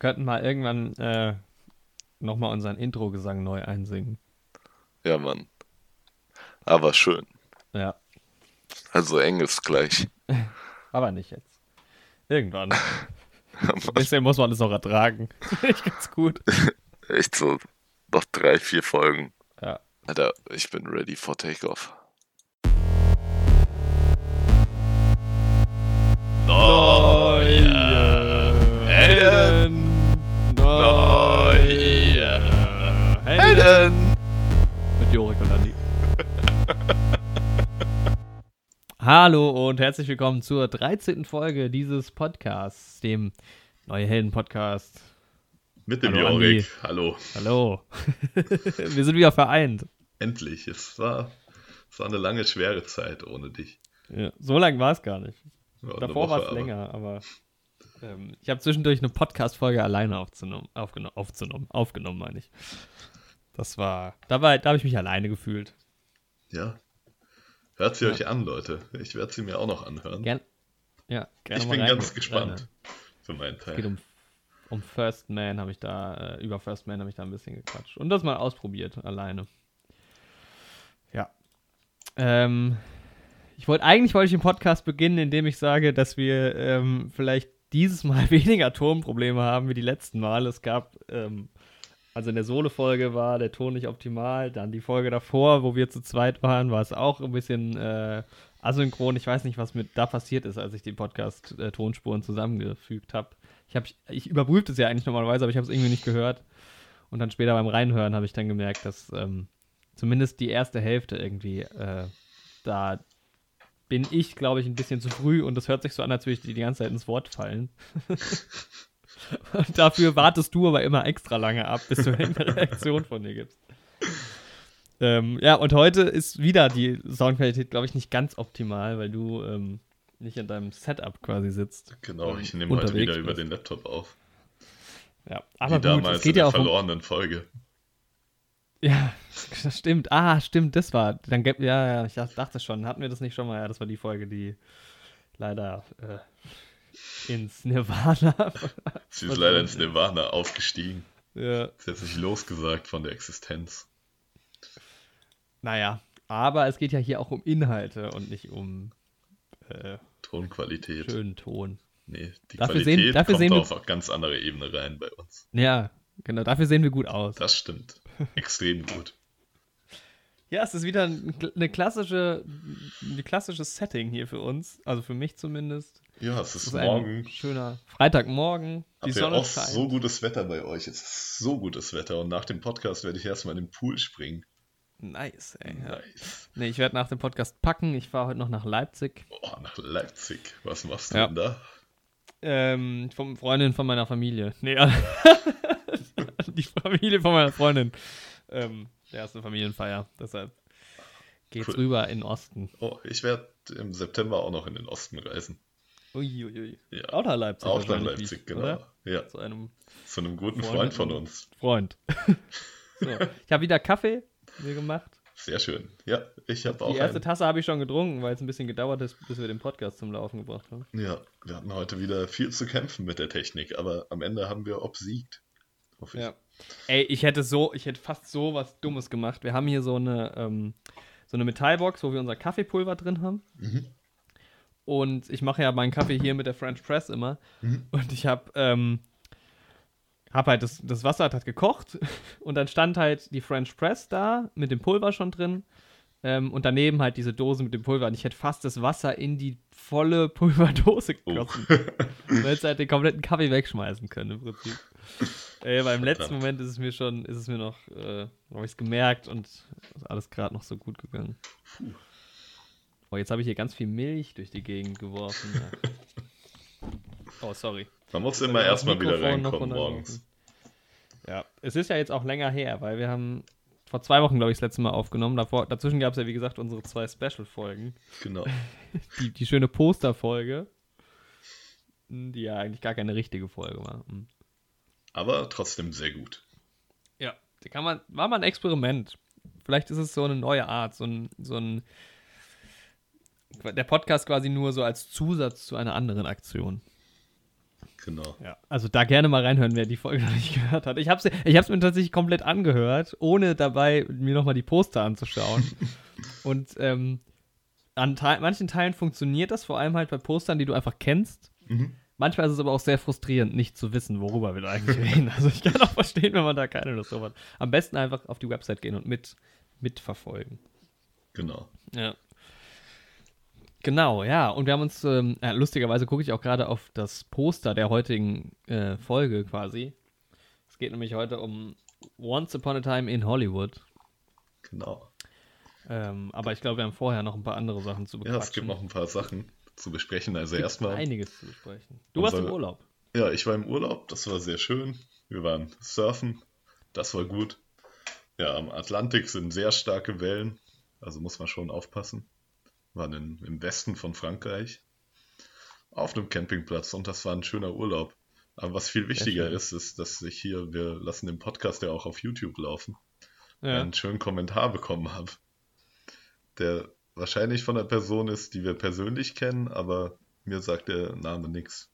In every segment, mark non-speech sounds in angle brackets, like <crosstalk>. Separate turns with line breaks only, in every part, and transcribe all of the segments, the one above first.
könnten mal irgendwann äh, nochmal unseren Intro-Gesang neu einsingen.
Ja, Mann. Aber schön.
Ja,
Also engelsgleich. <laughs>
aber nicht jetzt. Irgendwann. <laughs> Bisher muss man das noch ertragen. <laughs> Nicht ganz gut.
Echt so noch drei, vier Folgen.
Ja.
Alter, ich bin ready for takeoff.
Neue Helden. Mit Jorik und Andi. <laughs> Hallo und herzlich willkommen zur 13. Folge dieses Podcasts, dem Neue Helden Podcast.
Mit dem
Hallo,
Jorik.
Andi.
Hallo.
Hallo. <laughs> Wir sind wieder vereint.
Endlich. Es war, es war eine lange, schwere Zeit ohne dich.
Ja, so lang war es gar nicht.
Ja,
Davor war es länger, aber ähm, ich habe zwischendurch eine Podcast-Folge alleine aufzunommen, aufgenommen, aufzunommen, aufgenommen, meine ich. Das war, da, war, da habe ich mich alleine gefühlt.
Ja. Hört sie
Ja.
euch an, Leute. Ich werde sie mir auch noch anhören.
Gern, ja, gerne
ich
mal
bin
rein-
ganz gespannt.
rein.
Für meinen
Es geht
Teil.
um, um First Man, habe ich da, äh, über First Man habe ich da ein bisschen gequatscht. Und das mal ausprobiert, alleine. Ja. Ähm, ich wollte, eigentlich wollte ich den Podcast beginnen, indem ich sage, dass wir ähm, vielleicht dieses Mal <laughs> weniger Tonprobleme haben wie die letzten Mal. Es gab, ähm, also in der Solo-Folge war der Ton nicht optimal. Dann die Folge davor, wo wir zu zweit waren, war es auch ein bisschen äh, asynchron. Ich weiß nicht, was mit da passiert ist, als ich die Podcast-Tonspuren zusammengefügt habe. Ich, hab, ich überprüfe es ja eigentlich normalerweise, aber ich habe es irgendwie nicht gehört. Und dann später beim Reinhören habe ich dann gemerkt, dass ähm, zumindest die erste Hälfte irgendwie äh, da bin ich, glaube ich, ein bisschen zu früh und das hört sich so an, als würde ich dir die ganze Zeit ins Wort fallen. <laughs> und <laughs> dafür wartest du aber immer extra lange ab, bis du eine Reaktion von dir gibst. Ähm, ja, und heute ist wieder die Soundqualität, glaube ich, nicht ganz optimal, weil du ähm, nicht in deinem Setup quasi sitzt.
Genau,
und
ich nehme heute wieder über
bist.
den Laptop auf.
Ja,
Wie
aber gut,
damals
es geht
in
ja
der
auch um,
verlorenen Folge.
Ja, <laughs> das stimmt. Ah, stimmt, das war. Dann gab, ja, ja, ich dach- dachte schon. Hatten wir das nicht schon mal? Ja, das war die Folge, die leider äh, ins Nirvana. <laughs>
Sie ist leider ins? Nirvana aufgestiegen.
ja,
Sie hat sich losgesagt von der Existenz.
naja, aber es geht ja hier auch um Inhalte und nicht um äh,
Tonqualität.
schönen Ton.
Nee, die
Dafür
Qualität
sehen- dafür
kommt
sehen
auf eine ganz andere Ebene rein bei uns.
Ja, genau, dafür sehen wir gut aus.
Das stimmt. Extrem gut. <laughs>
Ja, es ist wieder ein, eine klassische, ein klassisches Setting hier für uns. Also für mich zumindest.
Ja, es
Es
ist
ist ein
morgen.
schöner Freitagmorgen. Die
Habt
Sonne
auch
scheint.
so gutes Wetter bei euch? Es ist so gutes Wetter und nach dem Podcast werde ich erstmal in den Pool springen.
Nice, ey.
Nice.
Nee, ich werde nach dem Podcast packen. Ich fahre heute noch nach Leipzig.
Oh, nach Leipzig. Was machst du
Ja.
denn da?
Ähm, vom Freundin von meiner Familie. Nee, <laughs> die Familie von meiner Freundin. Ähm, der erste Familienfeier. Deshalb geht's
Cool.
rüber in den Osten.
Oh, ich werde im September auch noch in den Osten reisen.
Uiuiui.
Ja.
Auch nach Leipzig.
Auch nach Leipzig, genau.
Oder?
Ja,
Zu einem
zu einem guten
Freunde
Freund von uns.
Freund. <laughs> so. Ich habe wieder Kaffee mir gemacht.
Sehr schön. Ja, ich habe auch
Die erste
einen.
Tasse habe ich schon getrunken, weil es ein bisschen gedauert ist, bis wir den Podcast zum Laufen gebracht haben.
Ja, wir hatten heute wieder viel zu kämpfen mit der Technik, aber am Ende haben wir obsiegt. Hoffe ich.
Ja. Ey, ich hätte so, ich hätte fast so was Dummes gemacht. Wir haben hier so eine, ähm, so eine Metallbox, wo wir unser Kaffeepulver drin haben.
Mhm.
Und ich mache ja meinen Kaffee hier mit der French Press immer.
Mhm.
Und ich habe ähm, hab halt das, das Wasser hat gekocht <laughs> und dann stand halt die French Press da mit dem Pulver schon drin. Ähm, und daneben halt diese Dose mit dem Pulver. Und ich hätte fast das Wasser in die volle <laughs> Pulverdose
Oh.
gegossen. Du hättest halt den kompletten Kaffee wegschmeißen können im Prinzip. Ey, aber im letzten. Moment ist es mir schon, ist es mir noch, äh, habe ich es gemerkt und ist alles gerade noch so gut gegangen. Oh, jetzt habe ich hier ganz viel Milch durch die Gegend geworfen. <laughs> Oh, sorry.
Man muss immer erstmal wieder reinkommen morgens.
Ja, es ist ja jetzt auch länger her, weil wir haben vor zwei Wochen, glaube ich, das letzte Mal aufgenommen. Davor, dazwischen gab es ja, wie gesagt, unsere zwei Special-Folgen.
Genau. <laughs>
Die, die schöne Poster-Folge, die ja eigentlich gar keine richtige Folge war. Hm.
Aber trotzdem sehr gut.
Ja, da kann man, war mal ein Experiment. Vielleicht ist es so eine neue Art, so ein, so ein der Podcast quasi nur so als Zusatz zu einer anderen Aktion.
Genau.
Ja, also da gerne mal reinhören, wer die Folge <laughs> noch nicht gehört hat. Ich habe es ich hab's mir tatsächlich komplett angehört, ohne dabei mir nochmal die Poster anzuschauen. <laughs> Und ähm, an Te manchen Teilen funktioniert das, vor allem halt bei Postern, die du einfach kennst.
Mhm.
Manchmal ist es aber auch sehr frustrierend, nicht zu wissen, worüber wir da eigentlich reden. <laughs> Also ich kann auch verstehen, wenn man da keine Lust drauf hat. Am besten einfach auf die Website gehen und mit, mitverfolgen.
Genau.
Ja. Genau, ja. Und wir haben uns, ähm, ja, lustigerweise gucke ich auch gerade auf das Poster der heutigen äh, Folge quasi. Es geht nämlich heute um Once Upon a Time in Hollywood.
Genau.
Ähm, aber ich glaube, wir haben vorher noch ein paar andere Sachen zu
Ja,
bequatschen.
es gibt noch ein paar Sachen zu besprechen. Also erstmal,
einiges zu besprechen. Du warst im Urlaub.
ja, ich war im Urlaub, das war sehr schön. Wir waren surfen, das war gut. Ja, am Atlantik sind sehr starke Wellen, also muss man schon aufpassen. Waren in, im Westen von Frankreich auf einem Campingplatz und das war ein schöner Urlaub. Aber was viel wichtiger ist, ist, dass ich hier, wir lassen den Podcast ja auch auf YouTube laufen,
Ja.
einen schönen Kommentar bekommen habe, der wahrscheinlich von einer Person ist, die wir persönlich kennen, aber mir sagt der Name nichts.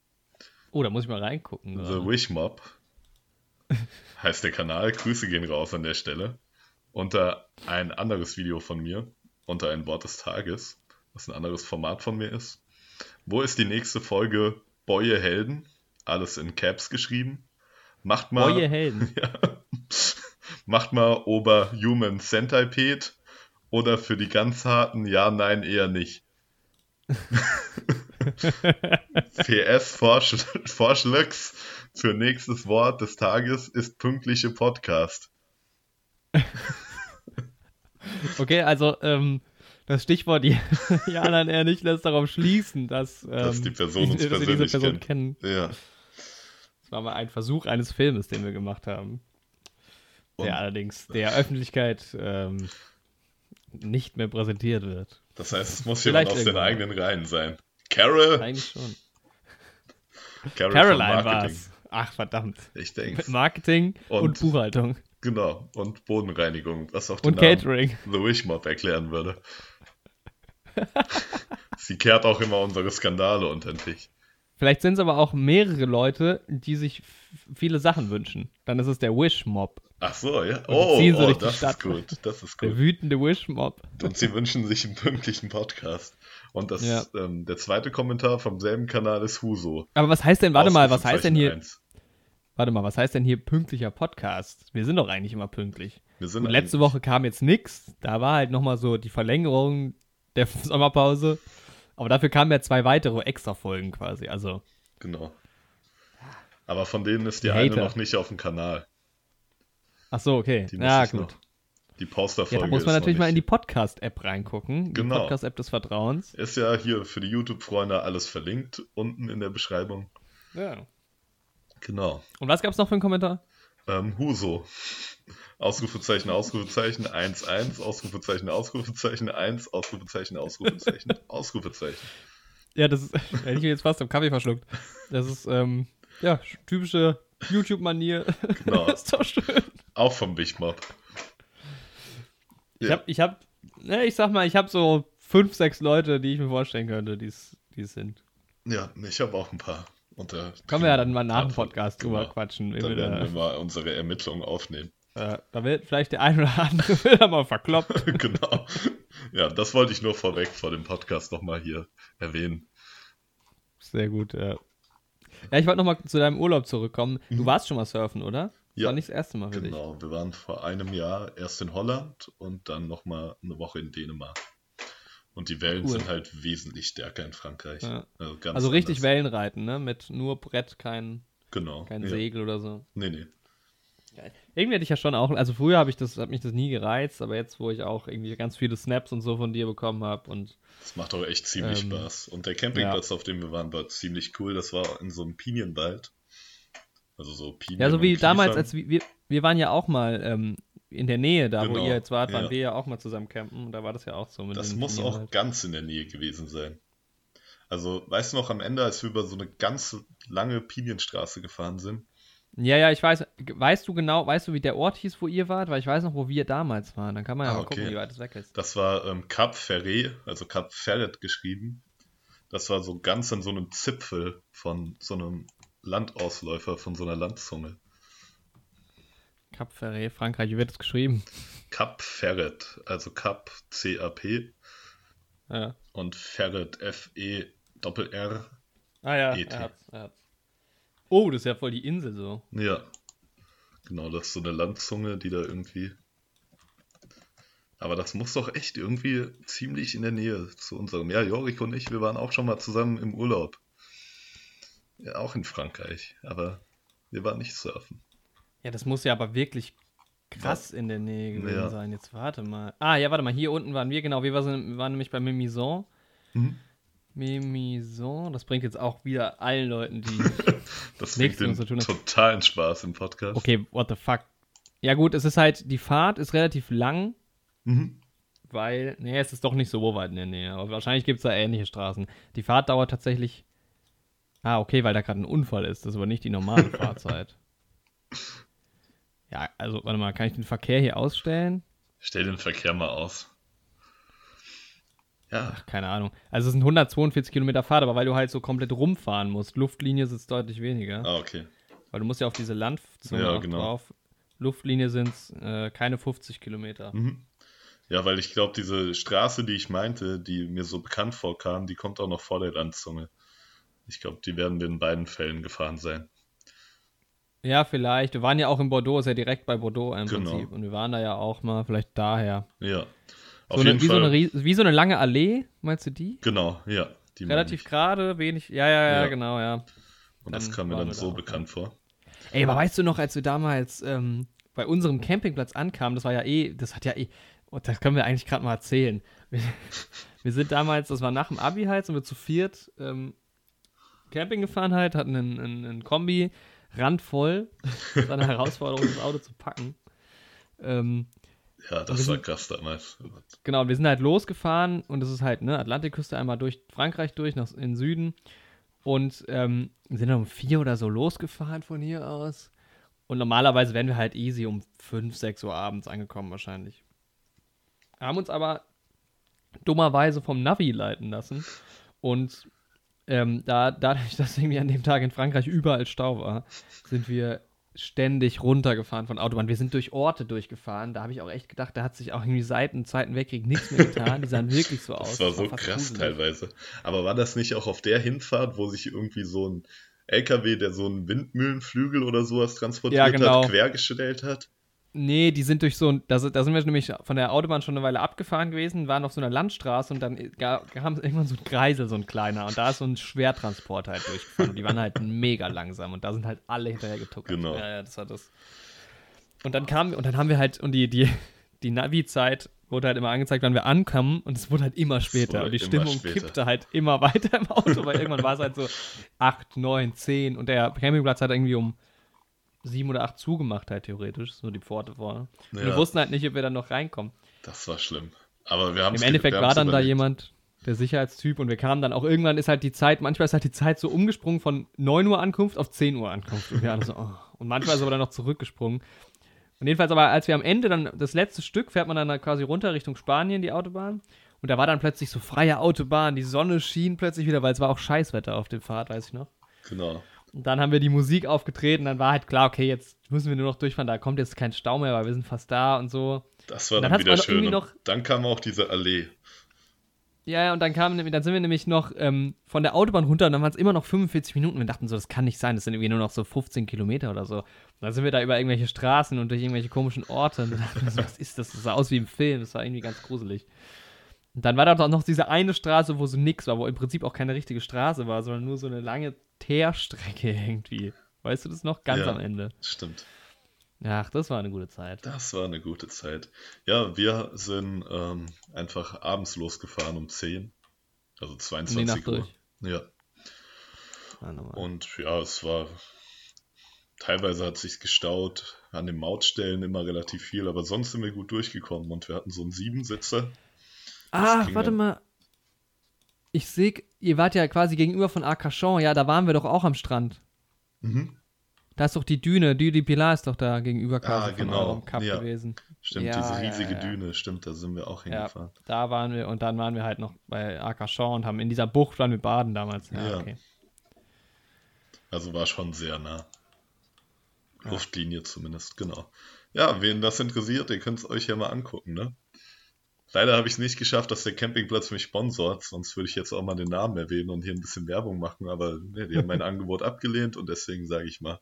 Oh, da muss ich mal reingucken.
The
gerade.
Wish Mob <laughs> heißt der Kanal. Grüße gehen raus an der Stelle. Unter ein anderes Video von mir, unter ein Wort des Tages, was ein anderes Format von mir ist. Wo ist die nächste Folge Boye Helden? Alles in Caps geschrieben. Macht mal,
Neue Helden. <laughs>
ja, macht mal Ober Human Centipede oder für die ganz harten Ja, Nein, eher nicht. <laughs> PS Vorschl Vorschlags für nächstes Wort des Tages ist pünktliche Podcast. <laughs>
Okay, also ähm, das Stichwort ja, ja, nein, eher nicht lässt darauf schließen, dass, ähm,
Dass die Person uns
dass wir diese
persönlich
Person
kennt.
kennen.
Ja.
Das war mal ein Versuch eines Filmes, den wir gemacht haben.
Und-
der allerdings der Öffentlichkeit ähm, nicht mehr präsentiert wird.
Das heißt, es muss
Vielleicht
jemand aus den eigenen Reihen sein. Carol,
Eigentlich schon.
Carol
Caroline war es. Ach, verdammt.
Ich denke.
Marketing und,
Und-
Buchhaltung.
Genau. Und Bodenreinigung, was auch den
Und
Namen
Catering.
The Wish Mob erklären würde. <laughs> Sie kehrt auch immer unsere Skandale unter den Tisch.
Vielleicht sind es aber auch mehrere Leute, die sich viele Sachen wünschen. Dann ist es der Wish-Mob.
Ach so, ja. Oh,
so
oh das ist gut. Das ist
Der
gut.
wütende Wish-Mob.
Und sie wünschen sich einen pünktlichen Podcast. Und das,
Ja.
ähm, der zweite Kommentar vom selben Kanal ist Huso.
Aber was heißt denn, warte mal, was heißt denn hier,
Ausrufezeichen eins.
warte mal, was heißt denn hier pünktlicher Podcast? Wir sind doch eigentlich immer pünktlich.
Wir sind
Und letzte Woche kam jetzt nix. Da war halt nochmal so die Verlängerung der <laughs> Sommerpause. Aber dafür kamen ja zwei weitere Extra-Folgen quasi. Also,
Genau. Aber von denen ist die,
Die
eine
Hater.
noch nicht auf dem Kanal.
ach so, okay.
Die
Ja, gut.
noch. Die
Ja,
Posterfolge
da muss man natürlich mal in die. Podcast-App reingucken. Die
Genau.
Podcast-App des Vertrauens.
Ist ja hier für die YouTube-Freunde alles verlinkt unten in der Beschreibung.
Ja.
Genau.
Und was gab's noch für einen Kommentar?
Ähm, Huso. Ausrufezeichen, Ausrufezeichen, 1-1, Ausrufezeichen, Ausrufezeichen, 1, Ausrufezeichen, Ausrufezeichen, <laughs> Ausrufezeichen.
Ja, das ist, <laughs> hätte ich mir jetzt fast am Kaffee verschluckt. Das ist, ähm, ja, typische YouTube-Manier.
Genau. <laughs>
ist doch schön.
Auch vom Big Mob.
Ich
Ja.
hab, ich hab, ne, ich sag mal, ich hab so fünf, sechs Leute, die ich mir vorstellen könnte, die es sind.
Ja, ich habe auch ein paar. Da
Können wir ja dann mal nach dem Podcast
genau.
drüber quatschen. Wenn
Dann
wir
werden wir mal unsere Ermittlungen aufnehmen.
Äh, da wird vielleicht der ein oder andere <laughs> wieder mal verkloppt. <laughs>
genau. Ja, das wollte ich nur vorweg vor dem Podcast nochmal hier erwähnen.
Sehr gut, ja. Ja, ich wollte nochmal zu deinem Urlaub zurückkommen. Du warst schon mal surfen, oder? Das
Mhm. Ja,
war nicht das erste Mal für dich.
Genau, wir waren vor einem Jahr erst in Holland und dann nochmal eine Woche in Dänemark. Und die Wellen
Cool.
sind halt wesentlich stärker in Frankreich.
Ja.
Also,
Also richtig
anders.
Wellenreiten, ne? Mit nur Brett, kein,
Genau.
kein
ja.
Segel oder so.
Nee, nee.
Irgendwie hätte ich ja schon auch, also früher habe ich das, hat mich das nie gereizt, aber jetzt, wo ich auch irgendwie ganz viele Snaps und so von dir bekommen habe und
Das macht auch echt ziemlich
Ähm,
Spaß. Und der Campingplatz, auf dem wir waren, war ziemlich cool. Das war in so einem Pinienwald. Also so Pinien
ja, so wie damals, als wir, wir, waren ja auch mal ähm, in der Nähe, da wo
Genau,
ihr jetzt wart, waren
ja.
wir ja auch mal zusammen campen und da war das ja auch so mit
Das muss auch ganz in der Nähe gewesen sein. Also, weißt du noch, am Ende, als wir über so eine ganz lange Pinienstraße gefahren sind,
Ja, ja, ich weiß, weißt du genau, weißt du, wie der Ort hieß, wo ihr wart? Weil ich weiß noch, wo wir damals waren. Dann kann man ja
Ah,
mal gucken,
okay.
wie weit es weg ist.
das war ähm, Cap Ferret, also Cap Ferret geschrieben. Das war so ganz an so einem Zipfel von so einem Landausläufer von so einer Landzunge.
Cap Ferret, Frankreich, wie wird es geschrieben?
Cap Ferret, also Cap C-A-P
Ja.
und Ferret F-E-R-R.
Ah ja,
E.T..
er hat's, er hat's. Oh, das ist ja voll die Insel so.
Ja, genau, das ist so eine Landzunge, die da irgendwie. Aber das muss doch echt irgendwie ziemlich in der Nähe zu unserem. Ja, Jorik und ich, wir waren auch schon mal zusammen im Urlaub. Ja, auch in Frankreich, aber wir waren nicht surfen.
Ja, das muss ja aber wirklich krass in der Nähe gewesen
Ja.
sein. Jetzt warte mal. Ah, ja, warte mal. Hier unten waren wir, genau. Wir waren, wir waren nämlich bei Mimison.
Mhm.
Mimison, das bringt jetzt auch wieder allen Leuten, die. <laughs>
Das
Nichts mit uns zu tun hat.
totalen Spaß im Podcast.
Okay, what the fuck. Ja, gut, es ist halt, die Fahrt ist relativ lang,
Mhm.
weil, nee, es ist doch nicht so weit in der Nähe, aber wahrscheinlich gibt es da ähnliche Straßen. Die Fahrt dauert tatsächlich. Ah, okay, weil da gerade ein Unfall ist, das ist aber nicht die normale <laughs> Fahrzeit. Ja, also, warte mal, kann ich den Verkehr hier ausstellen?
Stell den Verkehr mal aus. Ja,
Ach, keine Ahnung. Also, es sind 142 Kilometer Fahrt, aber weil du halt so komplett rumfahren musst. Luftlinie sitzt deutlich weniger.
ah, okay.
Weil du musst ja auf diese Landzunge
Ja, genau.
drauf. Luftlinie sind äh, keine 50 Kilometer.
Mhm. Ja, weil ich glaube, diese Straße, die ich meinte, die mir so bekannt vorkam, die kommt auch noch vor der Landzunge. Ich glaube, die werden wir in beiden Fällen gefahren sein.
Ja, vielleicht. Wir waren ja auch in Bordeaux, ist ja direkt bei Bordeaux im
Genau.
Prinzip. Und wir waren da ja auch mal, vielleicht daher.
Ja.
So eine, wie, so eine, wie so eine lange Allee, meinst du die?
genau, ja. Die
Relativ gerade, wenig. Ja, ja, ja,
Ja.
genau, ja.
Und das
dann
kam mir dann
da
so
auch,
bekannt vor.
Ey, aber weißt du noch, als wir damals ähm, bei unserem Campingplatz ankamen, das war ja eh, das hat ja eh, oh, das können wir eigentlich gerade mal erzählen. Wir, <laughs> wir sind damals, das war nach dem Abi halt, sind wir zu viert ähm, Camping gefahren halt, hatten einen, einen, einen Kombi, randvoll. Das war eine Herausforderung, das Auto zu packen. Ähm,
Ja, das war
sind-
krass damals.
Genau, wir sind halt losgefahren und es ist halt, ne, Atlantikküste einmal durch Frankreich durch, nach in den Süden. Und ähm, wir sind dann um vier oder so losgefahren von hier aus. Und normalerweise wären wir halt easy um fünf, sechs Uhr abends angekommen wahrscheinlich. Haben uns aber dummerweise vom Navi leiten lassen. Und ähm, da, dadurch, <laughs> dass irgendwie an dem Tag in Frankreich überall Stau war, sind wir ständig runtergefahren von Autobahn. Wir sind durch Orte durchgefahren. Da habe ich auch echt gedacht, da hat sich auch irgendwie seit dem Zweiten Weltkrieg nichts mehr getan. Die sahen wirklich so aus.
Das war so
fast
krass
gruselig.
teilweise. Aber war das nicht auch auf der Hinfahrt, wo sich irgendwie so ein LKW, der so einen Windmühlenflügel oder sowas transportiert
Ja, genau.
hat, quergestellt hat?
Nee, die sind durch so ein, da, sind- da sind wir nämlich von der Autobahn schon eine Weile abgefahren gewesen, waren auf so einer Landstraße und dann kam <laughs> irgendwann so ein Kreisel, so ein kleiner, und da ist so ein Schwertransport halt durchgefahren. Und die waren halt mega langsam und da sind halt alle hinterher getuckert.
Genau.
Ja, ja, das war das. Und dann kam, und dann haben wir halt, und die, die, die Navi-Zeit wurde halt immer angezeigt, wann wir ankamen und es wurde halt immer später. Und die Stimmung
später.
kippte halt immer <laughs> weiter im Auto, weil irgendwann war es halt so 8, 9, 10 und der Campingplatz hat irgendwie um sieben oder acht zugemacht halt theoretisch, so die Pforte vorne. Und wir
Ja.
wussten halt nicht, ob wir dann noch reinkommen.
Das war schlimm. Aber wir haben
Im Endeffekt war dann da jemand, der Sicherheitstyp und wir kamen dann auch, irgendwann ist halt die Zeit, manchmal ist halt die Zeit so umgesprungen von 9 Uhr Ankunft auf 10 Uhr Ankunft. Und so, oh. Und manchmal ist aber dann noch zurückgesprungen. Und jedenfalls aber, als wir am Ende dann, das letzte Stück fährt man dann quasi runter Richtung Spanien, die Autobahn. Und da war dann plötzlich so freie Autobahn, die Sonne schien plötzlich wieder, weil es war auch Scheißwetter auf dem Fahrt, weiß ich noch.
Genau.
Und dann haben wir die Musik aufgetreten, dann war halt klar, okay, jetzt müssen wir nur noch durchfahren, da kommt jetzt kein Stau mehr, weil wir sind fast da und so.
Das war
Dann
dann, wieder schön.
noch-
dann kam auch diese Allee.
Ja, ja, und dann kam, nämlich- dann sind wir nämlich noch ähm, von der Autobahn runter und dann waren es immer noch 45 Minuten. Wir dachten so, das kann nicht sein, das sind irgendwie nur noch so 15 Kilometer oder so. Und dann sind wir da über irgendwelche Straßen und durch irgendwelche komischen Orte und dann <laughs> dachten wir so, was ist das? Das sah aus wie im Film, das war irgendwie ganz gruselig. Und dann war da doch noch diese eine Straße, wo so nix war, wo im Prinzip auch keine richtige Straße war, sondern nur so eine lange Teerstrecke <laughs> irgendwie. Weißt du das noch? Ganz
Ja.
am Ende.
Stimmt.
Ach, das war eine gute Zeit.
Das war eine gute Zeit. Ja, wir sind ähm, einfach abends losgefahren um 10. Also
die
22
Nacht
Uhr.
durch.
Ja.
Ah.
Und ja, es war. Teilweise hat sich gestaut, an den Mautstellen immer relativ viel, aber sonst sind wir gut durchgekommen und wir hatten so einen Siebensitzer.
Ah,
ging
warte mal. Ich sehe, ihr wart ja quasi gegenüber von Arcachon. Ja, da waren wir doch auch am Strand.
Mhm.
Da ist doch die Düne. Dü di Pilar ist doch da gegenüber quasi
Ah, genau.
Kap
Ja.
gewesen.
Stimmt,
Ja,
diese
ja,
riesige
ja.
Düne, stimmt, da sind wir auch
Ja,
hingefahren.
da waren wir und dann waren wir halt noch bei Arcachon und haben in dieser Bucht waren wir baden damals. Ja,
Ja.
okay.
Also war schon sehr nah. Luftlinie zumindest, genau. Ja, wen das interessiert, ihr könnt es euch ja mal angucken, ne? Leider habe ich es nicht geschafft, dass der Campingplatz mich sponsort, sonst würde ich jetzt auch mal den Namen erwähnen und hier ein bisschen Werbung machen, aber ne, die haben mein <laughs> Angebot abgelehnt und deswegen sage ich mal,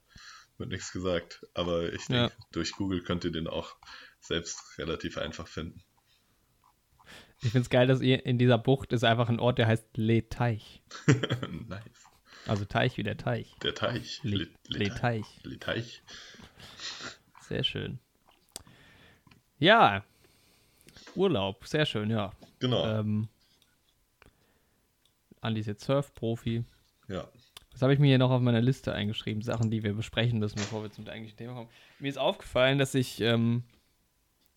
wird nichts gesagt. Aber ich denke,
Ja.
durch Google könnt ihr den auch selbst relativ einfach finden.
Ich finde es geil, dass ihr in dieser Bucht ist einfach ein Ort, der heißt Le Teich. <laughs>
nice.
Also Teich wie der Teich.
Der Teich.
Le,
Le-
Le Teich.
Le Teich.
Sehr schön. Ja. Urlaub, sehr schön, ja.
Genau.
Ähm, Andi ist jetzt Surf-Profi.
Ja.
Das habe ich mir hier noch auf meiner Liste eingeschrieben, Sachen, die wir besprechen müssen, bevor wir zum eigentlichen Thema kommen. Mir ist aufgefallen, dass ich, ähm,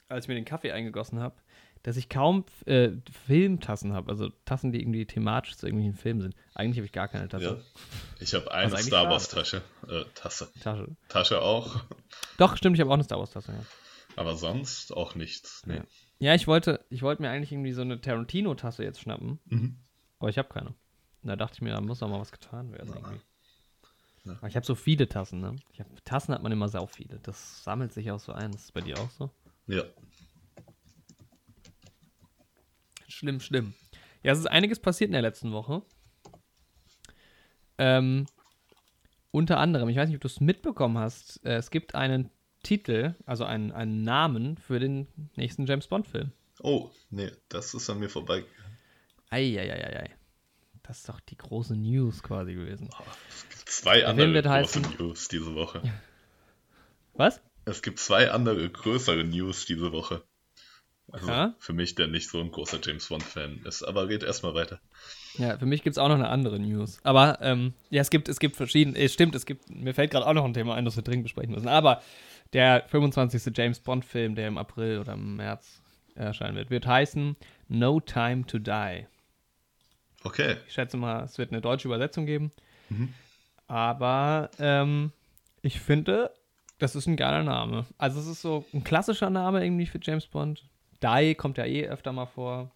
als ich mir den Kaffee eingegossen habe, dass ich kaum äh, Filmtassen habe, also Tassen, die irgendwie thematisch zu irgendwelchen Filmen sind. Eigentlich habe ich gar keine Tasse.
ja. Ich habe eine Star Wars Tasche. Äh, Tasse.
Tasche.
Tasche auch.
Doch, stimmt, ich habe auch eine Star Wars Tasse, ja.
Aber sonst auch nichts. Nee.
Ja. Ja, ich wollte, ich wollte mir eigentlich irgendwie so eine Tarantino-Tasse jetzt schnappen,
Mhm.
aber ich habe keine. Da dachte ich mir, da muss doch mal was getan werden. Irgendwie.
Ja.
Aber ich habe so viele Tassen, ne? Hab, Tassen hat man immer sau viele. Das sammelt sich auch so ein. Das ist bei dir auch so?
Ja.
Schlimm, schlimm. Ja, es ist einiges passiert in der letzten Woche. Ähm, unter anderem, ich weiß nicht, ob du es mitbekommen hast, äh, es gibt einen Titel, also einen, einen Namen für den nächsten James Bond-Film.
Oh, nee, das ist an mir vorbei.
Eieieiei. Das ist doch die große News quasi gewesen.
Oh, es gibt zwei
Der
andere große
heißen-
News diese Woche. <laughs>
Was?
Es gibt zwei andere größere News diese Woche. Also
Ja?
für mich, der nicht so ein großer James Bond-Fan ist. Aber red erstmal weiter.
Ja, für mich gibt es auch noch eine andere News. Aber ähm, ja, es gibt, es gibt verschiedene, es stimmt, es gibt, mir fällt gerade auch noch ein Thema ein, das wir dringend besprechen müssen. Aber der 25. James Bond-Film, der im April oder im März erscheinen wird, wird heißen No Time to Die.
Okay.
Ich schätze mal, es wird eine deutsche Übersetzung geben.
Mhm.
Aber ähm, ich finde, das ist ein geiler Name. Also es ist so ein klassischer Name irgendwie für James Bond. Die kommt ja eh öfter mal vor.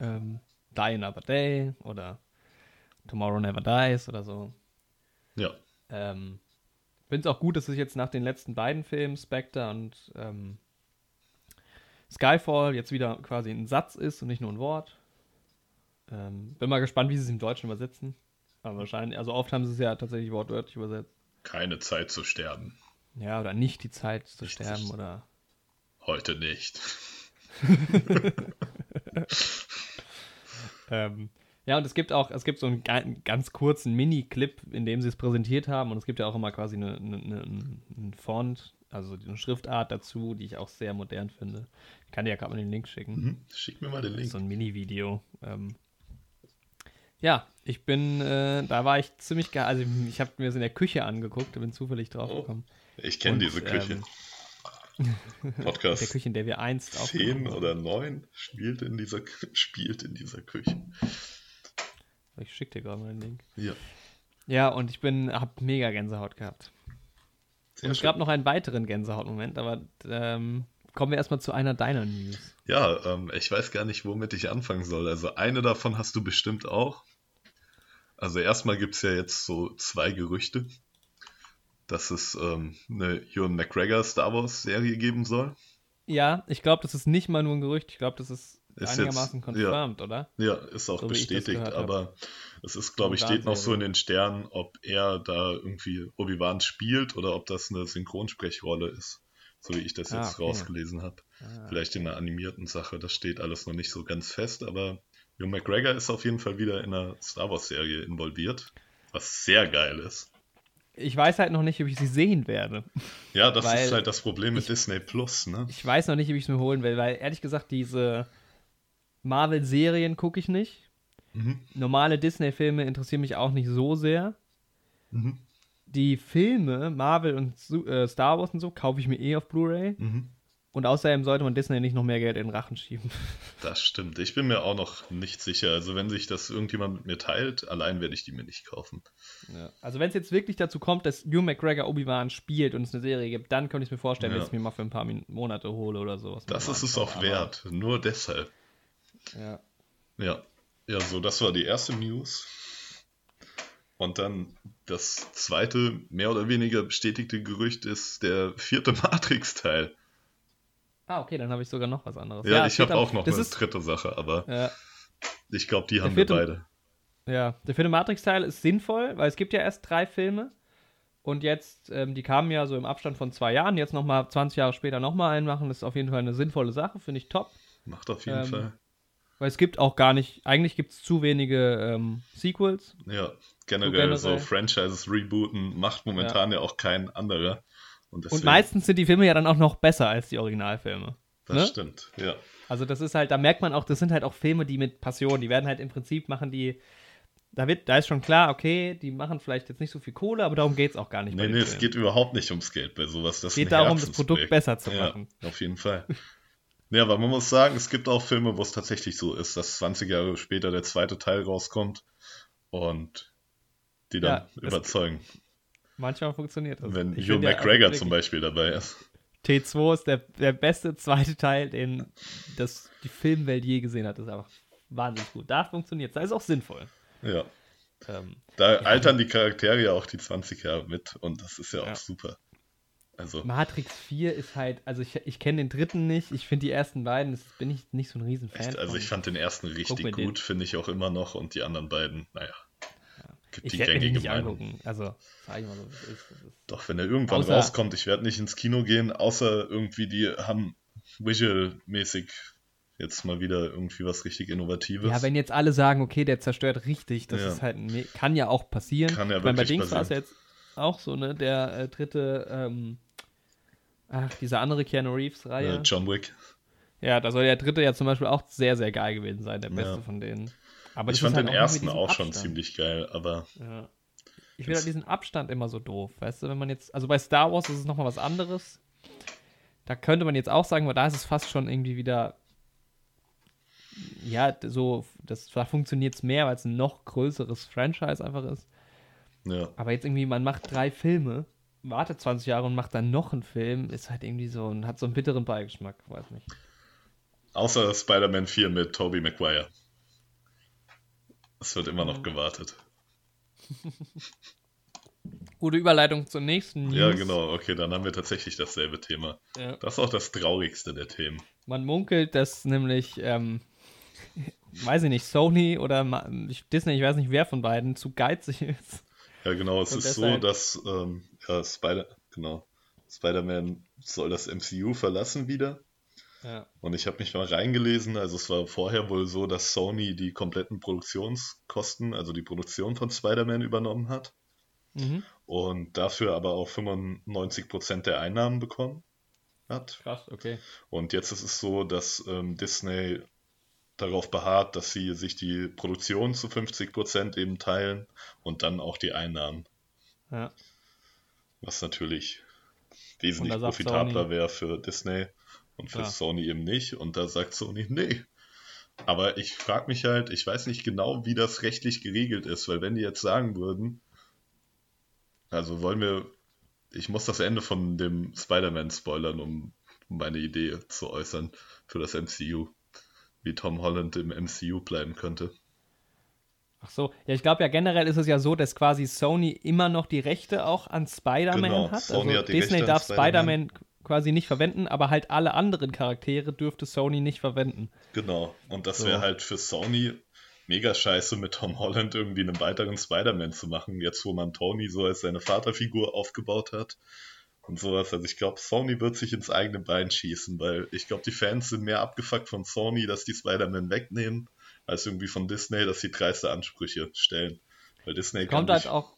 Ähm, Die Another Day oder Tomorrow Never Dies oder so.
Ja.
Ähm, Finde es auch gut, dass es jetzt nach den letzten beiden Filmen, Spectre und ähm, Skyfall, jetzt wieder quasi ein Satz ist und nicht nur ein Wort. Ähm, bin mal gespannt, wie sie es im Deutschen übersetzen. Aber wahrscheinlich, also oft haben sie es ja tatsächlich wortwörtlich übersetzt.
Keine Zeit zu sterben.
Ja, oder nicht die Zeit zu
Nicht
sterben
zu-
oder.
Heute nicht. <laughs> <laughs>
Ähm, ja, und es gibt auch, es gibt so einen, ga- einen ganz kurzen Mini-Clip, in dem sie es präsentiert haben. Und es gibt ja auch immer quasi eine, eine, eine, einen Font, also eine Schriftart dazu, die ich auch sehr modern finde. Ich kann dir ja gerade mal den Link schicken.
Mhm. Schick mir mal den Link.
So ein Mini-Video. Ähm, ja, ich bin, äh, da war ich ziemlich geil. Also ich habe mir das in der Küche angeguckt, bin zufällig drauf
Oh,
gekommen.
Ich kenne diese Küche. <laughs>
ähm, Der
Podcast
Küche, in der wir einst
10
aufgenommen haben.
oder 9 spielt in dieser, spielt in dieser Küche.
Ich schicke dir gerade mal den Link.
Ja.
Ja, und ich bin, hab mega Gänsehaut gehabt.
Sehr
Und es
schön.
gab noch einen weiteren Gänsehautmoment, aber ähm, kommen wir erstmal zu einer deiner News.
Ja, ähm, ich weiß gar nicht, womit ich anfangen soll. Also eine davon hast du bestimmt auch. Also erstmal gibt es ja jetzt so zwei Gerüchte, dass es ähm, eine Ewan McGregor Star Wars Serie geben soll.
Ja, ich glaube, das ist nicht mal nur ein Gerücht. Ich glaube, das ist,
Ist
einigermaßen
jetzt-
confirmed, oder?
Ja, ist auch
So ich
bestätigt, aber es ist, glaube ich, steht noch so in den Sternen, ob er da irgendwie Obi-Wan spielt oder ob das eine Synchronsprechrolle ist. So wie ich das
Ah,
jetzt
okay.
rausgelesen habe.
Ah.
Vielleicht in einer animierten Sache, das steht alles noch nicht so ganz fest, aber Ewan McGregor ist auf jeden Fall wieder in einer Star Wars-Serie involviert, was sehr geil ist.
Ich weiß halt noch nicht, ob ich sie sehen werde.
Ja, das
Weil
ist halt das Problem mit Disney Plus, ne?
Ich weiß noch nicht, ob ich es mir holen will, weil ehrlich gesagt, diese Marvel-Serien gucke ich nicht.
Mhm.
Normale Disney-Filme interessieren mich auch nicht so sehr.
Mhm.
Die Filme, Marvel und äh, Star Wars und so, kaufe ich mir eh auf Blu-ray.
Mhm.
Und außerdem sollte man Disney nicht noch mehr Geld in den Rachen schieben. <laughs>
Das stimmt. Ich bin mir auch noch nicht sicher. Also wenn sich das irgendjemand mit mir teilt, allein werde ich die mir nicht kaufen.
Also wenn es jetzt wirklich dazu kommt, dass Hugh McGregor Obi-Wan spielt und es eine Serie gibt, dann könnte ich mir vorstellen,
Ja.
dass ich mir mal für ein paar Monate hole oder sowas.
Das ist es auch wert. Nur deshalb.
Ja.
Ja. Ja, so, das war die erste News. Und dann das zweite, mehr oder weniger bestätigte Gerücht ist der vierte <laughs> Matrix-Teil.
Ah, okay, dann habe ich sogar noch was anderes.
Ja,
es
ich habe auch noch
das
eine
ist,
dritte Sache, aber
ja,
ich glaube, die haben
vierte-
wir beide.
Ja, der vierte Matrix-Teil ist sinnvoll, weil es gibt ja erst drei Filme. Und jetzt, ähm, die kamen ja so im Abstand von zwei Jahren, jetzt nochmal 20 Jahre später nochmal einen machen, das ist auf jeden Fall eine sinnvolle Sache, finde ich top.
Macht auf jeden
Ähm,
Fall.
Weil es gibt auch gar nicht, eigentlich gibt es zu wenige ähm, Sequels.
Ja, generell,
generell.
so Franchises rebooten macht momentan ja, auch kein anderer. Und, deswegen,
Und meistens sind die Filme ja dann auch noch besser als die Originalfilme.
Das
ne?
stimmt, ja.
Also das ist halt, da merkt man auch, das sind halt auch Filme, die mit Passion, die werden halt im Prinzip machen die, da wird, da ist schon klar, okay, die machen vielleicht jetzt nicht so viel Kohle, aber darum geht es auch gar nicht.
Nee, nee, es
Filmen.
geht überhaupt nicht ums Geld bei sowas. Das
Es geht darum, das. Produkt besser zu
ja,
machen.
Auf jeden Fall. Ja, aber man muss sagen, es gibt auch Filme, wo es tatsächlich so ist, dass 20 Jahre später der zweite Teil rauskommt und die dann
Ja,
überzeugen.
Manchmal funktioniert das.
Wenn
Ich
Hugh
ja,
McGregor zum Beispiel dabei ist.
T2 ist der, der beste zweite Teil, den das die Filmwelt je gesehen hat. Das ist einfach wahnsinnig gut. Da funktioniert es. Da ist auch sinnvoll.
Ja.
Ähm,
Da altern die Charaktere ja auch die 20 Jahre mit und das ist ja auch
Ja.
super. Also,
Matrix 4 ist halt, also ich, ich kenne den dritten nicht. Ich finde die ersten beiden, das bin ich nicht so ein Riesenfan.
echt, also ich fand den ersten richtig gut, finde ich auch immer noch und die anderen beiden, naja. Gibt
ich
die
werde mir
gängige
nicht
Meinung.
angucken. Also, sag ich mal so, das ist, das ist
Doch, wenn er irgendwann
Außer-
rauskommt, ich werde nicht ins Kino gehen, außer irgendwie die haben visual-mäßig jetzt mal wieder irgendwie was richtig Innovatives.
Ja, wenn jetzt alle sagen, okay, der zerstört richtig, das
Ja.
ist halt, kann ja auch passieren.
Kann ja
ich meine, bei Dings war es jetzt auch so, ne, der äh, dritte, ähm, ach, diese andere Keanu Reeves-Reihe.
äh, John Wick.
Ja, da soll der dritte ja zum Beispiel auch sehr, sehr geil gewesen sein, der beste
Ja.
von denen. Aber
ich fand
halt
den
auch
ersten auch schon
Abstand.
ziemlich geil, aber
Ja. Ich finde halt diesen Abstand immer so doof, weißt du, wenn man jetzt, also bei Star Wars ist es nochmal was anderes. Da könnte man jetzt auch sagen, weil da ist es fast schon irgendwie wieder, ja, so, das, da funktioniert es mehr, weil es ein noch größeres Franchise einfach ist.
ja.
Aber jetzt irgendwie, man macht drei Filme, wartet 20 Jahre und macht dann noch einen Film, ist halt irgendwie so, und hat so einen bitteren Beigeschmack, weiß nicht.
Außer Spider-Man 4 mit Tobey Maguire. Es wird immer noch gewartet. <laughs>
Gute Überleitung zur nächsten News.
Ja, genau, okay, dann haben wir tatsächlich dasselbe Thema.
Ja.
Das ist auch das traurigste der Themen.
Man munkelt, dass nämlich, ähm, <laughs> weiß ich nicht, Sony oder Disney, ich weiß nicht, wer von beiden, zu geizig ist.
Ja, genau, es
Und
ist so,
deshalb-
dass ähm, ja, Spider, genau, Spider-Man soll das MCU verlassen wieder.
Ja.
Und ich habe mich mal reingelesen, also es war vorher wohl so, dass Sony die kompletten Produktionskosten, also die Produktion von Spider-Man übernommen hat
Mhm.
und dafür aber auch 95% der Einnahmen bekommen hat.
Krass, okay.
Und jetzt ist es so, dass ähm, Disney darauf beharrt, dass sie sich die Produktion zu 50% eben teilen und dann auch die Einnahmen,
Ja.
Was natürlich wesentlich profitabler wäre für Disney und für
Klar.
Sony eben nicht. Und da sagt Sony, nee. Aber ich frage mich halt, ich weiß nicht genau, wie das rechtlich geregelt ist, weil wenn die jetzt sagen würden, also wollen wir, ich muss das Ende von dem Spider-Man spoilern, um meine Idee zu äußern für das MCU, wie Tom Holland im MCU bleiben könnte.
Ach so, ja, ich glaube ja generell ist es ja so, dass quasi Sony immer noch die Rechte auch an Spider-Man
Genau,
hat.
Sony
also
hat
Disney
Rechte
darf
Spider-Man.
Spider-Man quasi nicht verwenden, aber halt alle anderen Charaktere dürfte Sony nicht verwenden.
Genau. Und das
So.
wäre halt für Sony mega scheiße, mit Tom Holland irgendwie einen weiteren Spider-Man zu machen, jetzt wo man Tony so als seine Vaterfigur aufgebaut hat und sowas. Also ich glaube, Sony wird sich ins eigene Bein schießen, weil ich glaube, die Fans sind mehr abgefuckt von Sony, dass die Spider-Man wegnehmen, als irgendwie von Disney, dass sie dreiste Ansprüche stellen. Weil Disney
Kommt halt auch,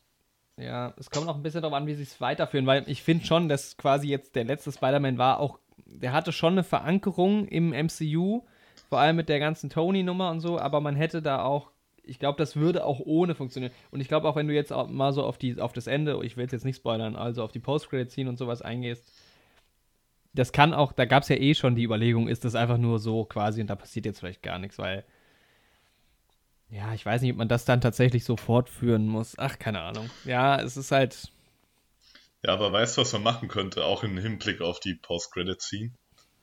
ja, es kommt auch ein bisschen darauf an, wie sie es weiterführen, weil ich finde schon, dass quasi jetzt der letzte Spider-Man war auch, der hatte schon eine Verankerung im MCU, vor allem mit der ganzen Tony-Nummer und so, aber man hätte da auch, ich glaube, das würde auch ohne funktionieren. Und ich glaube auch, wenn du jetzt auch mal so auf, die, auf das Ende, ich will es jetzt nicht spoilern, also auf die Post-Credit-Scene und sowas eingehst, das kann auch, da gab es ja eh schon die Überlegung, ist das einfach nur so quasi und da passiert jetzt vielleicht gar nichts, weil ja, ich weiß nicht, ob man das dann tatsächlich so fortführen muss. Ach, keine Ahnung. Ja, es ist halt.
Ja, aber weißt du, was man machen könnte, auch im Hinblick auf die Post-Credit-Scene?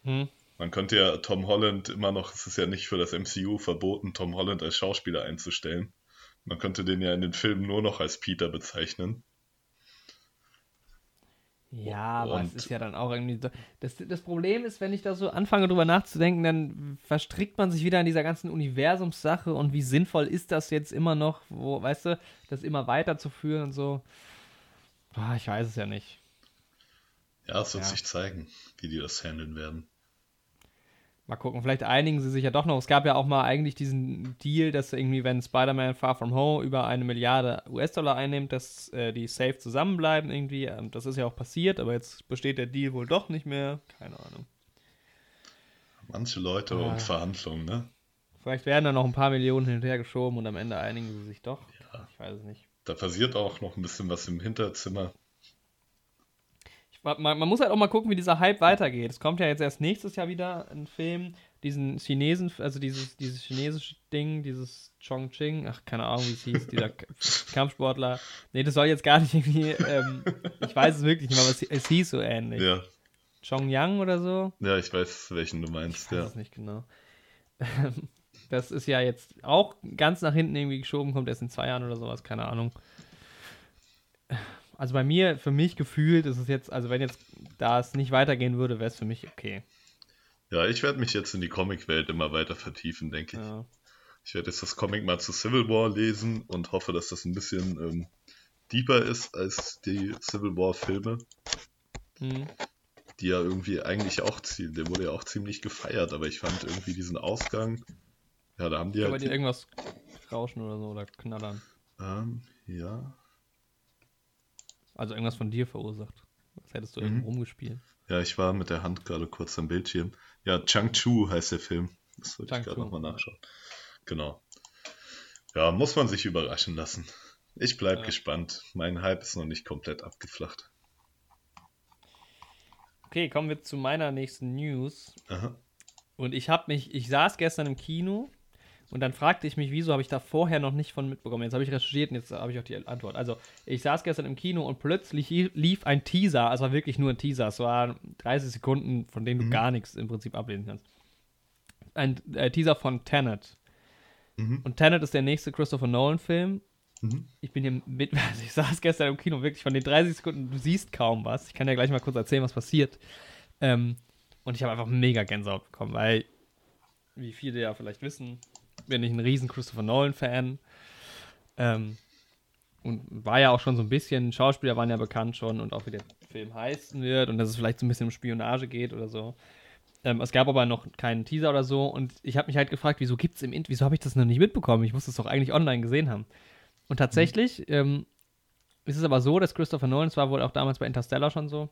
Hm,
Man könnte ja Tom Holland immer noch, es ist ja nicht für das MCU verboten, Tom Holland als Schauspieler einzustellen. Man könnte den ja in den Filmen nur noch als Peter bezeichnen.
Ja, aber
Und-
es ist ja dann auch irgendwie so. Das, das Problem ist, wenn ich da so anfange drüber nachzudenken, dann verstrickt man sich wieder in dieser ganzen Universumssache und wie sinnvoll ist das jetzt immer noch, wo, weißt du, das immer weiterzuführen und so. Boah, ich weiß es ja nicht.
Ja, es wird
Ja.
sich zeigen, wie die das handeln werden.
Mal gucken, vielleicht einigen sie sich ja doch noch. Es gab ja auch mal eigentlich diesen Deal, dass irgendwie, wenn Spider-Man Far From Home über eine Milliarde US-Dollar einnimmt, dass äh, die safe zusammenbleiben irgendwie. Ähm, das ist ja auch passiert, aber jetzt besteht der Deal wohl doch nicht mehr. Keine Ahnung.
Manche Leute
Ah.
und Verhandlungen, ne?
Vielleicht werden da noch ein paar Millionen hin und her geschoben und am Ende einigen sie sich doch.
Ja.
Ich weiß es nicht.
Da passiert auch noch ein bisschen was im Hinterzimmer.
Ich, man, man muss halt auch mal gucken, wie dieser Hype weitergeht. Es kommt ja jetzt erst nächstes Jahr wieder ein Film, diesen Chinesen, also dieses, dieses chinesische Ding, dieses Chongqing, ach, keine Ahnung, wie es hieß, dieser Kampfsportler. Nee, das soll jetzt gar nicht irgendwie, ähm, ich weiß es wirklich nicht mehr, aber es, es hieß so ähnlich.
Ja,
Chongyang oder so?
ja, ich weiß, welchen du
Ich
meinst,
weiß
ja.
es nicht genau. <laughs> Das ist ja jetzt auch ganz nach hinten irgendwie geschoben, kommt erst in zwei Jahren oder sowas, keine Ahnung. Also bei mir, für mich gefühlt ist es jetzt, also wenn jetzt da es nicht weitergehen würde, wäre es für mich okay.
Ja, ich werde mich jetzt in die Comicwelt immer weiter vertiefen, denke ich.
Ja.
Ich werde jetzt das Comic mal zu Civil War lesen und hoffe, dass das ein bisschen ähm, deeper ist als die Civil War Filme,
Hm.
die ja irgendwie eigentlich auch, zie- der wurde ja auch ziemlich gefeiert, aber ich fand irgendwie diesen Ausgang, ja, da haben die
Aber
halt,
die irgendwas rauschen oder so oder knattern.
ähm, ja,
Also irgendwas von dir verursacht. Was hättest du
Mhm.
irgendwo rumgespielt?
ja, ich war mit der Hand gerade kurz am Bildschirm. Ja, Chang-Chu heißt der Film. Das wollte ich gerade nochmal nachschauen. Genau. Ja, muss man sich überraschen lassen. Ich bleib
Ja.
gespannt. Mein Hype ist noch nicht komplett abgeflacht.
Okay, kommen wir zu meiner nächsten News.
Aha.
Und ich habe mich, ich saß gestern im Kino und dann fragte ich mich, wieso habe ich da vorher noch nicht von mitbekommen. Jetzt habe ich recherchiert und jetzt habe ich auch die Antwort. Also, ich saß gestern im Kino und plötzlich li- lief ein Teaser, also war wirklich nur ein Teaser. Es waren 30 Sekunden, von denen du gar nichts im Prinzip ablesen kannst. Ein äh, Teaser von Tenet.
Mhm.
Und Tenet ist der nächste Christopher Nolan-Film.
Mhm.
Ich bin hier mit, <laughs> also ich saß gestern im Kino, wirklich von den 30 Sekunden, du siehst kaum was. Ich kann dir gleich mal kurz erzählen, was passiert. Ähm, und ich habe einfach mega Gänsehaut bekommen, weil, wie viele ja vielleicht wissen, bin ich ein riesen Christopher Nolan-Fan. Ähm, und war ja auch schon so ein bisschen, Schauspieler waren ja bekannt schon und auch wie der Film heißen wird und dass es vielleicht so ein bisschen um Spionage geht oder so. Ähm, es gab aber noch keinen Teaser oder so und ich habe mich halt gefragt, wieso gibt's im Int wieso habe ich das noch nicht mitbekommen? Ich muss das doch eigentlich online gesehen haben. Und tatsächlich ähm, ist es aber so, dass Christopher Nolan, es war wohl auch damals bei Interstellar schon so,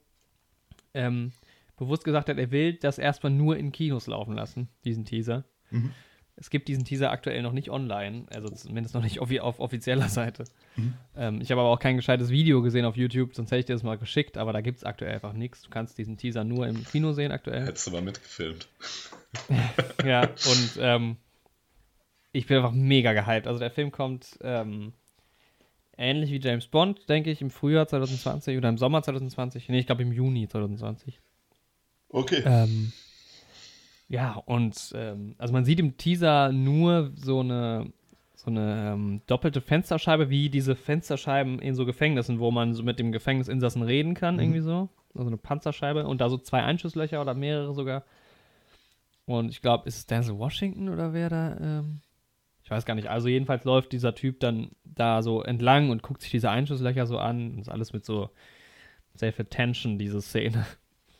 ähm, bewusst gesagt hat, er will das erstmal nur in Kinos laufen lassen, diesen Teaser.
Mhm.
Es gibt diesen Teaser aktuell noch nicht online, also zumindest noch nicht auf offizieller Seite.
Mhm.
Ähm, ich habe aber auch kein gescheites Video gesehen auf YouTube, sonst hätte ich dir das mal geschickt, aber da gibt es aktuell einfach nichts. Du kannst diesen Teaser nur im Kino sehen aktuell.
Hättest du mal mitgefilmt. <laughs>
Ja, und ähm, ich bin einfach mega gehypt. Also der Film kommt ähm, ähnlich wie James Bond, denke ich, im Frühjahr 2020 oder im Sommer 2020. Nee, ich glaube im Juni 2020.
Okay.
Ähm, ja, und ähm, also man sieht im Teaser nur so eine so eine ähm, doppelte Fensterscheibe, wie diese Fensterscheiben in so Gefängnissen, wo man so mit dem Gefängnisinsassen reden kann,
Mhm.
irgendwie so. Also eine Panzerscheibe und da so zwei Einschusslöcher oder mehrere sogar. Und ich glaube, ist es Denzel Washington oder wer da? Ähm, ich weiß gar nicht. Also jedenfalls läuft dieser Typ dann da so entlang und guckt sich diese Einschusslöcher so an. Und ist alles mit so sehr viel Tension, diese Szene.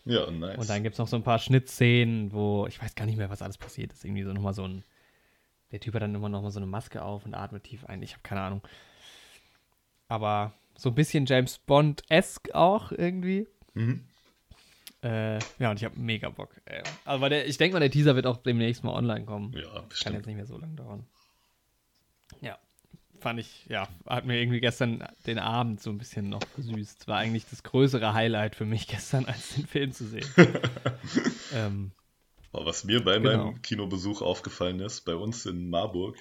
Ja, nice.
Und dann gibt es noch so ein paar Schnittszenen, wo ich weiß gar nicht mehr, was alles passiert ist. Irgendwie so nochmal so ein. Der Typ hat dann immer nochmal so eine Maske auf und atmet tief ein. Ich habe keine Ahnung. Aber so ein bisschen James Bond-esque auch irgendwie.
mhm.
Äh, ja, und ich habe mega Bock. Äh, aber der, ich denke mal, der Teaser wird auch demnächst mal online kommen.
Ja,
Kann
bestimmt.
jetzt nicht mehr so lange dauern. Ja, fand ich, ja, hat mir irgendwie gestern den Abend so ein bisschen noch versüßt. War eigentlich das größere Highlight für mich <laughs> gestern, als den Film zu sehen. <laughs> ähm,
was mir bei
Genau.
meinem Kinobesuch aufgefallen ist, bei uns in Marburg,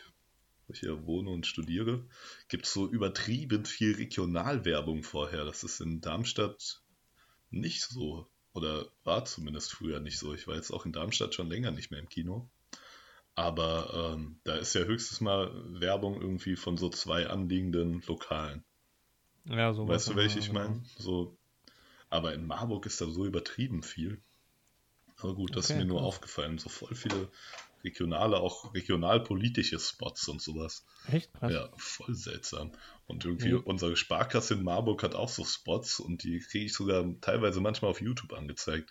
wo ich hier wohne und studiere, gibt es so übertrieben viel Regionalwerbung vorher. Das ist in Darmstadt nicht so. Oder war zumindest früher nicht so. Ich war jetzt auch in Darmstadt schon länger nicht mehr im Kino. Aber ähm, da ist ja höchstens mal Werbung irgendwie von so zwei anliegenden Lokalen.
Ja, so
Weißt du, welche ich meine? So, aber in Marburg ist da so übertrieben viel. Aber gut, das
Okay,
ist mir nur
cool.
aufgefallen. So voll viele regionale, auch regionalpolitische Spots und sowas.
Echt krass.
Ja, voll seltsam. Und irgendwie
Ja.
unsere Sparkasse in Marburg hat auch so Spots und die kriege ich sogar teilweise manchmal auf YouTube angezeigt.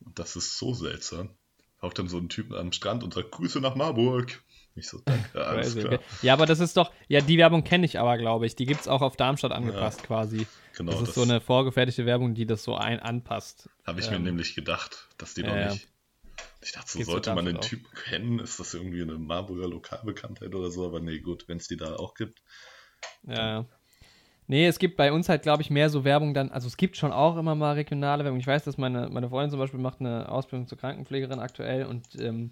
Und das ist so seltsam. Taucht dann so ein Typ am Strand und sagt, Grüße nach Marburg. Ich so, danke, <laughs> alles klar.
okay. Ja, aber das ist doch, ja, die Werbung kenne ich aber, glaube ich. Die gibt es auch auf Darmstadt angepasst quasi.
Genau,
das ist
das
so eine vorgefertigte Werbung, die das so ein anpasst.
habe ich
ähm,
mir nämlich gedacht, dass die
ja,
noch
ja.
nicht. Ich dachte, so sollte man den
Darmstadt
Typen kennen, ist das irgendwie eine Marburger Lokalbekanntheit oder so, aber nee, gut, wenn es die da auch gibt.
Ja, ja. Nee, es gibt bei uns halt, glaube ich, mehr so Werbung dann, also es gibt schon auch immer mal regionale Werbung. Ich weiß, dass meine, meine Freundin zum Beispiel macht eine Ausbildung zur Krankenpflegerin aktuell und ähm,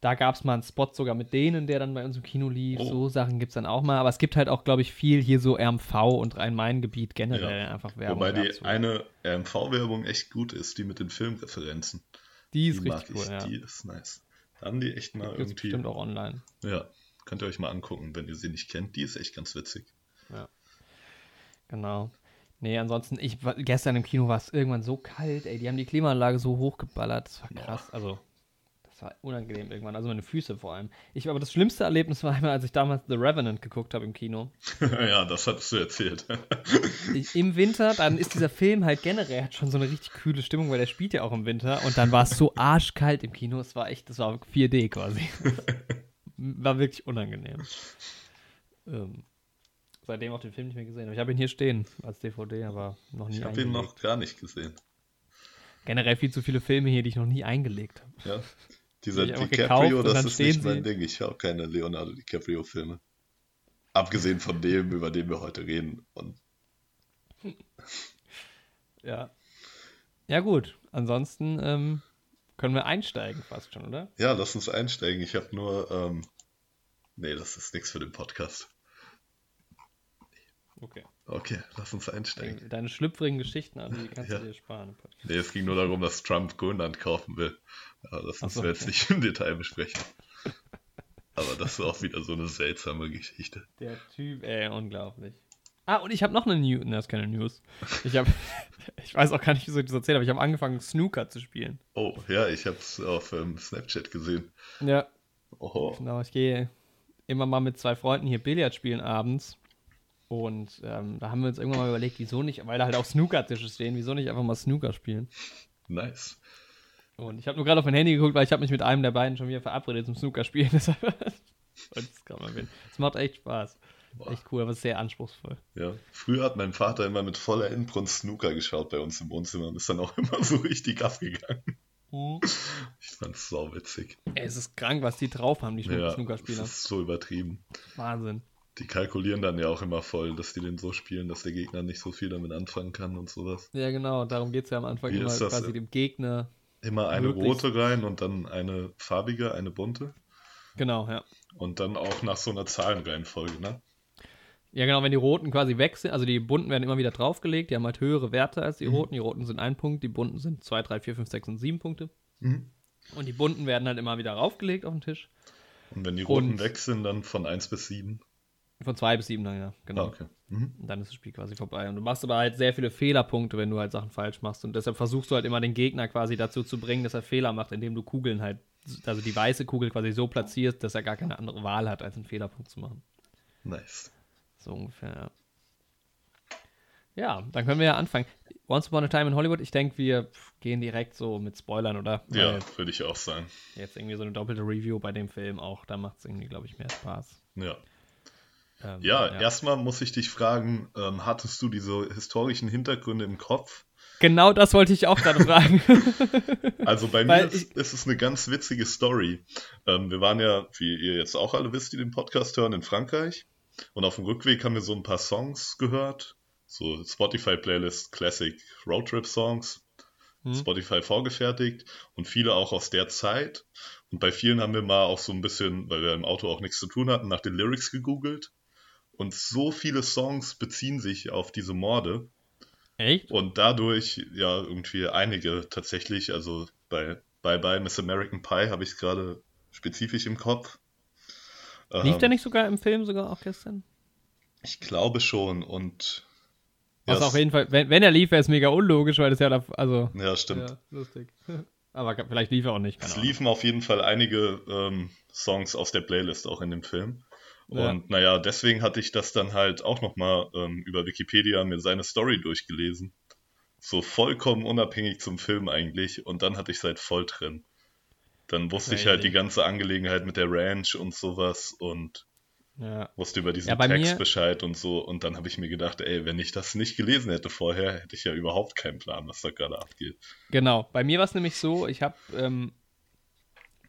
da gab es mal einen Spot sogar mit denen, der dann bei uns im Kino lief.
Oh.
So Sachen gibt es dann auch mal. Aber es gibt halt auch, glaube ich, viel hier so RMV und Rhein-Main-Gebiet generell einfach Werbung.
Wobei die
dazu.
eine RMV-Werbung echt gut ist, die mit den Filmreferenzen.
die ist
die mag
richtig cool,
ich,
ja.
die ist nice. Da haben die echt mal
Gibt's
irgendwie.
bestimmt auch online.
Ja, könnt ihr euch mal angucken, wenn ihr sie nicht kennt. Die ist echt ganz witzig.
Genau. Nee, ansonsten, ich war, gestern im Kino war es irgendwann so kalt, ey, die haben die Klimaanlage so hochgeballert, das war krass. Also, das war unangenehm irgendwann, also meine Füße vor allem. Ich, aber das schlimmste Erlebnis war einmal, als ich damals The Revenant geguckt habe im Kino. <laughs>
ja, das hattest du erzählt. <laughs>
Ich, Im Winter, dann ist dieser Film halt generell, hat schon so eine richtig kühle Stimmung, weil der spielt ja auch im Winter und dann war es so arschkalt im Kino, es war echt, das war 4D quasi. <laughs> war wirklich unangenehm. Ähm, seitdem auch den Film nicht mehr gesehen. Aber ich habe ihn hier stehen als DVD, aber noch nie
ich habe ihn noch gar nicht gesehen.
Generell viel zu viele Filme hier, die ich noch nie eingelegt habe.
Ja. Dieser
Die
DiCaprio, das ist nicht mein. Ding. Ich habe keine Leonardo DiCaprio-Filme. Abgesehen von dem, über den wir heute reden. Und <laughs>
Ja. Ja, gut. Ansonsten ähm, können wir einsteigen fast schon, oder?
ja, lass uns einsteigen. Ich habe nur. Ähm, nee, das ist nichts für den Podcast.
Okay.
Okay, lass uns einsteigen.
Deine schlüpfrigen Geschichten, also die kannst
Ja.
du dir sparen.
Nee, es ging nur darum, dass Trump Grönland kaufen will. Aber das müssen
so,
wir jetzt
okay.
nicht im Detail besprechen. Aber das ist auch wieder so eine seltsame Geschichte.
Der Typ, ey, unglaublich. Ah, und ich habe noch eine News. Ne, das ist keine News. Ich habe, <laughs> ich weiß auch gar nicht, wieso ich das erzähle, aber ich habe angefangen, Snooker zu spielen.
Oh, ja, ich habe es auf ähm, Snapchat gesehen.
Ja,
Oho.
Genau, ich gehe immer mal mit zwei Freunden hier Billard spielen abends. Und ähm, da haben wir uns irgendwann mal überlegt, wieso nicht, weil da halt auch Snooker-Tische stehen, wieso nicht einfach mal Snooker spielen.
Nice.
Und ich habe nur gerade auf mein Handy geguckt, weil ich habe mich mit einem der beiden schon wieder verabredet zum Snooker spielen. Ich <laughs> es gerade mal erwähnen. Es macht echt Spaß.
Boah.
Echt cool, aber sehr anspruchsvoll.
Ja, früher hat mein Vater immer mit voller Inbrunst Snooker geschaut bei uns im Wohnzimmer und ist dann auch <laughs> immer so richtig abgegangen. Ich fand's sau witzig.
Ey, es ist krank, was die drauf haben, die
Ja, das
Snooker-Spieler.
ist so übertrieben.
Wahnsinn.
Die kalkulieren dann ja auch immer voll, dass die den so spielen, dass der Gegner nicht so viel damit anfangen kann und sowas.
Ja, genau, darum geht es ja am Anfang
Wie
immer quasi
denn?
dem Gegner.
Immer eine rote rein und dann eine farbige, eine bunte.
Genau, ja.
Und dann auch nach so einer Zahlenreihenfolge, ne?
Ja, genau, wenn die roten quasi weg sind, also die bunten werden immer wieder draufgelegt, die haben halt höhere Werte als die
Mhm.
roten. Die roten sind ein Punkt, die bunten sind 2, 3, 4, 5, 6 und 7 Punkte.
Mhm.
Und die bunten werden halt immer wieder raufgelegt auf den Tisch.
Und wenn die roten
Und-
weg sind, dann von 1 bis 7.
Von 2 bis 7 dann, ja, genau.
Ah, okay. Mhm.
Und dann ist das Spiel quasi vorbei. Und du machst aber halt sehr viele Fehlerpunkte, wenn du halt Sachen falsch machst. Und deshalb versuchst du halt immer den Gegner quasi dazu zu bringen, dass er Fehler macht, indem du Kugeln halt, also die weiße Kugel quasi so platzierst, dass er gar keine andere Wahl hat, als einen Fehlerpunkt zu machen.
Nice.
So ungefähr, ja. Ja, dann können wir ja anfangen. Once Upon a Time in Hollywood, ich denke, wir gehen direkt so mit Spoilern, oder?
Ja, würde ich auch sagen.
jetzt irgendwie so eine doppelte Review bei dem Film auch, da macht es irgendwie, glaube ich, mehr Spaß.
Ja.
Ähm,
Ja, erstmal muss ich dich fragen, ähm, hattest du diese historischen Hintergründe im Kopf?
Genau das wollte ich auch gerade fragen. <laughs>
Also bei mir ist, ist es eine ganz witzige Story. Ähm, wir waren ja, wie ihr jetzt auch alle wisst, die den Podcast hören, in Frankreich. Und auf dem Rückweg haben wir so ein paar Songs gehört. So Spotify-Playlist Classic Roadtrip-Songs.
Hm.
Spotify vorgefertigt und viele auch aus der Zeit. Und bei vielen haben wir mal auch so ein bisschen, weil wir im Auto auch nichts zu tun hatten, nach den Lyrics gegoogelt. Und so viele Songs beziehen sich auf diese Morde.
Echt?
Und dadurch, ja, irgendwie einige tatsächlich, also bei Bye Bye Miss American Pie habe ich es gerade spezifisch im Kopf.
Lief
Ähm,
der nicht sogar im Film sogar auch gestern?
Ich glaube schon und
Was
ja,
auf jeden Fall, wenn, wenn er lief, wäre es mega unlogisch, weil das ja da, also.
ja, stimmt.
Ja, lustig. <laughs> Aber vielleicht lief er auch nicht.
Es liefen auf jeden Fall einige ähm, Songs aus der Playlist auch in dem Film.
Ja.
Und naja, deswegen hatte ich das dann halt auch nochmal ähm, über Wikipedia mir seine Story durchgelesen. So vollkommen unabhängig zum Film eigentlich. Und dann hatte ich es halt voll drin. Dann wusste ich halt
Crazy.
die ganze Angelegenheit mit der Ranch und sowas und
Ja.
wusste über diesen
Ja,
Text
mir-
Bescheid und so. Und dann habe ich mir gedacht, ey, wenn ich das nicht gelesen hätte vorher, hätte ich ja überhaupt keinen Plan, was da gerade abgeht.
Genau. Bei mir war es nämlich so, ich habe ähm,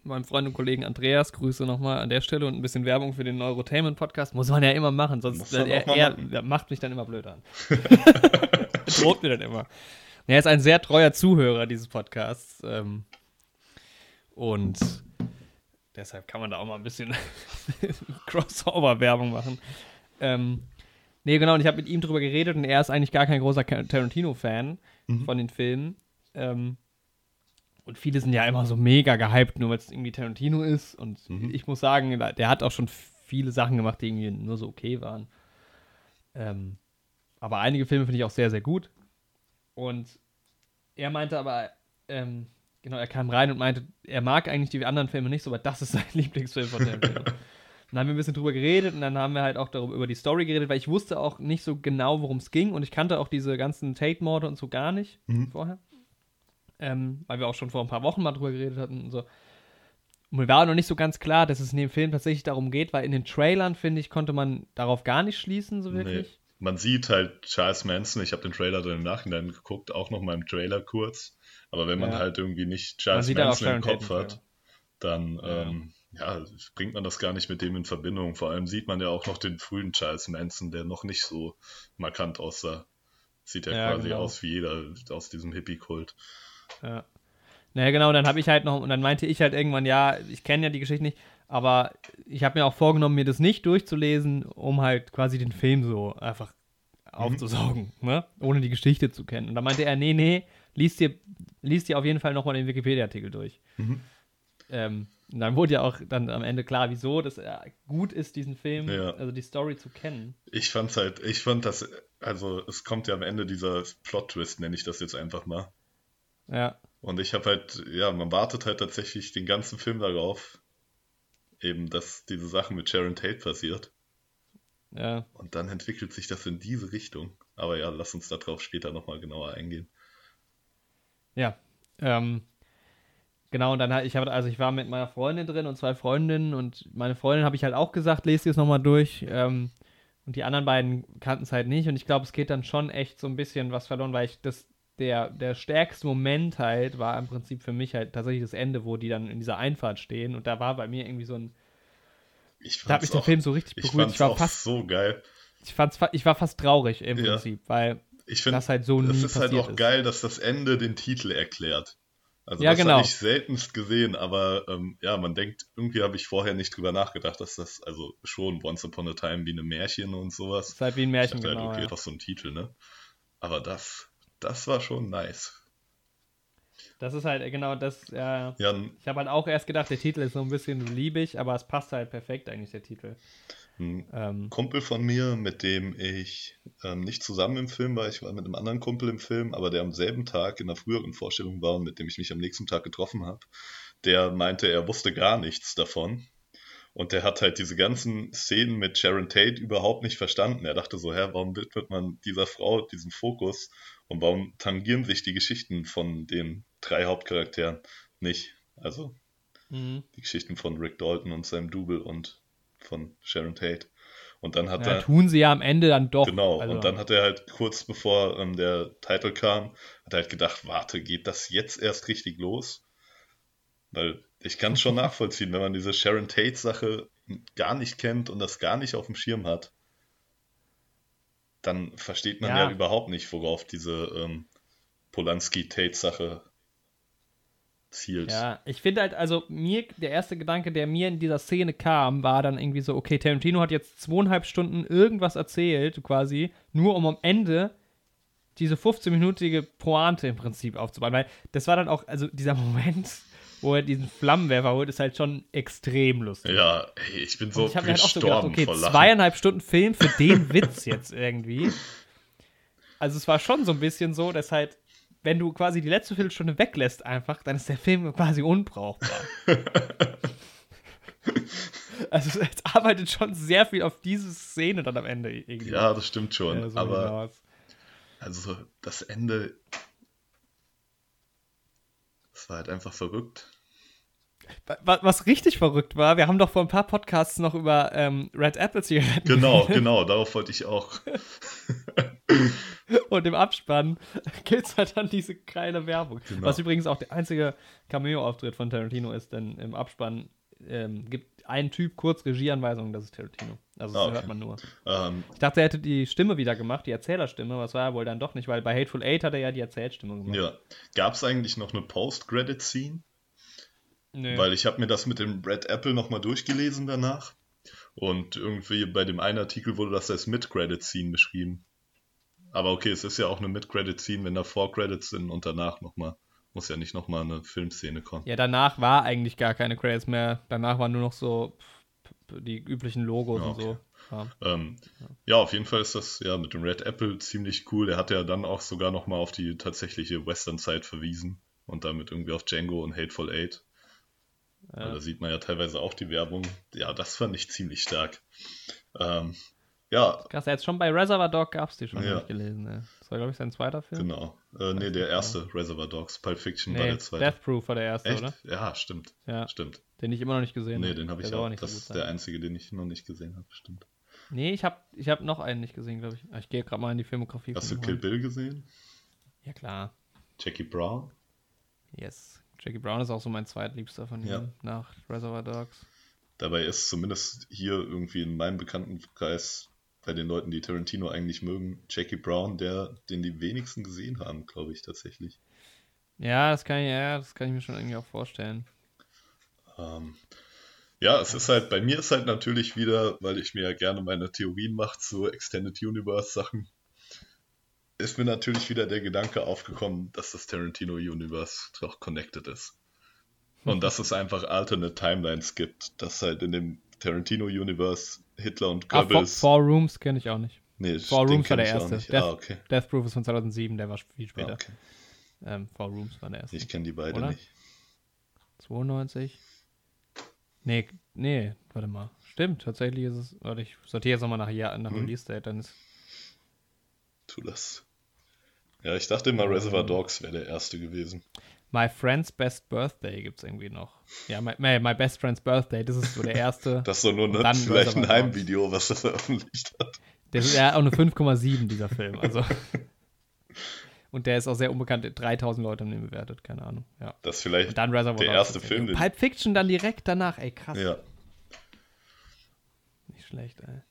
meinem Freund und Kollegen Andreas, Grüße nochmal an der Stelle und ein bisschen Werbung für den Neurotainment-Podcast. Muss man ja immer machen, sonst er, er,
machen.
macht mich dann immer blöd an. <laughs> <laughs> Droht mir dann immer. Er ist ein sehr treuer Zuhörer dieses Podcasts. Ähm, und deshalb kann man da auch mal ein bisschen <laughs> Crossover-Werbung machen. Ähm, nee, genau, und ich habe mit ihm drüber geredet und er ist eigentlich gar kein großer Tarantino-Fan von den Filmen. Ähm, und viele sind ja immer so mega gehypt, nur weil es irgendwie Tarantino ist. Und ich muss sagen, der hat auch schon viele Sachen gemacht, die irgendwie nur so okay waren. Ähm, aber einige Filme finde ich auch sehr, sehr gut. Und er meinte aber, ähm, genau, er kam rein und meinte, er mag eigentlich die anderen Filme nicht so, aber das ist <laughs> sein Lieblingsfilm von Tarantino. Dann haben wir ein bisschen drüber geredet und dann haben wir halt auch darüber über die Story geredet, weil ich wusste auch nicht so genau, worum es ging und ich kannte auch diese ganzen Tate-Morde und so gar nicht vorher. Ähm, weil wir auch schon vor ein paar Wochen mal drüber geredet hatten und so. Und mir war noch nicht so ganz klar, dass es in dem Film tatsächlich darum geht, weil in den Trailern, finde ich, konnte man darauf gar nicht schließen, so wirklich.
Nee. Man sieht halt Charles Manson, ich habe den Trailer dann im Nachhinein geguckt, auch noch mal im Trailer kurz. Aber wenn man
Ja.
halt irgendwie nicht Charles Manson im Kopf hat, dann
Ja.
ähm, ja, bringt man das gar nicht mit dem in Verbindung. Vor allem sieht man ja auch noch den frühen Charles Manson, der noch nicht so markant aussah. Sieht ja,
Ja,
quasi
genau.
aus wie jeder aus diesem Hippie-Kult.
Ja. Naja, genau, und dann habe ich halt noch, und dann meinte ich halt irgendwann, ja, ich kenne ja die Geschichte nicht, aber ich habe mir auch vorgenommen, mir das nicht durchzulesen, um halt quasi den Film so einfach aufzusaugen, ne? Ohne die Geschichte zu kennen. Und dann meinte er, nee, nee, liest dir, liest dir auf jeden Fall nochmal den Wikipedia-Artikel durch.
Mhm.
Ähm, und dann wurde ja auch dann am Ende klar, wieso das äh, gut ist, diesen Film,
Ja.
also die Story zu kennen.
Ich fand's halt, ich fand das, also es kommt ja am Ende dieser Plot-Twist, nenne ich das jetzt einfach mal.
Ja.
Und ich habe halt, ja, man wartet halt tatsächlich den ganzen Film darauf, eben, dass diese Sache mit Sharon Tate passiert.
Ja.
Und dann entwickelt sich das in diese Richtung. Aber ja, lass uns darauf später nochmal genauer eingehen.
Ja. Ähm, genau, und dann ich habe, also ich war mit meiner Freundin drin und zwei Freundinnen und meine Freundin habe ich halt auch gesagt, lest dir es nochmal durch. Ähm, und die anderen beiden kannten es halt nicht. Und ich glaube, es geht dann schon echt so ein bisschen was verloren, weil ich das, der, der stärkste Moment halt war im Prinzip für mich halt tatsächlich das Ende, wo die dann in dieser Einfahrt stehen. Und da war bei mir irgendwie so ein,
Ich
da hat mich der
auch-
Film so richtig
ich
berührt.
fand's
Ich war fast,
so geil.
ich fand's, fa- ich war fast traurig im
Ja.
Prinzip, weil
Ich finde,
das halt so
das
nie
ist halt
passiert
auch
ist.
geil, dass das Ende den Titel erklärt. Also
Ja,
das
genau.
habe ich seltenst gesehen, aber ähm, ja, man denkt, irgendwie habe ich vorher nicht drüber nachgedacht, dass das, also schon Once Upon a Time wie eine Märchen und sowas.
ist halt wie ein
Ich
Märchen,
dachte halt,
genau.
okay,
ja.
doch so ein Titel, ne? Aber das, das war schon nice.
Das ist halt genau das, ja.
Ja,
Ich habe halt auch erst gedacht, der Titel ist so ein bisschen liebig, aber es passt halt perfekt eigentlich, der Titel.
ein
Ähm,
Kumpel von mir, mit dem ich ähm, nicht zusammen im Film war, ich war mit einem anderen Kumpel im Film, aber der am selben Tag in einer früheren Vorstellung war und mit dem ich mich am nächsten Tag getroffen habe, der meinte, er wusste gar nichts davon. Und der hat halt diese ganzen Szenen mit Sharon Tate überhaupt nicht verstanden. Er dachte so, hä, warum widmet man dieser Frau diesen Fokus und warum tangieren sich die Geschichten von den drei Hauptcharakteren nicht? Also
mhm.
die Geschichten von Rick Dalton und seinem Double und von Sharon Tate. Und dann hat
ja,
er,
tun sie ja am Ende dann doch.
genau,
also,
und dann hat er halt kurz bevor ähm, der Titel kam, hat er halt gedacht, warte, geht das jetzt erst richtig los? Weil ich kann es schon <laughs> nachvollziehen, wenn man diese Sharon Tate-Sache gar nicht kennt und das gar nicht auf dem Schirm hat, dann versteht man ja,
Ja.
überhaupt nicht, worauf diese ähm, Polanski-Tate-Sache zielt.
Ja, ich finde halt, also mir, der erste Gedanke, der mir in dieser Szene kam, war dann irgendwie so, okay, Tarantino hat jetzt zweieinhalb Stunden irgendwas erzählt, quasi, nur um am Ende diese 15-minütige Pointe im Prinzip aufzubauen. Weil das war dann auch, also dieser <laughs> Moment, wo er diesen Flammenwerfer holt, ist halt schon extrem lustig.
Ja, ey, ich bin so
ich habe mir halt auch so gedacht,
gestorben
okay, zweieinhalb Stunden Film für den Witz jetzt irgendwie. Also es war schon so ein bisschen so, dass halt, wenn du quasi die letzte Viertelstunde weglässt einfach, dann ist der Film quasi unbrauchbar. <laughs> also es arbeitet schon sehr viel auf diese Szene dann am Ende irgendwie.
Ja, das stimmt schon.
äh, so
aber
hinaus.
also das Ende. Das war halt einfach verrückt.
Wa- Was richtig verrückt war, wir haben doch vor ein paar Podcasts noch über ähm, Red Apple Zigaretten
Genau, <laughs> genau, darauf wollte ich auch. <laughs>
Und im Abspann <laughs> gibt es halt dann diese geile Werbung.
Genau.
Was übrigens auch der einzige Cameo-Auftritt von Tarantino ist, denn im Abspann ähm, gibt ein Typ kurz Regieanweisungen, das ist Tarantino. Also das
Ah, okay.
hört man nur.
Ähm,
Ich dachte, er hätte die Stimme wieder gemacht, die Erzählerstimme, aber das war er wohl dann doch nicht, weil bei Hateful Eight hat er ja die Erzählstimme gemacht.
ja. Gab es eigentlich noch eine Post-Credit-Scene?
Nö.
Weil ich habe mir das mit dem Red Apple nochmal durchgelesen danach. Und irgendwie bei dem einen Artikel wurde das als Mid-Credit-Scene beschrieben. Aber okay, es ist ja auch eine Mid-Credit-Scene, wenn da Vor-Credits sind und danach nochmal. Muss ja nicht nochmal eine Filmszene kommen.
ja, danach war eigentlich gar keine Credits mehr. Danach waren nur noch so die üblichen Logos
Ja,
und so. Ja.
Ähm, ja, auf jeden Fall ist das ja mit dem Red Apple ziemlich cool. Der hat ja dann auch sogar nochmal auf die tatsächliche Western-Side verwiesen und damit irgendwie auf Django und Hateful Eight.
Ja.
Da sieht man ja teilweise auch die Werbung. Ja, das fand ich ziemlich stark. Ähm, ja,
Krass, jetzt schon bei Reservoir Dog gab es die schon,
Ja.
hab ich gelesen. Ne? Das war, glaube ich, sein zweiter Film.
genau. Äh, nee, der erste Reservoir Dogs. Pulp Fiction war
Nee,
der zweite.
Death Proof war der erste,
Echt?
oder?
Ja, stimmt.
Ja,
Stimmt.
den ich immer noch nicht gesehen
Nee,
habe.
den habe ich
Der
auch.
nicht
Das
so
ist der
sein.
einzige, den ich noch nicht gesehen habe. Stimmt.
Nee, ich habe ich hab noch einen nicht gesehen, glaube ich. Ah, Ich gehe gerade mal in die Filmografie.
Hast du Kill. Bill gesehen?
Ja, klar.
Jackie Brown?
Yes. Jackie Brown ist auch so mein zweitliebster von ihm
Ja.
nach Reservoir Dogs.
Dabei ist zumindest hier irgendwie in meinem Bekanntenkreis bei den Leuten, die Tarantino eigentlich mögen, Jackie Brown, der, den die wenigsten gesehen haben, glaube ich tatsächlich.
Ja, das kann ich, ja, das kann ich mir schon irgendwie auch vorstellen.
Ähm, ja, es ist halt, bei mir ist halt natürlich wieder, weil ich mir ja gerne meine Theorien mache zu Extended Universe Sachen, ist mir natürlich wieder der Gedanke aufgekommen, dass das Tarantino Universe doch connected ist. Und dass es <laughs> einfach alternate Timelines gibt, dass halt in dem Tarantino Universe Hitler und
Ah, Four,
Goebbels.
Four Rooms kenne ich auch nicht.
nee,
Four Rooms war der erste. Death,
Ah, okay.
Death Proof ist von 2007, der war viel
Ah,
später.
okay.
Ähm, Four Rooms war der erste.
Ich kenne die beiden nicht.
92? Nee, nee, warte mal. Stimmt, tatsächlich ist es. Warte, ich sortiere jetzt nochmal nach, Jahr, nach
Hm.
Release Date, dann ist.
Tu das. Ja, ich dachte immer, Reservoir Dogs wäre der erste gewesen.
My Friend's Best Birthday gibt's irgendwie noch. Ja, my, my, Best Friend's Birthday, das ist so der erste. <laughs>
Das ist doch nur ne,
dann
vielleicht ein. Heimvideo, was er veröffentlicht hat.
Der ist ja auch eine 5,7, dieser Film. Also. <laughs> Und der ist auch sehr unbekannt. 3000 Leute haben den bewertet, keine Ahnung. Ja.
Das ist vielleicht der erste. Film, den,
Pulp Fiction dann direkt danach, ey, krass.
ja.
Nicht schlecht, ey.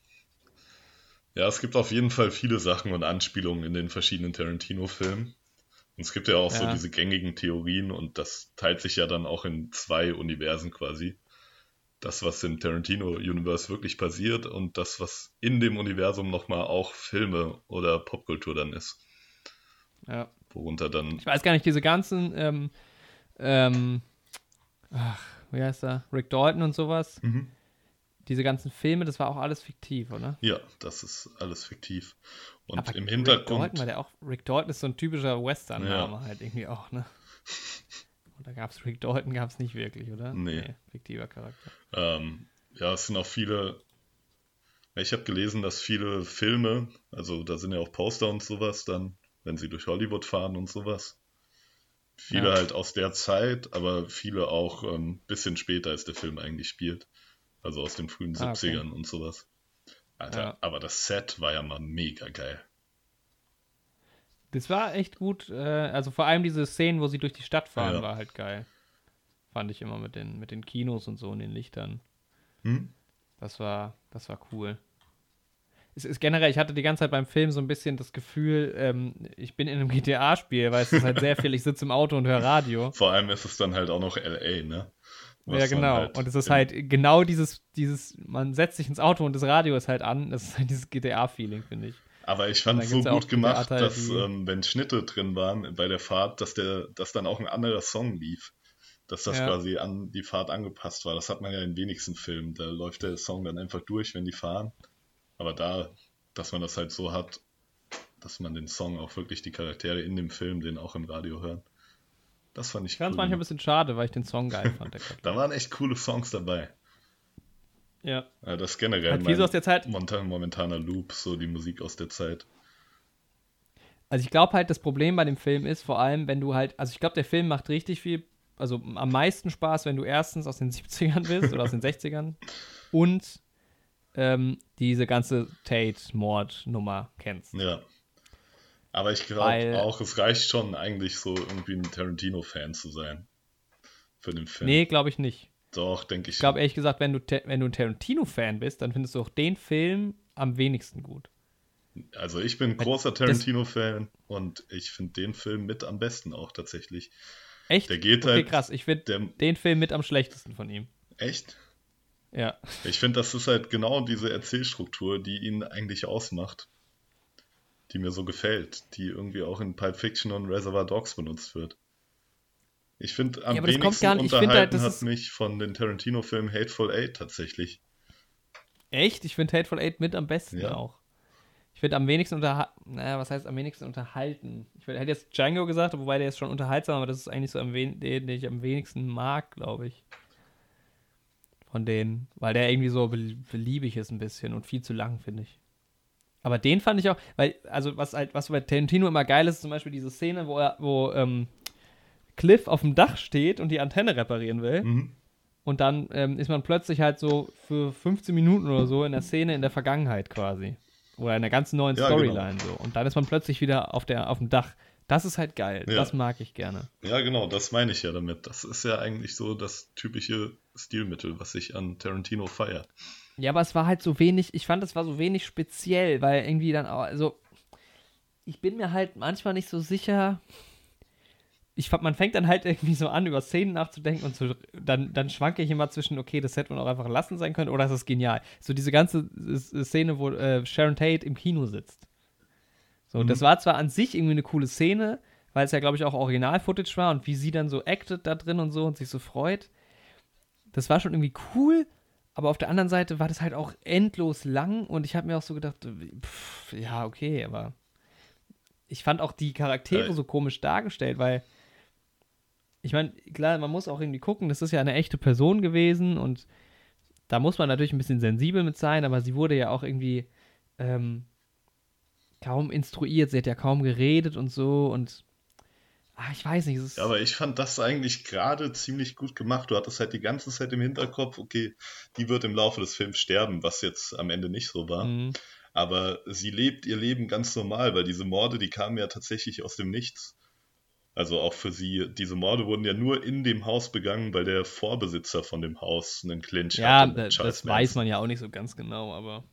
ja, es gibt auf jeden Fall viele Sachen und Anspielungen in den verschiedenen Tarantino-Filmen. Und es gibt ja auch so
Ja.
diese gängigen Theorien und das teilt sich ja dann auch in zwei Universen quasi. Das, was im Tarantino-Universe wirklich passiert und das, was in dem Universum nochmal auch Filme oder Popkultur dann ist.
Ja.
Worunter dann
Ich weiß gar nicht, diese ganzen, ähm, ähm, ach, wie heißt er? Rick Dalton und sowas.
Mhm.
Diese ganzen Filme, das war auch alles fiktiv, oder?
Ja, das ist alles fiktiv. Und
Aber
im
Rick
Hintergrund.
Dalton, war der auch, Rick Dalton ist so ein typischer Western-Name halt irgendwie auch, ne? Und da gab es Rick Dalton, gab es nicht wirklich, oder?
Nee.
fiktiver Charakter.
Ähm, ja, es sind auch viele. Ich habe gelesen, dass viele Filme, also da sind ja auch Poster und sowas, dann, wenn sie durch Hollywood fahren und sowas. Viele
Ja.
halt aus der Zeit, aber viele auch ein ähm, bisschen später, als der Film eigentlich spielt. Also aus den frühen
Ah, okay.
70ern und sowas. Alter,
Ja.
aber das Set war ja mal mega geil.
Das war echt gut. Äh, also vor allem diese Szenen, wo sie durch die Stadt fahren,
Ja.
war halt geil. Fand ich immer mit den, mit den Kinos und so und den Lichtern.
Hm?
Das war, das war cool. Es ist generell, ich hatte die ganze Zeit beim Film so ein bisschen das Gefühl, ähm, ich bin in einem GTA-Spiel, weil es ist halt sehr <laughs> viel, ich sitze im Auto und höre Radio.
Vor allem ist es dann halt auch noch LA, ne?
Ja, genau.
halt
und es ist halt genau dieses, dieses, man setzt sich ins Auto und das Radio ist halt an. Das ist halt dieses GTA-Feeling, finde ich.
Aber ich fand es so gut gemacht,
Theater,
dass ähm, wenn Schnitte drin waren bei der Fahrt, dass der, dass dann auch ein anderer Song lief. dass das
Ja.
quasi an die Fahrt angepasst war. Das hat man ja in wenigsten Filmen. Da läuft der Song dann einfach durch, wenn die fahren. Aber da, dass man das halt so hat, dass man den Song auch wirklich die Charaktere in dem Film, den auch im Radio hören. Das fand ich
es
cool.
manchmal ein bisschen schade, weil ich den Song geil fand. <laughs>
Da waren echt coole Songs dabei.
ja.
Ja, das ist generell
so
mein
aus der Zeit.
momentaner Loop, so die Musik aus der Zeit.
Also ich glaube halt, das Problem bei dem Film ist vor allem, wenn du halt, also ich glaube, der Film macht richtig viel, also am meisten Spaß, wenn du erstens aus den 70ern bist oder aus den 60ern <laughs> und ähm, diese ganze Tate-Mord-Nummer kennst.
Ja. Aber ich glaube auch, es reicht schon eigentlich so irgendwie ein Tarantino-Fan zu sein. Für den Film.
Nee, glaube ich nicht.
Doch, denke ich.
Ich glaube ehrlich gesagt, wenn du, wenn du ein Tarantino-Fan bist, dann findest du auch den Film am wenigsten gut.
Also ich bin großer Tarantino-Fan und ich finde den Film mit am besten auch tatsächlich.
Echt?
Der geht
okay,
halt-
krass. Ich finde den Film mit am schlechtesten von ihm.
echt?
Ja.
Ich finde, das ist halt genau diese Erzählstruktur, die ihn eigentlich ausmacht. Die mir so gefällt, die irgendwie auch in Pulp Fiction und Reservoir Dogs benutzt wird. Ich finde, am
Ja,
wenigsten
nicht-
unterhalten
halt, das
hat mich von den Tarantino-Filmen Hateful Eight tatsächlich.
Echt? Ich finde Hateful Eight mit am besten
Ja.
auch. Ich finde am wenigsten unterhalten. Naja, was heißt am wenigsten unterhalten? Ich würd- hätte jetzt Django gesagt, wobei der ist schon unterhaltsam, aber das ist eigentlich so am wen den, den ich am wenigsten mag, glaube ich. Von denen. Weil der irgendwie so bel beliebig ist ein bisschen und viel zu lang, finde ich. Aber den fand ich auch, weil, also was halt, was bei Tarantino immer geil ist, ist zum Beispiel diese Szene, wo er, wo ähm, Cliff auf dem Dach steht und die Antenne reparieren will.
Mhm.
Und dann ähm, ist man plötzlich halt so für 15 Minuten oder so in der Szene in der Vergangenheit quasi. Oder in einer ganz neuen
Ja, genau.
Storyline so. Und dann ist man plötzlich wieder auf, der, auf dem Dach. Das ist halt geil.
Ja.
Das mag ich gerne.
Ja, genau, das meine ich ja damit. Das ist ja eigentlich so das typische Stilmittel, was ich an Tarantino feiere.
Ja, aber es war halt so wenig, ich fand, es war so wenig speziell, weil irgendwie dann auch, also ich bin mir halt manchmal nicht so sicher. Ich, fand, man fängt dann halt irgendwie so an, über Szenen nachzudenken und so, dann, dann schwanke ich immer zwischen, okay, das hätte man auch einfach lassen sein können oder das ist genial. So diese ganze Szene, wo äh, Sharon Tate im Kino sitzt. So,
Mhm.
das war zwar an sich irgendwie eine coole Szene, weil es ja, glaube ich, auch Original-Footage war und wie sie dann so actet da drin und so und sich so freut. Das war schon irgendwie cool, aber auf der anderen Seite war das halt auch endlos lang und ich habe mir auch so gedacht, pff, ja, okay, aber ich fand auch die Charaktere
Äh.
so komisch dargestellt, weil ich meine, klar, man muss auch irgendwie gucken, das ist ja eine echte Person gewesen und da muss man natürlich ein bisschen sensibel mit sein, aber sie wurde ja auch irgendwie ähm, kaum instruiert, sie hat ja kaum geredet und so und ah, ich weiß nicht, ist,
Ja, aber ich fand das eigentlich gerade ziemlich gut gemacht. Du hattest halt die ganze Zeit im Hinterkopf, okay, die wird im Laufe des Films sterben, was jetzt am Ende nicht so war.
Mhm.
Aber sie lebt ihr Leben ganz normal, weil diese Morde, die kamen ja tatsächlich aus dem Nichts. Also auch für sie, diese Morde wurden ja nur in dem Haus begangen, weil der Vorbesitzer von dem Haus einen Clinch
ja,
hatte.
da- das weiß man ja auch nicht so ganz genau, aber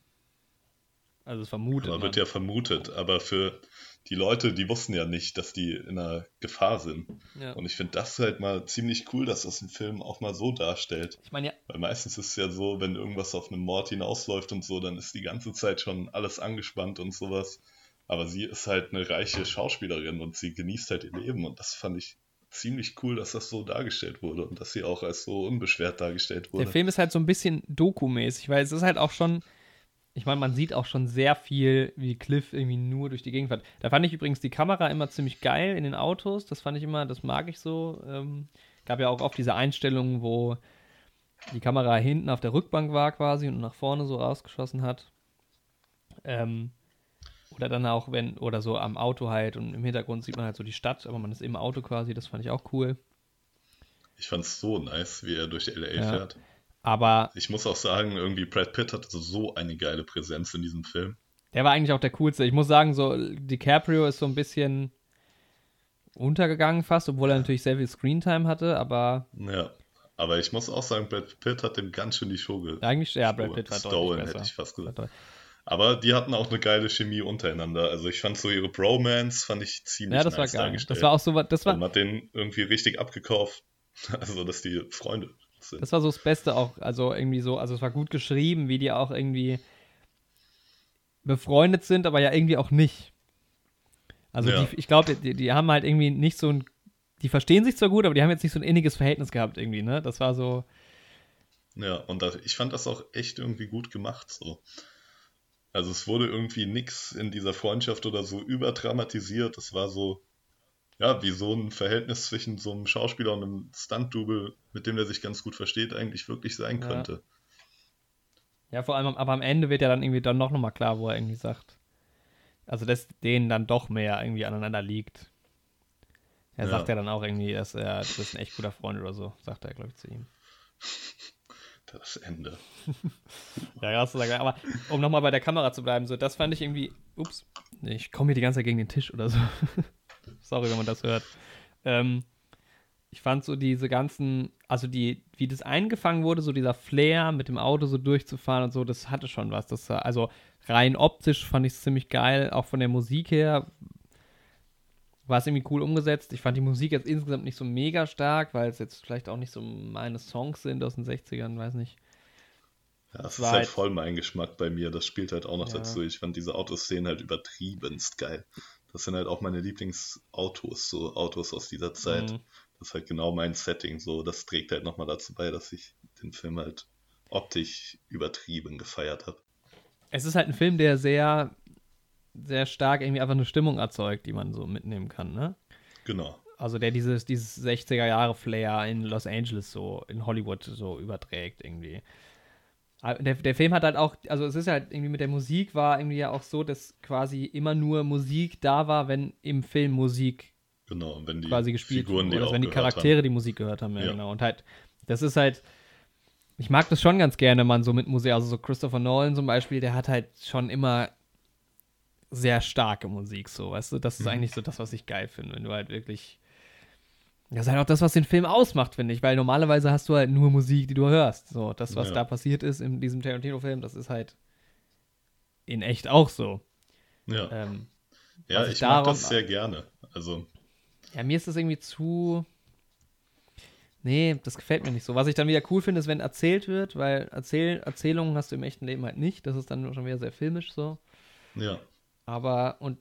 also es vermutet
Aber
man.
wird ja vermutet. Aber für die Leute, die wussten ja nicht, dass die in einer Gefahr sind.
ja.
Und ich finde das halt mal ziemlich cool, dass das ein Film auch mal so darstellt.
Ich meine ja,
Weil meistens ist es ja so, wenn irgendwas auf einen Mord hinausläuft und so, dann ist die ganze Zeit schon alles angespannt und sowas. Aber sie ist halt eine reiche Schauspielerin und sie genießt halt ihr Leben. Und das fand ich ziemlich cool, dass das so dargestellt wurde und dass sie auch als so unbeschwert dargestellt wurde.
Der Film ist halt so ein bisschen Doku-mäßig, weil es ist halt auch schon, ich meine, man sieht auch schon sehr viel, wie Cliff irgendwie nur durch die Gegend fährt. Da fand ich übrigens die Kamera immer ziemlich geil in den Autos. Das fand ich immer, das mag ich so. Ähm, gab ja auch oft diese Einstellungen, wo die Kamera hinten auf der Rückbank war quasi und nach vorne so rausgeschossen hat. Ähm, oder dann auch, wenn, oder so am Auto halt und im Hintergrund sieht man halt so die Stadt, aber man ist im Auto quasi, das fand ich auch cool.
Ich fand es so nice, wie er durch LA
Ja.
fährt.
Aber
Ich muss auch sagen, irgendwie Brad Pitt hatte so eine geile Präsenz in diesem Film.
Der war eigentlich auch der coolste. Ich muss sagen, so DiCaprio ist so ein bisschen untergegangen fast, obwohl er natürlich sehr viel Screentime hatte, aber
Ja. Aber ich muss auch sagen, Brad Pitt hat dem ganz schön die Show ge
eigentlich, ja, Brad Pitt war
gestohlen,
deutlich
hätte ich fast gesagt. Aber die hatten auch eine geile Chemie untereinander. Also ich fand so ihre Bromance, fand ich ziemlich
Ja, das
nice
war geil. Das war auch so, was- das
Man
war,
hat den irgendwie richtig abgekauft. <laughs> Also, dass die Freunde sind.
das war so das Beste auch, also irgendwie so, also es war gut geschrieben, wie die auch irgendwie befreundet sind, aber ja irgendwie auch nicht. Also
Ja.
die, ich glaube, die, die haben halt irgendwie nicht so ein die verstehen sich zwar gut, aber die haben jetzt nicht so ein inniges Verhältnis gehabt irgendwie, ne? Das war so.
Ja, und das, ich fand das auch echt irgendwie gut gemacht so. Also es wurde irgendwie nix in dieser Freundschaft oder so überdramatisiert. Es war so, ja, wie so ein Verhältnis zwischen so einem Schauspieler und einem Stunt-Double, mit dem der sich ganz gut versteht, eigentlich wirklich sein könnte.
Ja, vor allem, aber am Ende wird ja dann irgendwie dann noch mal klar, wo er irgendwie sagt. Also, dass denen dann doch mehr irgendwie aneinander liegt. Er
Ja.
sagt ja dann auch irgendwie, dass er, du bist ein echt guter Freund oder so, sagt er, glaube ich, zu ihm. <laughs>
Das Ende. <laughs>
Ja, hast du gesagt. Aber um nochmal bei der Kamera zu bleiben, so, das fand ich irgendwie. Ups, ich komme hier die ganze Zeit gegen den Tisch oder so. <laughs> Sorry, wenn man das hört. Ähm, ich fand so diese ganzen, also die, wie das eingefangen wurde, so dieser Flair mit dem Auto so durchzufahren und so, das hatte schon was. Das, also rein optisch fand ich es ziemlich geil, auch von der Musik her war es irgendwie cool umgesetzt. Ich fand die Musik jetzt insgesamt nicht so mega stark, weil es jetzt vielleicht auch nicht so meine Songs sind aus den 60ern, weiß nicht.
Ja, das ist
war
halt
halt-
voll mein Geschmack bei mir. Das spielt halt auch noch
Ja.
dazu. Ich fand diese Autoszenen halt übertriebenst geil. Das sind halt auch meine Lieblingsautos, so Autos aus dieser Zeit.
Mhm.
Das ist halt genau mein Setting. So, das trägt halt nochmal dazu bei, dass ich den Film halt optisch übertrieben gefeiert habe.
Es ist halt ein Film, der sehr, sehr stark irgendwie einfach eine Stimmung erzeugt, die man so mitnehmen kann, ne?
Genau.
Also der dieses, dieses 60er Jahre Flair in Los Angeles so, in Hollywood so überträgt irgendwie. Aber Der, der Film hat halt auch, also es ist halt irgendwie mit der Musik war irgendwie ja auch so, dass quasi immer nur Musik da war, wenn im Film Musik
Genau. Und wenn die
quasi gespielt
Figuren,
wurde,
die
oder wenn die Charaktere
haben.
die Musik gehört haben, ja,
Ja.
genau. Und halt, das ist halt, ich mag das schon ganz gerne, man so mit Musik, also so Christopher Nolan zum Beispiel, der hat halt schon immer sehr starke Musik, so, weißt du, das ist
Mhm.
eigentlich so das, was ich geil finde, wenn du halt wirklich, das ist halt auch das, was den Film ausmacht, finde ich, weil normalerweise hast du halt nur Musik, die du hörst, so, das, was
Ja.
da passiert ist in diesem Tarantino-Film, das ist halt in echt auch so.
Ja,
Ähm,
ja
ich
ich mag das sehr gerne. Also,
Ja, mir ist das irgendwie zu. Nee, das gefällt mir nicht so. Was ich dann wieder cool finde, ist, wenn erzählt wird, weil Erzähl Erzählungen hast du im echten Leben halt nicht. Das ist dann schon wieder sehr filmisch so.
ja.
Aber und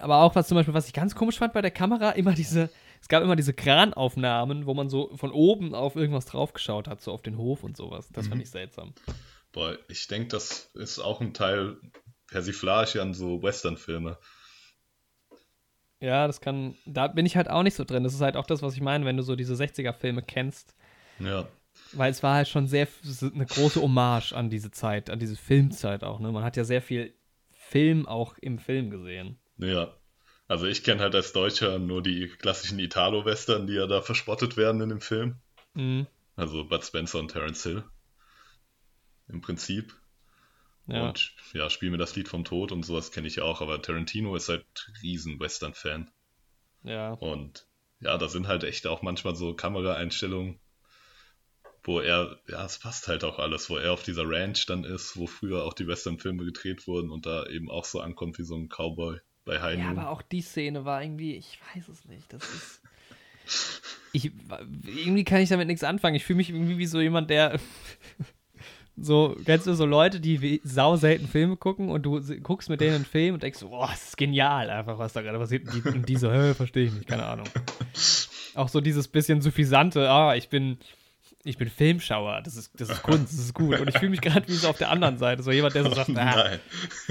aber auch was zum Beispiel, was ich ganz komisch fand bei der Kamera, immer diese, es gab immer diese Kranaufnahmen, wo man so von oben auf irgendwas draufgeschaut hat, so auf den Hof und sowas. Das fand
Mhm.
ich seltsam.
Boah, ich denke, das ist auch ein Teil Persiflage an so Western-Filme.
Ja, das kann, da bin ich halt auch nicht so drin. Das ist halt auch das, was ich meine, wenn du so diese 60er-Filme kennst.
Ja,
Weil es war halt schon sehr eine große Hommage an diese Zeit, an diese Filmzeit auch. Ne? Man hat ja sehr viel Film auch im Film gesehen.
ja. Also ich kenne halt als Deutscher nur die klassischen Italo-Western, die ja da verspottet werden in dem Film.
Mhm.
Also Bud Spencer und Terence Hill. Im Prinzip.
Ja.
Und ja, Spiel mir das Lied vom Tod und sowas kenne ich auch, aber Tarantino ist halt riesen Western-Fan.
ja.
Und ja, da sind halt echt auch manchmal so Kameraeinstellungen, wo er, ja, es passt halt auch alles, wo er auf dieser Ranch dann ist, wo früher auch die Western-Filme gedreht wurden und da eben auch so ankommt wie so ein Cowboy bei High
ja, aber auch die Szene war irgendwie, ich weiß es nicht. Das ist. <laughs> Ich, irgendwie kann ich damit nichts anfangen. Ich fühle mich irgendwie wie so jemand, der. <laughs> So, kennst du so Leute, die sau selten Filme gucken und du guckst mit denen einen Film und denkst boah, das ist genial, einfach was da gerade passiert. Und die, und die so, <laughs> hä, verstehe ich nicht, keine Ahnung. Auch so dieses bisschen suffisante, ah, ich bin, ich bin Filmschauer, das ist, das ist Kunst, das ist gut. Und ich fühle mich gerade wie so auf der anderen Seite, so jemand, der so sagt, ah,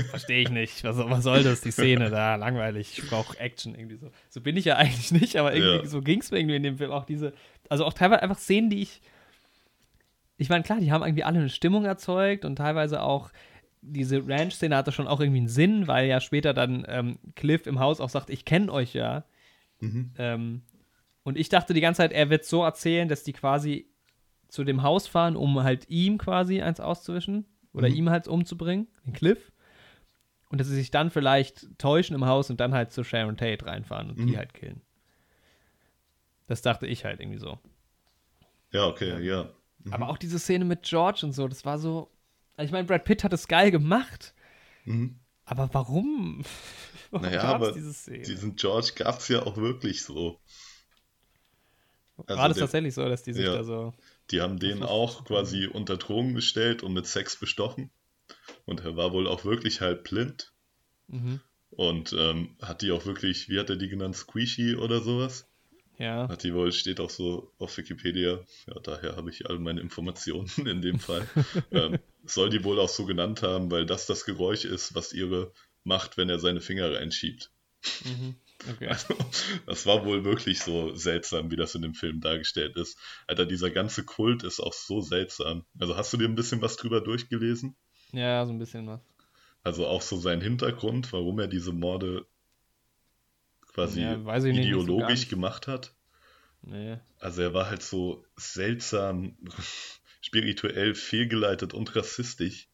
verstehe ich nicht, was, was soll das, die Szene da, langweilig, ich brauche Action irgendwie so. So bin ich ja eigentlich nicht, aber irgendwie,
Ja.
so ging es mir irgendwie in dem Film auch diese, also auch teilweise einfach Szenen, die ich, ich meine, klar, die haben irgendwie alle eine Stimmung erzeugt und teilweise auch diese Ranch-Szene hatte schon auch irgendwie einen Sinn, weil ja später dann ähm, Cliff im Haus auch sagt, ich kenne euch ja.
Mhm.
Ähm, und ich dachte die ganze Zeit, er wird so erzählen, dass die quasi zu dem Haus fahren, um halt ihm quasi eins auszuwischen oder
Mhm.
ihm halt umzubringen, den Cliff. Und dass sie sich dann vielleicht täuschen im Haus und dann halt zu Sharon Tate reinfahren und die
Mhm.
halt killen. Das dachte ich halt irgendwie so.
Ja, okay, ja.
Aber auch diese Szene mit George und so, das war so. Also ich meine, Brad Pitt hat es geil gemacht,
Mhm.
aber warum? <laughs> warum
Naja, aber
diese Szene?
diesen George gab es ja auch wirklich so. also
war das
der-
tatsächlich so, dass die sich
Ja.
da so.
Die haben den auch quasi unter Drogen gestellt und mit Sex bestochen. Und er war wohl auch wirklich halb blind.
Mhm.
Und ähm, hat die auch wirklich, wie hat er die genannt, Squishy oder sowas?
Ja.
Nutty Boy steht auch so auf Wikipedia. Ja, daher habe ich all meine Informationen <laughs> in dem Fall. <laughs> ähm, soll die wohl auch so genannt haben, weil das das Geräusch ist, was ihre macht, wenn er seine Finger reinschiebt.
Mhm. Okay.
Also, das war wohl wirklich so seltsam, wie das in dem Film dargestellt ist. Alter, dieser ganze Kult ist auch so seltsam. Also hast du dir ein bisschen was drüber durchgelesen?
Ja, so ein bisschen was.
Also auch so sein Hintergrund, warum er diese Morde quasi
Ja, nicht, so
ideologisch
ganz.
gemacht hat.
Nee.
Also er war halt so seltsam, <laughs> spirituell fehlgeleitet und rassistisch.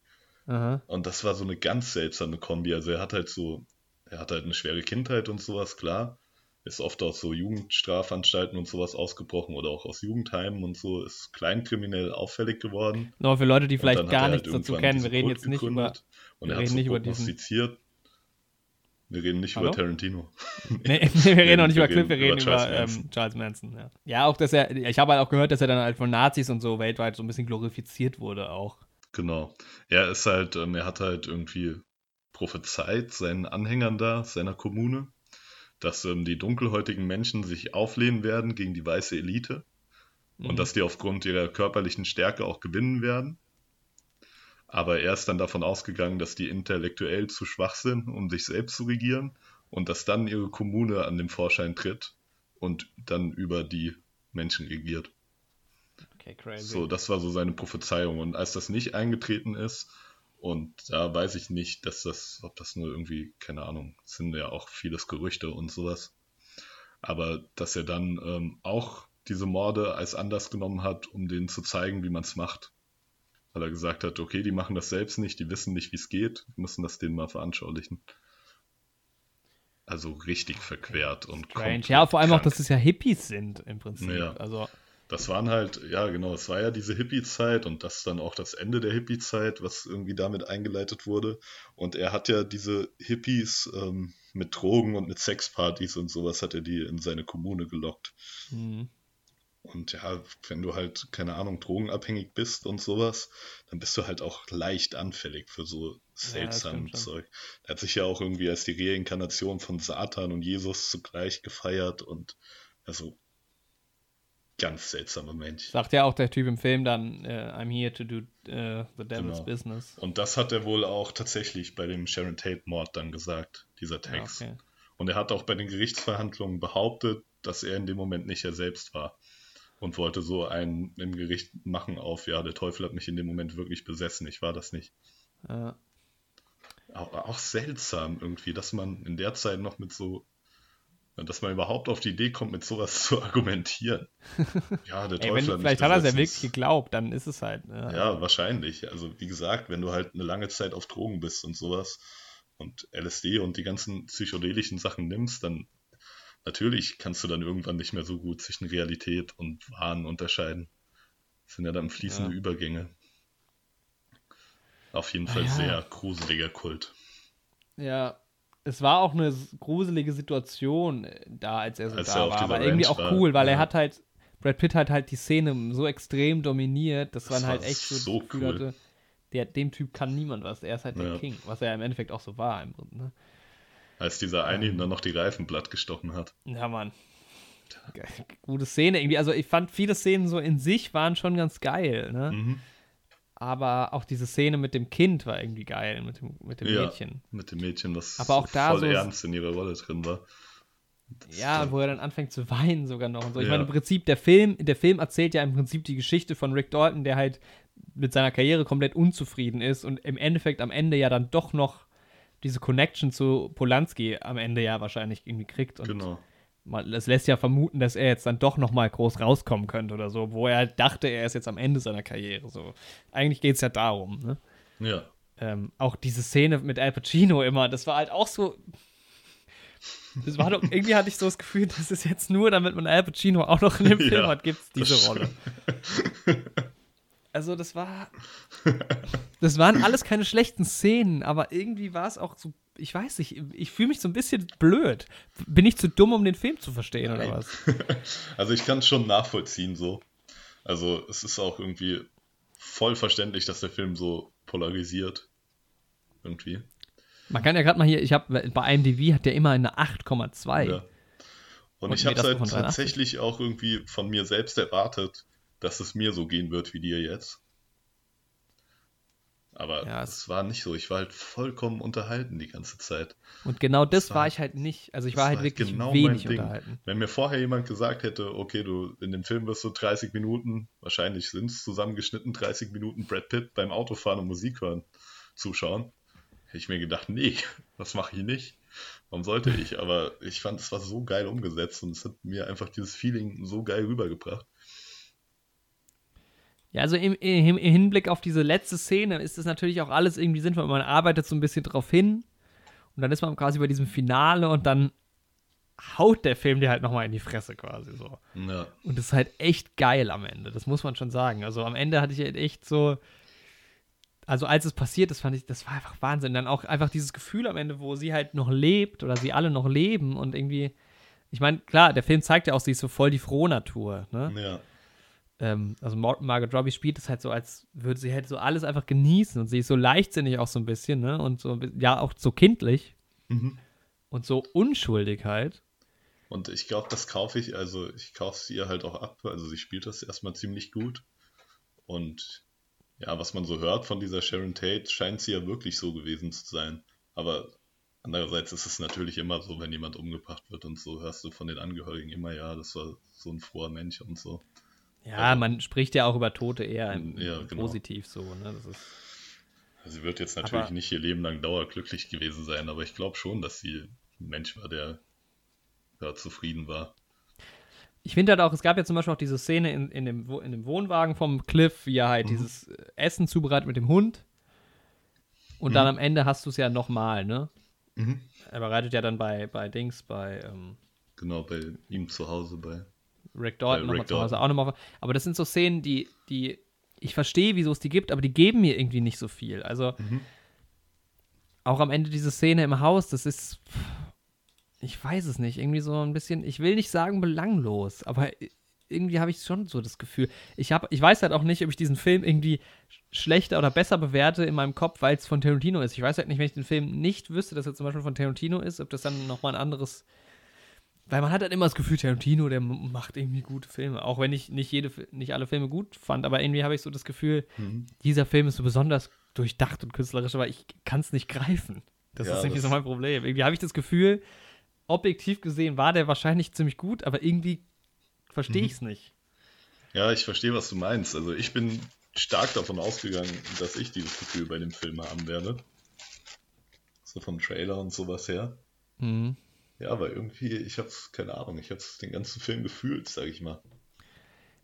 Aha.
Und das war so eine ganz seltsame Kombi. Also er hat halt so, er hat halt eine schwere Kindheit und sowas, klar. Ist oft aus so Jugendstrafanstalten und sowas ausgebrochen oder auch aus Jugendheimen und so, ist kleinkriminell auffällig geworden.
Nur für Leute, die vielleicht gar
er
nichts
halt
dazu kennen, wir reden
Kult
jetzt nicht über.
Und
wir
er hat
reden
so
nicht über diesen-.
Wir reden nicht
Hallo?
über Tarantino. <laughs>
Nee, wir reden auch nicht
wir
über Cliff, wir
reden über
über,
Charles
ähm,
Manson.
Charles Manson. Ja. ja, auch, dass er, ich habe halt auch gehört, dass er dann halt von Nazis und so weltweit so ein bisschen glorifiziert wurde auch.
Genau. Er ist halt, ähm, er hat halt irgendwie prophezeit seinen Anhängern da, seiner Kommune, dass ähm, die dunkelhäutigen Menschen sich auflehnen werden gegen die weiße Elite
Mhm.
und dass die aufgrund ihrer körperlichen Stärke auch gewinnen werden. Aber er ist dann davon ausgegangen, dass die intellektuell zu schwach sind, um sich selbst zu regieren und dass dann ihre Kommune an den Vorschein tritt und dann über die Menschen regiert.
Okay, crazy.
So, das war so seine Prophezeiung. Und als das nicht eingetreten ist, und da weiß ich nicht, dass das, ob das nur irgendwie, keine Ahnung, sind ja auch vieles Gerüchte und sowas. Aber dass er dann ähm, auch diese Morde als Anlass genommen hat, um denen zu zeigen, wie man es macht. Weil er gesagt hat, okay, die machen das selbst nicht, die wissen nicht, wie es geht, wir müssen das denen mal veranschaulichen. Also richtig verquert und
Strange. Ja, vor allem auch,
krank.
dass es ja Hippies sind im Prinzip.
Ja.
Also,
Das waren halt, ja genau, es war ja diese Hippie-Zeit und das dann auch das Ende der Hippie-Zeit, was irgendwie damit eingeleitet wurde. Und er hat ja diese Hippies ähm, mit Drogen und mit Sexpartys und sowas hat er die in seine Kommune gelockt.
hm.
Und ja, wenn du halt, keine Ahnung, drogenabhängig bist und sowas, dann bist du halt auch leicht anfällig für so seltsames
schon.
Zeug. Er hat sich ja auch irgendwie als die Reinkarnation von Satan und Jesus zugleich gefeiert und also ganz seltsamer Mensch.
sagt ja auch der Typ im Film dann, äh, I'm here to do äh, the devil's
Genau.
business.
Und das hat er wohl auch tatsächlich bei dem Sharon Tate-Mord dann gesagt, dieser Text.
okay.
Und er hat auch bei den Gerichtsverhandlungen behauptet, dass er in dem Moment nicht er selbst war. Und wollte so einen im Gericht machen auf, ja, der Teufel hat mich in dem Moment wirklich besessen, ich war das nicht.
Ja.
Auch, auch seltsam irgendwie, dass man in der Zeit noch mit so, dass man überhaupt auf die Idee kommt, mit sowas zu argumentieren. <laughs> Ja, der
Ey,
Teufel
wenn,
hat
vielleicht hat er es ja wirklich geglaubt, dann ist es halt. Ne?
Ja, wahrscheinlich. Also wie gesagt, wenn du halt eine lange Zeit auf Drogen bist und sowas und LSD und die ganzen psychedelischen Sachen nimmst, dann natürlich kannst du dann irgendwann nicht mehr so gut zwischen Realität und Wahn unterscheiden. Das sind ja dann fließende
Ja.
Übergänge. Auf jeden
Ah,
Fall
ja.
sehr gruseliger Kult.
Ja, es war auch eine gruselige Situation äh, da, als er so
Als
da
er
war. Aber irgendwie
Ranch
auch
war,
cool, weil er
ja.
hat halt, Brad Pitt hat halt die Szene so extrem dominiert, dass
Das
man halt echt so,
so
Gefühl
cool.
hatte, der, dem Typ kann niemand was. Er ist halt der
Ja.
King, was er im Endeffekt auch so war. Im Grunde, ne?
Als dieser eine
Ähm.
ihm dann noch die Reifen platt gestochen hat.
Ja, Mann. Gute Szene irgendwie. Also ich fand viele Szenen so in sich waren schon ganz geil, ne?
Mhm.
Aber auch diese Szene mit dem Kind war irgendwie geil, mit dem, mit dem
Ja.
Mädchen.
Mit dem Mädchen, das
Aber auch da
voll
so-
ernst in ihrer Rolle drin war. Das
Ja, wo er dann anfängt zu weinen sogar noch und so. Ich
Ja.
meine, im Prinzip, der Film, der Film erzählt ja im Prinzip die Geschichte von Rick Dalton, der halt mit seiner Karriere komplett unzufrieden ist und im Endeffekt am Ende ja dann doch noch diese Connection zu Polanski am Ende ja wahrscheinlich irgendwie kriegt. Und
Genau.
Das lässt ja vermuten, dass er jetzt dann doch noch mal groß rauskommen könnte oder so, wo er halt dachte, er ist jetzt am Ende seiner Karriere. So. Eigentlich geht es ja darum, ne?
Ja.
ähm, auch diese Szene mit Al Pacino immer, das war halt auch so. Das war doch, irgendwie hatte ich so das Gefühl, das ist jetzt nur, damit man Al Pacino auch noch in dem <laughs> Film
Ja,
hat, gibt es diese Rolle. Also, das war. <laughs> Das waren alles keine schlechten Szenen, aber irgendwie war es auch so. Ich weiß nicht, ich fühle mich so ein bisschen blöd. Bin ich zu dumm, um den Film zu verstehen, oder
Nein.
was? <laughs>
Also ich kann es schon nachvollziehen so. Also es ist auch irgendwie voll verständlich, dass der Film so polarisiert. Irgendwie.
Man kann ja gerade mal hier, ich habe bei IMDb hat der immer eine 8,2.
Ja. Und,
Und
ich habe es halt
von 83.
tatsächlich auch irgendwie von mir selbst erwartet, dass es mir so gehen wird wie dir jetzt. Aber
Ja,
es war nicht so. Ich war halt vollkommen unterhalten die ganze Zeit.
Und genau das,
Das war
ich halt nicht. Also ich war halt
war halt
wirklich
genau
wenig unterhalten.
Wenn mir vorher jemand gesagt hätte, okay, du in dem Film wirst du 30 Minuten, wahrscheinlich sind es zusammengeschnitten 30 Minuten Brad Pitt beim Autofahren und Musik hören, zuschauen, hätte ich mir gedacht, nee, <laughs> das mache ich nicht. Warum sollte ich? Aber ich fand, es war so geil umgesetzt und es hat mir einfach dieses Feeling so geil rübergebracht.
Ja, also im, im, im Hinblick auf diese letzte Szene ist das natürlich auch alles irgendwie sinnvoll. Man arbeitet so ein bisschen drauf hin und dann ist man quasi bei diesem Finale und dann haut der Film dir halt nochmal in die Fresse quasi so.
Ja,
Und das ist halt echt geil am Ende, das muss man schon sagen. Also am Ende hatte ich halt echt so, also als es passiert ist, fand ich, das war einfach Wahnsinn. Dann auch einfach dieses Gefühl am Ende, wo sie halt noch lebt oder sie alle noch leben und irgendwie, ich meine, klar, der Film zeigt ja auch, sie ist so voll die Frohnatur, ne?
ja,
ähm, also Mar Margaret Robbie spielt es halt so, als würde sie halt so alles einfach genießen und sie ist so leichtsinnig auch so ein bisschen, ne? Und so, ja, auch so kindlich
Mhm.
und so unschuldig halt.
Und ich glaube, das kaufe ich, also ich kaufe es ihr halt auch ab. Also sie spielt das erstmal ziemlich gut. Und ja, was man so hört von dieser Sharon Tate, scheint sie ja wirklich so gewesen zu sein. Aber andererseits ist es natürlich immer so, wenn jemand umgebracht wird und so, hörst du von den Angehörigen immer, ja, das war so ein froher Mensch und so.
Ja, man spricht ja auch über Tote eher im,
Ja, genau.
positiv so, ne? Das ist,
Sie wird jetzt natürlich
Aber-
nicht ihr Leben lang dauerglücklich gewesen sein, aber ich glaube schon, dass sie ein Mensch war, der ja, zufrieden war.
ich finde halt auch, es gab ja zum Beispiel auch diese Szene in, in, dem, in dem Wohnwagen vom Cliff, wie er halt dieses äh, Essen zubereitet mit dem Hund. Und dann am Ende hast du es ja nochmal, ne?
Mhm.
Er bereitet ja dann bei, bei Dings, bei ähm,
Genau, bei ihm zu Hause bei.
Rick Dalton
Bei
nochmal zu Hause auch nochmal. Aber das sind so Szenen, die, die ich verstehe, wieso es die gibt, aber die geben mir irgendwie nicht so viel. Also
Mhm.
auch am Ende diese Szene im Haus, das ist, ich weiß es nicht, irgendwie so ein bisschen, ich will nicht sagen belanglos, aber irgendwie habe ich schon so das Gefühl. Ich, hab, ich weiß halt auch nicht, ob ich diesen Film irgendwie schlechter oder besser bewerte in meinem Kopf, weil es von Tarantino ist. Ich weiß halt nicht, wenn ich den Film nicht wüsste, dass er zum Beispiel von Tarantino ist, ob das dann nochmal ein anderes weil man hat halt immer das Gefühl, Tarantino, der macht irgendwie gute Filme. Auch wenn ich nicht, jede, nicht alle Filme gut fand, aber irgendwie habe ich so das Gefühl,
Mhm.
dieser Film ist so besonders durchdacht und künstlerisch, aber ich kann es nicht greifen. Das
Ja,
ist irgendwie
das-
so mein Problem. Irgendwie habe ich das Gefühl, objektiv gesehen war der wahrscheinlich ziemlich gut, aber irgendwie verstehe
Mhm.
ich es nicht.
Ja, ich verstehe, was du meinst. Also ich bin stark davon ausgegangen, dass ich dieses Gefühl bei dem Film haben werde. So vom Trailer und sowas her.
Mhm.
Ja, aber irgendwie, ich hab's, keine Ahnung, ich hab's den ganzen Film gefühlt, sag ich mal.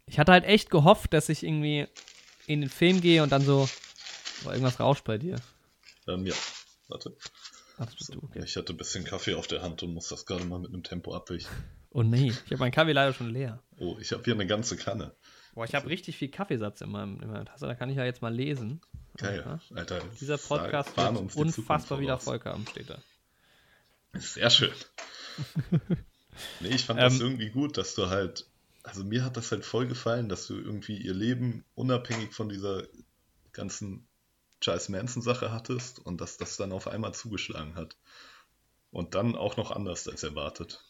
Ich hatte halt echt gehofft, dass ich irgendwie in den Film gehe und dann so, oh, irgendwas rauscht bei dir.
Ähm, ja, warte.
Ach, bist du, okay.
Ich hatte ein bisschen Kaffee auf der Hand und muss das gerade mal mit einem Tempo abwischen.
Oh nee, ich habe meinen Kaffee leider schon leer.
Oh, ich habe hier eine ganze Kanne.
Boah, ich habe richtig viel Kaffeesatz in, meinem, in meiner Tasse, da kann ich ja jetzt mal lesen.
Geil,
Aha.
Alter.
Dieser Podcast wird unfassbar wieder. Erfolg haben, steht da.
Sehr schön. <laughs> nee, ich fand das
Ähm,
irgendwie gut, dass du halt, also mir hat das halt voll gefallen, dass du irgendwie ihr Leben unabhängig von dieser ganzen Charles Manson-Sache hattest und dass das dann auf einmal zugeschlagen hat. Und dann auch noch anders als erwartet.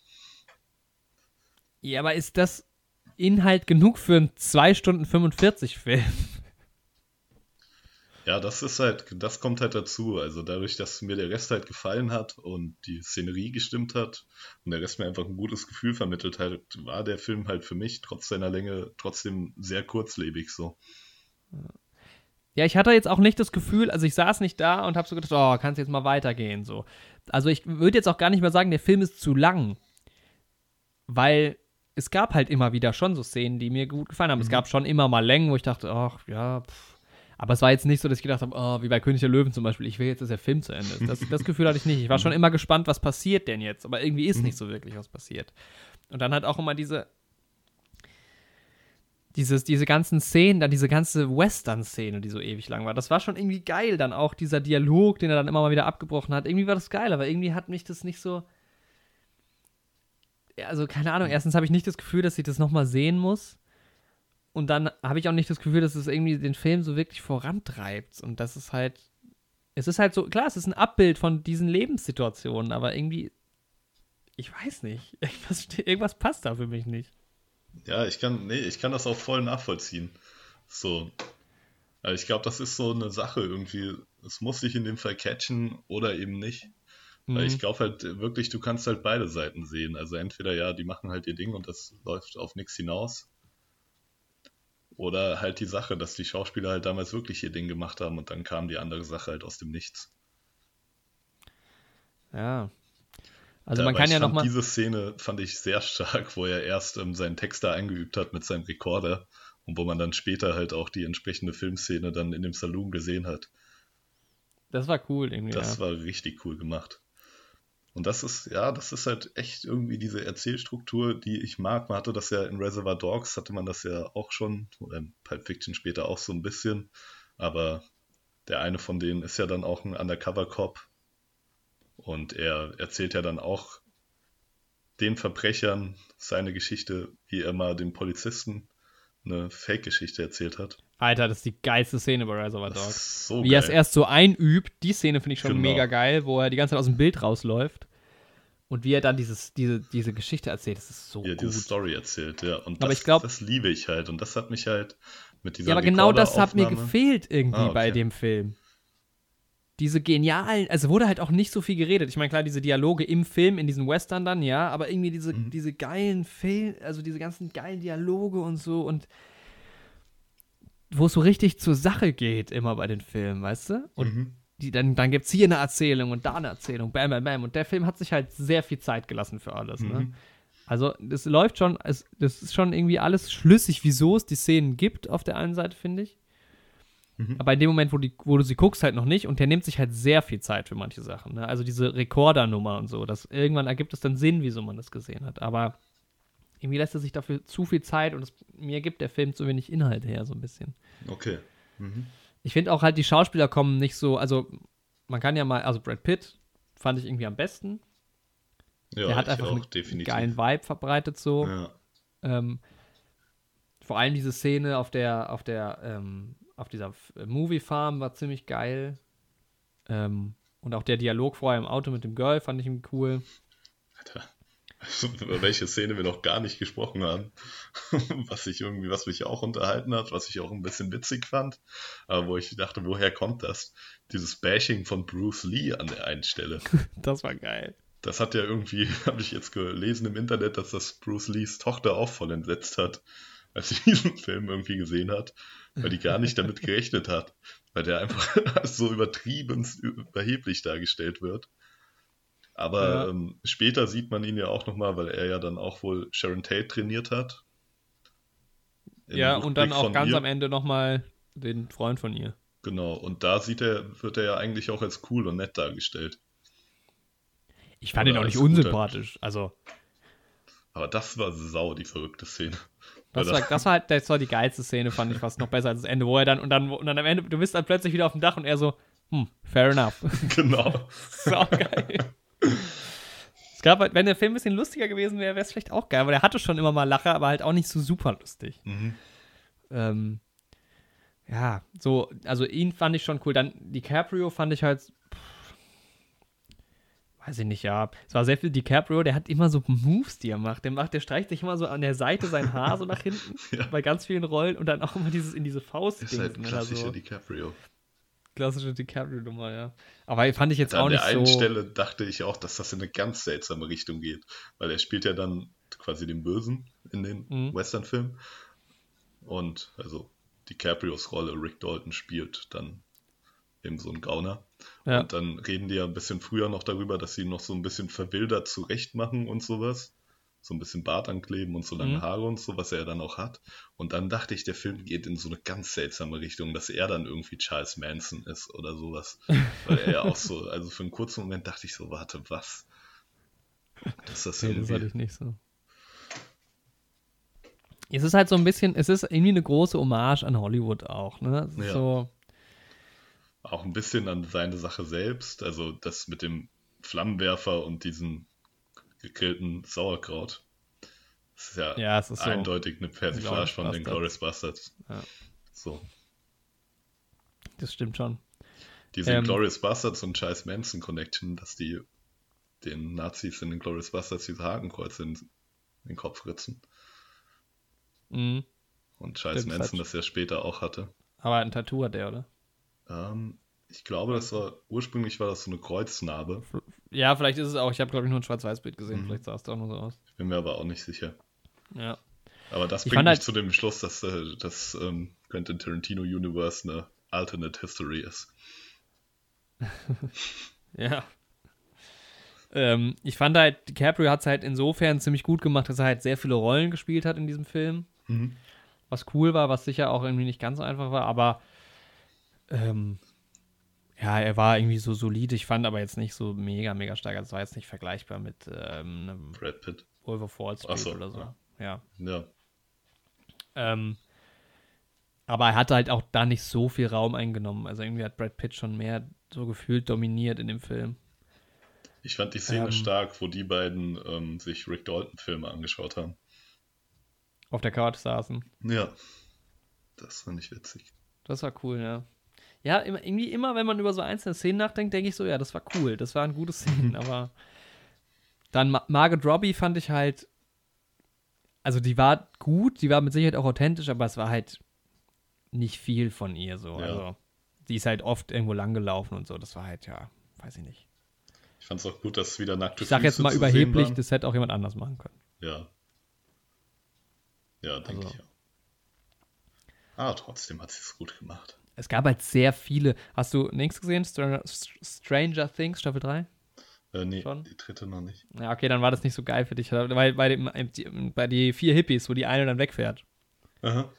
Ja, aber ist das Inhalt genug für einen 2 Stunden 45 Film?
Ja, das ist halt, das kommt halt dazu. Also dadurch, dass mir der Rest halt gefallen hat und die Szenerie gestimmt hat und der Rest mir einfach ein gutes Gefühl vermittelt hat, war der Film halt für mich trotz seiner Länge trotzdem sehr kurzlebig so.
Ja, ich hatte jetzt auch nicht das Gefühl, also ich saß nicht da und habe so gedacht, oh, kannst jetzt mal weitergehen, so. Also ich würde jetzt auch gar nicht mehr sagen, der Film ist zu lang, weil es gab halt immer wieder schon so Szenen, die mir gut gefallen haben. Es gab schon immer mal Längen, wo ich dachte, ach, ja, pff. Aber es war jetzt nicht so, dass ich gedacht habe, oh, wie bei König der Löwen zum Beispiel, ich will jetzt, dass der Film zu Ende ist. Das, das Gefühl hatte ich nicht. Ich war schon immer gespannt, was passiert denn jetzt, aber irgendwie ist nicht so wirklich was passiert. Und dann hat auch immer diese, dieses, diese ganzen Szenen, dann diese ganze Western-Szene, die so ewig lang war, das war schon irgendwie geil. Dann auch dieser Dialog, den er dann immer mal wieder abgebrochen hat. Irgendwie war das geil, aber irgendwie hat mich das nicht so. Ja, Also, keine Ahnung. Erstens habe ich nicht das Gefühl, dass ich das nochmal sehen muss. Und dann habe ich auch nicht das Gefühl, dass es irgendwie den Film so wirklich vorantreibt. Und das ist halt. Es ist halt so, klar, es ist ein Abbild von diesen Lebenssituationen, aber irgendwie ich weiß nicht. <laughs> Irgendwas, irgendwas passt da für mich nicht.
Ja, ich kann, nee, ich kann das auch voll nachvollziehen. So. Also ich glaube, das ist so eine Sache irgendwie. Es muss sich in dem Fall catchen oder eben nicht. Weil
Mhm.
ich glaube halt wirklich, du kannst halt beide Seiten sehen. Also entweder ja, die machen halt ihr Ding und das läuft auf nichts hinaus. Oder halt die Sache, dass die Schauspieler halt damals wirklich ihr Ding gemacht haben und dann kam die andere Sache halt aus dem Nichts.
Ja. Also
Ja,
man kann ja
fand
noch mal.
Diese Szene fand ich sehr stark, wo er erst ähm, seinen Text da eingeübt hat mit seinem Rekorder und wo man dann später halt auch die entsprechende Filmszene dann in dem Saloon gesehen hat.
Das war cool irgendwie.
Das
ja.
war richtig cool gemacht. Und das ist, ja, das ist halt echt irgendwie diese Erzählstruktur, die ich mag. Man hatte das ja in Reservoir Dogs, hatte man das ja auch schon, oder in Pulp Fiction später auch so ein bisschen. Aber der eine von denen ist ja dann auch ein Undercover-Cop. Und er erzählt ja dann auch den Verbrechern seine Geschichte, wie er mal dem Polizisten eine Fake-Geschichte erzählt hat.
Alter, das ist die geilste Szene bei Reservoir
Das
Dogs.
so
Wie er es erst so einübt, die Szene finde ich schon
Genau.
mega geil, wo er die ganze Zeit aus dem Bild rausläuft. Und wie er dann dieses, diese, diese Geschichte erzählt, das ist so
ja,
gut.
diese Story erzählt, ja. Und
Aber
das,
ich glaub-
das liebe ich halt. Und das hat mich halt mit dieser
Ja, aber genau das hat mir gefehlt irgendwie
Ah, okay.
bei dem Film. Diese genialen, also wurde halt auch nicht so viel geredet. Ich meine, klar, diese Dialoge im Film, in diesen Western dann, ja, aber irgendwie diese,
Mhm.
diese geilen Film, also diese ganzen geilen Dialoge und so und wo es so richtig zur Sache geht immer bei den Filmen, weißt du? Und
Mhm.
die, dann, dann gibt es hier eine Erzählung und da eine Erzählung, bam, bam, bam. Und der Film hat sich halt sehr viel Zeit gelassen für alles, ne?
Mhm.
Also, das läuft schon, es, das ist schon irgendwie alles schlüssig, wieso es die Szenen gibt, auf der einen Seite, finde ich.
Mhm.
Aber in dem Moment, wo, die, wo du sie guckst, halt noch nicht. Und der nimmt sich halt sehr viel Zeit für manche Sachen. Ne? Also diese Rekordernummer und so. Das, irgendwann ergibt es dann Sinn, wieso man das gesehen hat. Aber irgendwie lässt er sich dafür zu viel Zeit und es, mir gibt der Film zu wenig Inhalt her, so ein bisschen.
Okay. Mhm.
Ich finde auch halt, die Schauspieler kommen nicht so, also man kann ja mal, also Brad Pitt fand ich irgendwie am besten.
Ja,
der hat einfach
auch,
einen
definitiv.
geilen Vibe verbreitet so.
Ja.
Ähm, vor allem diese Szene auf der, auf der, ähm, auf dieser äh, Movie Farm war ziemlich geil. Ähm, und auch der Dialog vorher im Auto mit dem Girl fand ich cool.
Alter. <laughs> Über welche Szene wir noch gar nicht gesprochen haben. <laughs> was ich irgendwie, was mich auch unterhalten hat, was ich auch ein bisschen witzig fand, aber wo ich dachte, woher kommt das? Dieses Bashing von Bruce Lee an der einen Stelle. <laughs>
Das war geil.
Das hat ja irgendwie, habe ich jetzt gelesen im Internet, dass das Bruce Lees Tochter auch voll entsetzt hat, als sie diesen Film irgendwie gesehen hat, weil die gar nicht damit gerechnet hat, weil der einfach so übertrieben überheblich dargestellt wird. Aber
Ja.
ähm, später sieht man ihn ja auch nochmal, weil er ja dann auch wohl Sharon Tate trainiert hat. Im
ja, und dann
Rückblick
auch ganz
ihr.
am Ende nochmal den Freund von ihr.
Genau, und da sieht er, wird er ja eigentlich auch als cool und nett dargestellt.
Ich fand ihn
Oder
auch nicht unsympathisch. Also,
Aber das war sau, die verrückte Szene.
das war, das war halt, das war die geilste Szene, fand ich fast noch besser als das Ende, wo er dann, und dann, und dann am Ende, du bist dann plötzlich wieder auf dem Dach und er so, hm, fair enough. <laughs>
genau. <laughs>
Sau geil. Es gab halt, wenn der Film ein bisschen lustiger gewesen wäre, wäre es vielleicht auch geil, weil er hatte schon immer mal Lacher, aber halt auch nicht so super lustig.
Mhm.
Ähm, ja, so, also ihn fand ich schon cool. Dann DiCaprio fand ich halt, pff, weiß ich nicht, ja. Es war sehr viel DiCaprio, der hat immer so Moves, die er macht. Der macht, der streicht sich immer so an der Seite sein Haar so nach <laughs> hinten
Ja.
bei ganz vielen Rollen und dann auch immer dieses in diese Faust
Ist halt ein
oder
klassischer
so.
DiCaprio.
Klassische DiCaprio-Nummer, ja. Aber fand ich jetzt
An
auch
der
nicht
einen
so.
Stelle dachte ich auch, dass das in eine ganz seltsame Richtung geht, weil er spielt ja dann quasi den Bösen in den
Mhm.
Western-Filmen. Und also DiCaprios Rolle, Rick Dalton, spielt dann eben so ein Gauner.
Ja.
Und dann reden die ja ein bisschen früher noch darüber, dass sie ihn noch so ein bisschen verwildert zurecht machen und sowas. So ein bisschen Bart ankleben und so lange
Mhm.
Haare und so, was er dann auch hat. Und dann dachte ich, der Film geht in so eine ganz seltsame Richtung, dass er dann irgendwie Charles Manson ist oder sowas. Weil er ja auch so, <laughs> also für einen kurzen Moment dachte ich so, warte, was? Dass das
Nee, das hatte ich nicht so. Es ist halt so ein bisschen, es ist irgendwie eine große Hommage an Hollywood auch, ne?
Ja.
So,
auch ein bisschen an seine Sache selbst, also das mit dem Flammenwerfer und diesem gegrillten Sauerkraut. Das ist ja,
Ja, ist so
eindeutig eine Persiflage von den
Glorious
Bastards.
Ja.
So.
das stimmt schon.
Diese
Ähm.
Glorious Bastards und Charles Manson Connection, dass die den Nazis in den Glorious Bastards diese Hakenkreuze in, in den Kopf ritzen.
Mhm.
Und Charles
Stimmt,
Manson
hat-
das ja später auch hatte.
Aber ein Tattoo hat der, oder?
Ähm, ich glaube, das war, ursprünglich war das so eine Kreuznarbe.
Ja, vielleicht ist es auch. Ich habe, glaube ich, nur ein Schwarz-Weiß-Bild gesehen.
Mhm.
Vielleicht sah es doch nur so aus.
Ich bin mir aber auch nicht sicher.
Ja.
Aber das
Ich
bringt mich
halt-
zu dem Schluss, dass äh, das ähm, Quentin Tarantino Universe eine Alternate History ist. <laughs>
Ja. Ähm, ich fand halt, DiCaprio hat es halt insofern ziemlich gut gemacht, dass er halt sehr viele Rollen gespielt hat in diesem Film.
Mhm.
Was cool war, was sicher auch irgendwie nicht ganz so einfach war, aber ähm, ja, er war irgendwie so solide. Ich fand aber jetzt nicht so mega, mega stark. Also es war jetzt nicht vergleichbar mit ähm, einem
Brad Pitt.
Wolf of Wall Street
Ach so,
oder so.
ja.
Ja.
Ja.
Ähm, aber er hatte halt auch da nicht so viel Raum eingenommen. Also irgendwie hat Brad Pitt schon mehr so gefühlt dominiert in dem Film.
Ich fand die Szene
Ähm.
stark, wo die beiden ähm, sich Rick Dalton-Filme angeschaut haben.
Auf der Couch saßen.
Ja. Das fand ich witzig.
Das war cool, ja. Ja, immer, irgendwie immer, wenn man über so einzelne Szenen nachdenkt, denke ich so, ja, das war cool, das waren gute Szenen, <laughs> aber dann Ma Margot Robbie fand ich halt, also die war gut, die war mit Sicherheit auch authentisch, aber es war halt nicht viel von ihr so.
Ja.
Also, die ist halt oft irgendwo langgelaufen und so, das war halt, ja, weiß ich nicht.
Ich fand es auch gut, dass wieder nackte
Ich sag jetzt
Füße
mal
zu sehen
überheblich, das hätte auch jemand anders machen können.
Ja. Ja, denke
Also-
ich auch. Ah, trotzdem hat sie es gut gemacht.
Es gab halt sehr viele. Hast du nichts gesehen? Stranger, Stranger Things, Staffel 3?
Äh, nee,
Schon?
die dritte noch nicht.
Ja, okay, dann war das nicht so geil für dich. Weil bei, dem, bei die vier Hippies, wo die eine dann wegfährt.
Aha.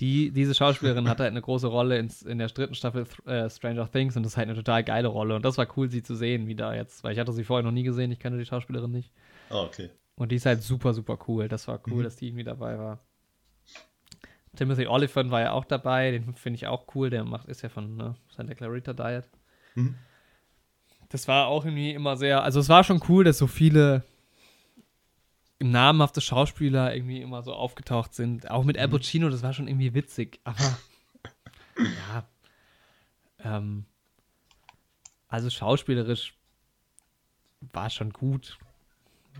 Die, diese Schauspielerin hatte halt eine große Rolle in, in der dritten Staffel äh, Stranger Things und das ist halt eine total geile Rolle. Und das war cool, sie zu sehen, wie da jetzt, weil ich hatte sie vorher noch nie gesehen, ich kannte die Schauspielerin nicht.
Ah, okay.
Und die ist halt super, super cool. Das war cool,
Mhm.
dass die irgendwie dabei war. Timothy Olyphant war ja auch dabei, den finde ich auch cool. Der macht, ist ja von ne, Santa Clarita Diet.
Mhm.
Das war auch irgendwie immer sehr, also es war schon cool, dass so viele namhafte Schauspieler irgendwie immer so aufgetaucht sind. Auch mit Al Pacino, das war schon irgendwie witzig. Aber <laughs> ja, ähm, also schauspielerisch war schon gut.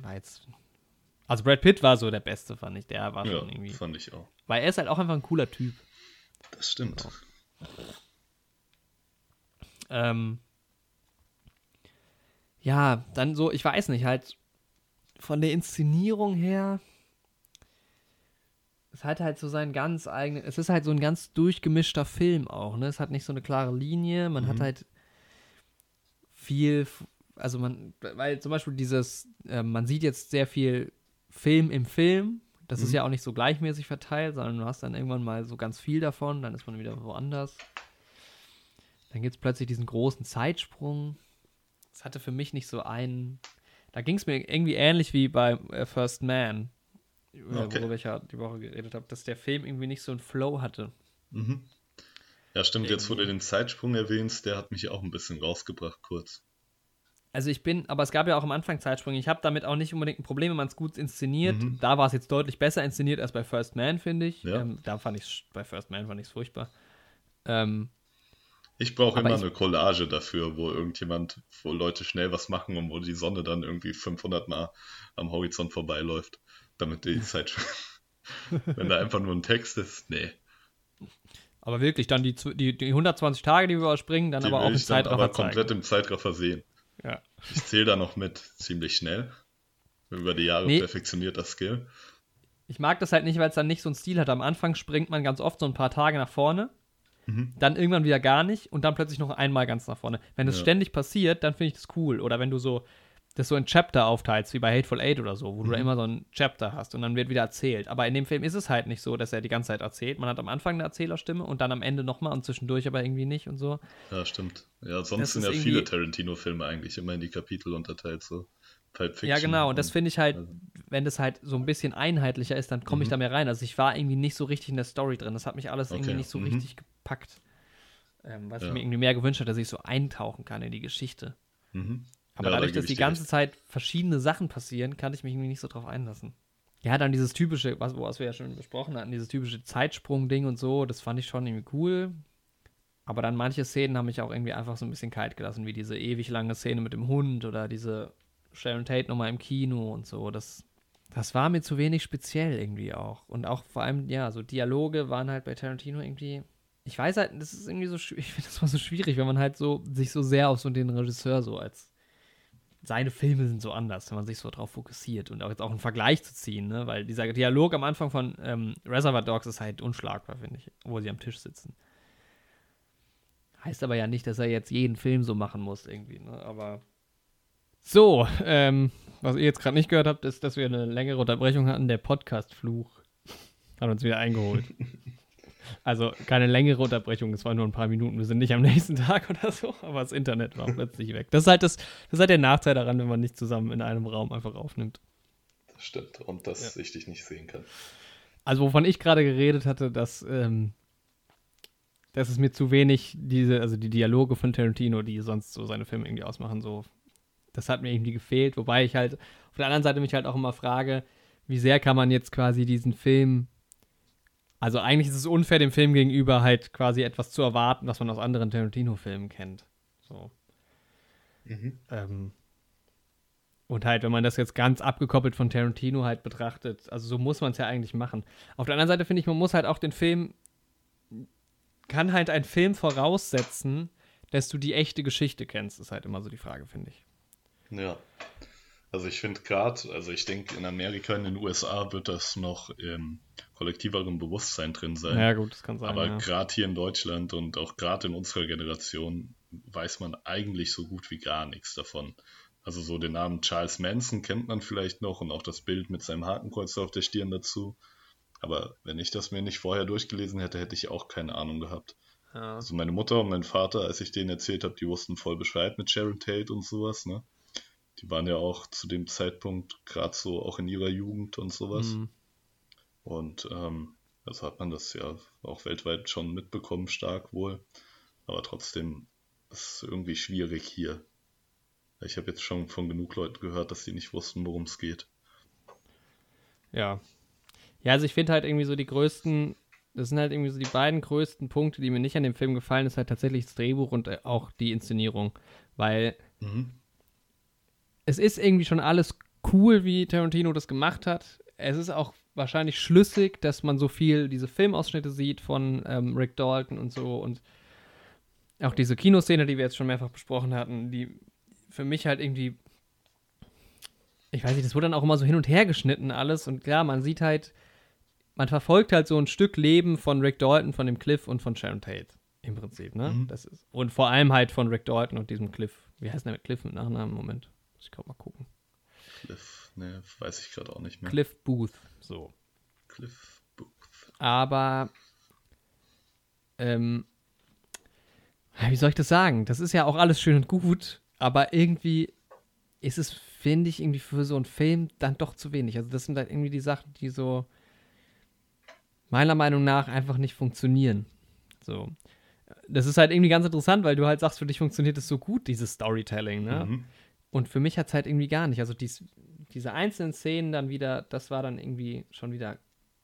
War jetzt, also Brad Pitt war so der Beste, fand ich. Der war
Ja,
schon irgendwie,
fand ich auch.
weil er ist halt auch einfach ein cooler Typ.
Das stimmt.
Ähm, ja, dann so, ich weiß nicht, halt von der Inszenierung her, es hat halt so seinen ganz eigenen, es ist halt so ein ganz durchgemischter Film auch, ne? Es hat nicht so eine klare Linie, man hat
Mhm.
halt viel, also man, weil zum Beispiel dieses, äh, man sieht jetzt sehr viel Film im Film, das ist
Mhm.
ja auch nicht so gleichmäßig verteilt, sondern du hast dann irgendwann mal so ganz viel davon, dann ist man wieder woanders. Dann gibt es plötzlich diesen großen Zeitsprung. Das hatte für mich nicht so einen. Da ging es mir irgendwie ähnlich wie bei äh, First Man, über-
Okay.
worüber ich ja die Woche geredet habe, dass der Film irgendwie nicht so einen Flow hatte.
Mhm. Ja, stimmt. Jetzt, wo du
Irgendwie.
den Zeitsprung erwähnst, der hat mich auch ein bisschen rausgebracht, kurz.
Also ich bin, aber es gab ja auch am Anfang Zeitsprünge. Ich habe damit auch nicht unbedingt ein Problem, wenn man es gut inszeniert.
Mhm.
Da war es jetzt deutlich besser inszeniert als bei First Man, finde ich.
Ja.
Ähm, da fand ich bei First Man fand ich es furchtbar. Ähm,
Ich brauche immer
ich-
eine Collage dafür, wo irgendjemand, wo Leute schnell was machen und wo die Sonne dann irgendwie 500 Mal am Horizont vorbeiläuft, damit die <laughs> Zeit. <laughs> Wenn da einfach nur ein Text ist, nee.
aber wirklich, dann die, die, die 120 Tage, die wir überspringen, dann
Die
aber auch im Zeitraffer
aber komplett
zeigen.
im Zeitraffer sehen.
Ja.
Ich zähle da noch mit ziemlich schnell. Über die Jahre
Nee.
perfektioniert das Skill.
Ich mag das halt nicht, weil es dann nicht so einen Stil hat. Am Anfang springt man ganz oft so ein paar Tage nach vorne,
Mhm.
dann irgendwann wieder gar nicht und dann plötzlich noch einmal ganz nach vorne. Wenn das
Ja.
ständig passiert, dann finde ich das cool. Oder wenn du so das so in Chapter aufteilst, wie bei Hateful Eight oder so, wo du da
Mhm.
immer so ein Chapter hast und dann wird wieder erzählt. Aber in dem Film ist es halt nicht so, dass er die ganze Zeit erzählt. Man hat am Anfang eine Erzählerstimme und dann am Ende nochmal und zwischendurch aber irgendwie nicht und so.
Ja, stimmt. Ja, sonst
Das
sind ja viele
irgendwie-
Tarantino-Filme eigentlich immer in die Kapitel unterteilt, so.
Ja, genau. Und das finde ich halt,
also-
wenn das halt so ein bisschen einheitlicher ist, dann komme ich
Mhm.
da mehr rein. Also ich war irgendwie nicht so richtig in der Story drin. Das hat mich alles irgendwie
Okay,
nicht so
mhm.
richtig gepackt. Ähm, was ich
Ja.
mir irgendwie mehr gewünscht hätte, dass ich so eintauchen kann in die Geschichte.
Mhm.
Aber
Ja, da
dadurch, dass die ganze
recht.
Zeit verschiedene Sachen passieren, kann ich mich irgendwie nicht so drauf einlassen. Ja, dann dieses typische, was, was wir ja schon besprochen hatten, dieses typische Zeitsprung-Ding und so, das fand ich schon irgendwie cool. Aber dann manche Szenen haben mich auch irgendwie einfach so ein bisschen kalt gelassen, wie diese ewig lange Szene mit dem Hund oder diese Sharon Tate nochmal im Kino und so. Das, das war mir zu wenig speziell irgendwie auch. Und auch vor allem, ja, so Dialoge waren halt bei Tarantino irgendwie. Ich weiß halt, das ist irgendwie so, <laughs> ich finde das mal so schwierig, wenn man halt so sich so sehr auf so den Regisseur so als seine Filme sind so anders, wenn man sich so drauf fokussiert und auch jetzt auch einen Vergleich zu ziehen, ne? weil dieser Dialog am Anfang von ähm, Reservoir Dogs ist halt unschlagbar, finde ich, wo sie am Tisch sitzen. Heißt aber ja nicht, dass er jetzt jeden Film so machen muss, irgendwie, ne? aber so, ähm, was ihr jetzt gerade nicht gehört habt, ist, dass wir eine längere Unterbrechung hatten. Der Podcast-Fluch hat uns wieder eingeholt. <laughs> Also keine längere Unterbrechung, es war nur ein paar Minuten. Wir sind nicht am nächsten Tag <laughs> oder so, aber das Internet war plötzlich weg. Das ist halt das, das ist halt der Nachteil daran, wenn man nicht zusammen in einem Raum einfach aufnimmt.
Das stimmt. Und dass ja. ich dich nicht sehen kann.
Also wovon ich gerade geredet hatte, dass, ähm, dass es mir zu wenig diese, also die Dialoge von Tarantino, die sonst so seine Filme irgendwie ausmachen, so das hat mir irgendwie gefehlt. Wobei ich halt auf der anderen Seite mich halt auch immer frage, wie sehr kann man jetzt quasi diesen Film. Also eigentlich ist es unfair, dem Film gegenüber halt quasi etwas zu erwarten, was man aus anderen Tarantino-Filmen kennt. So. Mhm. Ähm, und halt, wenn man das jetzt ganz abgekoppelt von Tarantino halt betrachtet, also so muss man es ja eigentlich machen. Auf der anderen Seite finde ich, man muss halt auch den Film, kann halt ein Film voraussetzen, dass du die echte Geschichte kennst, ist halt immer so die Frage, finde ich.
Ja. Also ich finde gerade, also ich denke, in Amerika, in den USA wird das noch im kollektiveren Bewusstsein drin sein.
Ja, gut, das kann sein.
Aber
ja.
gerade hier in Deutschland und auch gerade in unserer Generation weiß man eigentlich so gut wie gar nichts davon. Also so den Namen Charles Manson kennt man vielleicht noch und auch das Bild mit seinem Hakenkreuz auf der Stirn dazu. Aber wenn ich das mir nicht vorher durchgelesen hätte, hätte ich auch keine Ahnung gehabt. Ja. Also meine Mutter und mein Vater, als ich denen erzählt habe, die wussten voll Bescheid mit Sharon Tate und sowas, ne? Die waren ja auch zu dem Zeitpunkt gerade so auch in ihrer Jugend und sowas. Mhm. Und ähm, also hat man das ja auch weltweit schon mitbekommen, stark wohl. Aber trotzdem ist es irgendwie schwierig hier. Ich habe jetzt schon von genug Leuten gehört, dass sie nicht wussten, worum es geht.
Ja. Ja, also ich finde halt irgendwie so die größten, das sind halt irgendwie so die beiden größten Punkte, die mir nicht an dem Film gefallen, ist halt tatsächlich das Drehbuch und äh, auch die Inszenierung. Weil mhm es ist irgendwie schon alles cool, wie Tarantino das gemacht hat. Es ist auch wahrscheinlich schlüssig, dass man so viel diese Filmausschnitte sieht von ähm, Rick Dalton und so und auch diese Kinoszene, die wir jetzt schon mehrfach besprochen hatten, die für mich halt irgendwie, ich weiß nicht, das wurde dann auch immer so hin und her geschnitten alles und klar, man sieht halt, man verfolgt halt so ein Stück Leben von Rick Dalton, von dem Cliff und von Sharon Tate im Prinzip, ne? Mhm. Das ist, und vor allem halt von Rick Dalton und diesem Cliff. Wie heißt der mit Cliff mit Nachnamen? Moment. Muss ich gerade mal gucken.
Cliff, ne, weiß ich gerade auch nicht mehr.
Cliff Booth, so.
Cliff Booth.
Aber, ähm, wie soll ich das sagen? Das ist ja auch alles schön und gut, aber irgendwie ist es, finde ich, irgendwie für so einen Film dann doch zu wenig. Also, das sind halt irgendwie die Sachen, die so meiner Meinung nach einfach nicht funktionieren. So. Das ist halt irgendwie ganz interessant, weil du halt sagst, für dich funktioniert es so gut, dieses Storytelling, ne? Mhm. Und für mich hat es halt irgendwie gar nicht. Also dies, diese einzelnen Szenen dann wieder, das war dann irgendwie schon wieder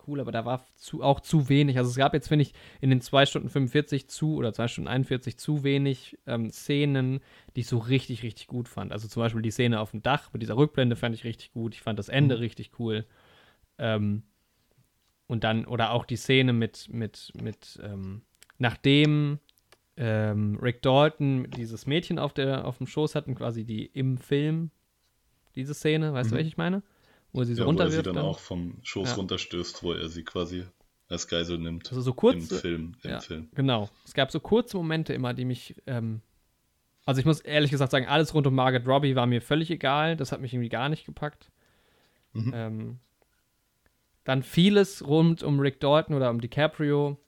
cool, aber da war zu, auch zu wenig. Also es gab jetzt, finde ich, in den 2 Stunden 45 zu oder 2 Stunden 41 zu wenig ähm, Szenen, die ich so richtig, richtig gut fand. Also zum Beispiel die Szene auf dem Dach mit dieser Rückblende fand ich richtig gut. Ich fand das Ende mhm. richtig cool. Ähm, und dann, oder auch die Szene mit, mit, mit, ähm, nachdem ähm, Rick Dalton dieses Mädchen auf, der, auf dem Schoß hatten, quasi die im Film, diese Szene, weißt mhm. du, welche ich meine?
Wo sie so ja, runterwirft. Wo er sie dann, dann, auch vom Schoß ja. runterstößt, wo er sie quasi als Geisel nimmt.
Also so kurz.
Im Film. Im
ja,
Film.
Genau. Es gab so kurze Momente immer, die mich. Ähm, also ich muss ehrlich gesagt sagen, alles rund um Margaret Robbie war mir völlig egal. Das hat mich irgendwie gar nicht gepackt. Mhm. Ähm, dann vieles rund um Rick Dalton oder um DiCaprio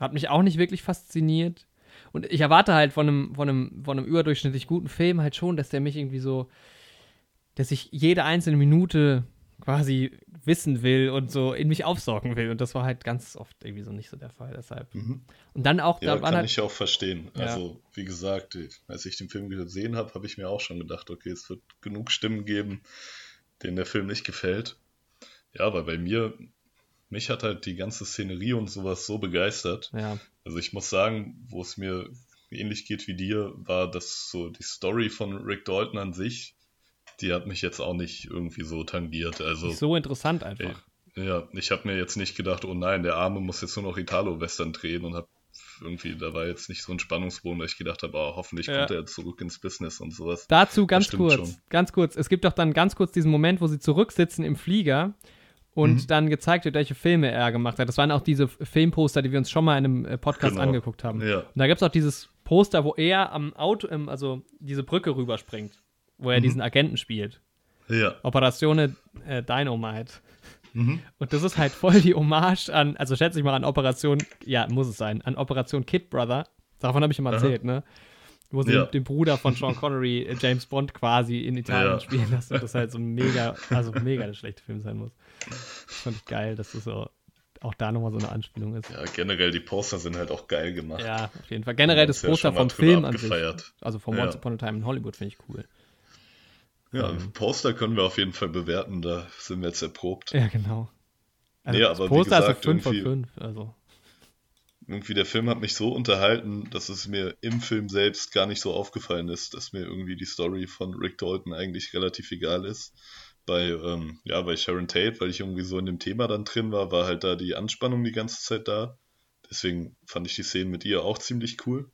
hat mich auch nicht wirklich fasziniert. Und ich erwarte halt von einem, von einem, von einem überdurchschnittlich guten Film halt schon, dass der mich irgendwie so, dass ich jede einzelne Minute quasi wissen will und so in mich aufsaugen will. Und das war halt ganz oft irgendwie so nicht so der Fall. Deshalb. Mhm. Und dann auch.
Ja, da kann halt, ich auch verstehen. Ja. Also, wie gesagt, als ich den Film gesehen habe, habe ich mir auch schon gedacht, okay, es wird genug Stimmen geben, denen der Film nicht gefällt. Ja, aber bei mir mich hat halt die ganze Szenerie und sowas so begeistert.
Ja.
Also ich muss sagen, wo es mir ähnlich geht wie dir, war das so die Story von Rick Dalton an sich die hat mich jetzt auch nicht irgendwie so tangiert. Also,
So interessant einfach.
ja, ich habe mir jetzt nicht gedacht, oh nein, der Arme muss jetzt nur noch Italo-Western drehen und habe irgendwie, da war jetzt nicht so ein Spannungsbogen, dass ich gedacht habe, oh, hoffentlich
Ja.
kommt er zurück ins Business und sowas.
Dazu ganz kurz,
schon.
ganz kurz. Es gibt doch dann ganz kurz diesen Moment, wo sie zurücksitzen im Flieger und
Mhm.
dann gezeigt wird, welche Filme er gemacht hat. Das waren auch diese Filmposter, die wir uns schon mal in einem äh, Podcast
Genau.
angeguckt haben.
Ja.
Und da gibt es auch dieses Poster, wo er am Auto, also diese Brücke rüberspringt, wo er
Mhm.
diesen Agenten spielt.
Ja.
Operatione äh, Dynamite.
Mhm.
Und das ist halt voll die Hommage an, also schätze ich mal an Operation, ja, muss es sein, an Operation Kid Brother. Davon habe ich immer
Aha.
erzählt, ne? Wo sie
Ja.
den, Bruder von Sean Connery, äh, James Bond, quasi in Italien
Ja.
spielen lassen. Und das halt so mega, also mega der schlechte Film sein muss. Das fand ich geil, dass das so auch da nochmal so eine Anspielung ist.
ja, generell die Poster sind halt auch geil gemacht.
Ja, auf jeden Fall. Generell das
Ja,
Poster
mal
vom Film an sich.
abgefeiert.
Also vom
Ja.
Once Upon a Time in Hollywood finde ich cool.
Ja,
Ähm.
Poster können wir auf jeden Fall bewerten, da sind wir jetzt erprobt.
Ja, genau. Also
Nee, aber wie
Poster ist
gesagt,
so 5 von
irgendwie-
5. Also.
Irgendwie der Film hat mich so unterhalten, dass es mir im Film selbst gar nicht so aufgefallen ist, dass mir irgendwie die Story von Rick Dalton eigentlich relativ egal ist. Bei, ähm, ja, bei Sharon Tate, weil ich irgendwie so in dem Thema dann drin war, war halt da die Anspannung die ganze Zeit da. Deswegen fand ich die Szenen mit ihr auch ziemlich cool.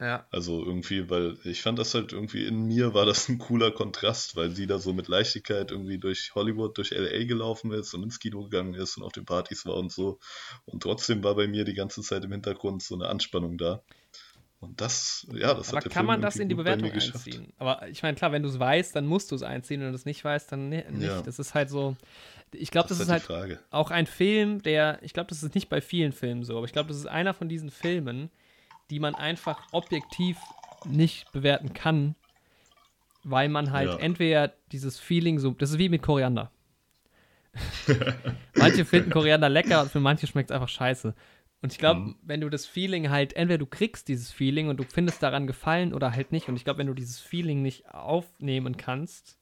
Ja.
Also irgendwie, weil ich fand das halt irgendwie in mir war das ein cooler Kontrast, weil sie da so mit Leichtigkeit irgendwie durch Hollywood, durch LA gelaufen ist und ins Kino gegangen ist und auf den Partys war und so. Und trotzdem war bei mir die ganze Zeit im Hintergrund so eine Anspannung da. Und das, ja, das
Aber
hat der
kann
Film
man das in die Bewertung einziehen? Aber ich meine, klar, wenn du es weißt, dann musst du es einziehen. Wenn du es nicht weißt, dann nicht.
Ja.
Das ist halt so. Ich glaube, das,
Das,
ist halt
halt
auch ein Film, der. Ich glaube, das ist nicht bei vielen Filmen so, aber ich glaube, das ist einer von diesen Filmen, die man einfach objektiv nicht bewerten kann, weil man halt
Ja.
entweder dieses Feeling so. Das ist wie mit Koriander. <laughs> manche finden Koriander lecker und für manche schmeckt es einfach scheiße. Und ich glaube,
Mhm.
wenn du das Feeling halt, entweder du kriegst dieses Feeling und du findest daran Gefallen oder halt nicht. Und ich glaube, wenn du dieses Feeling nicht aufnehmen kannst,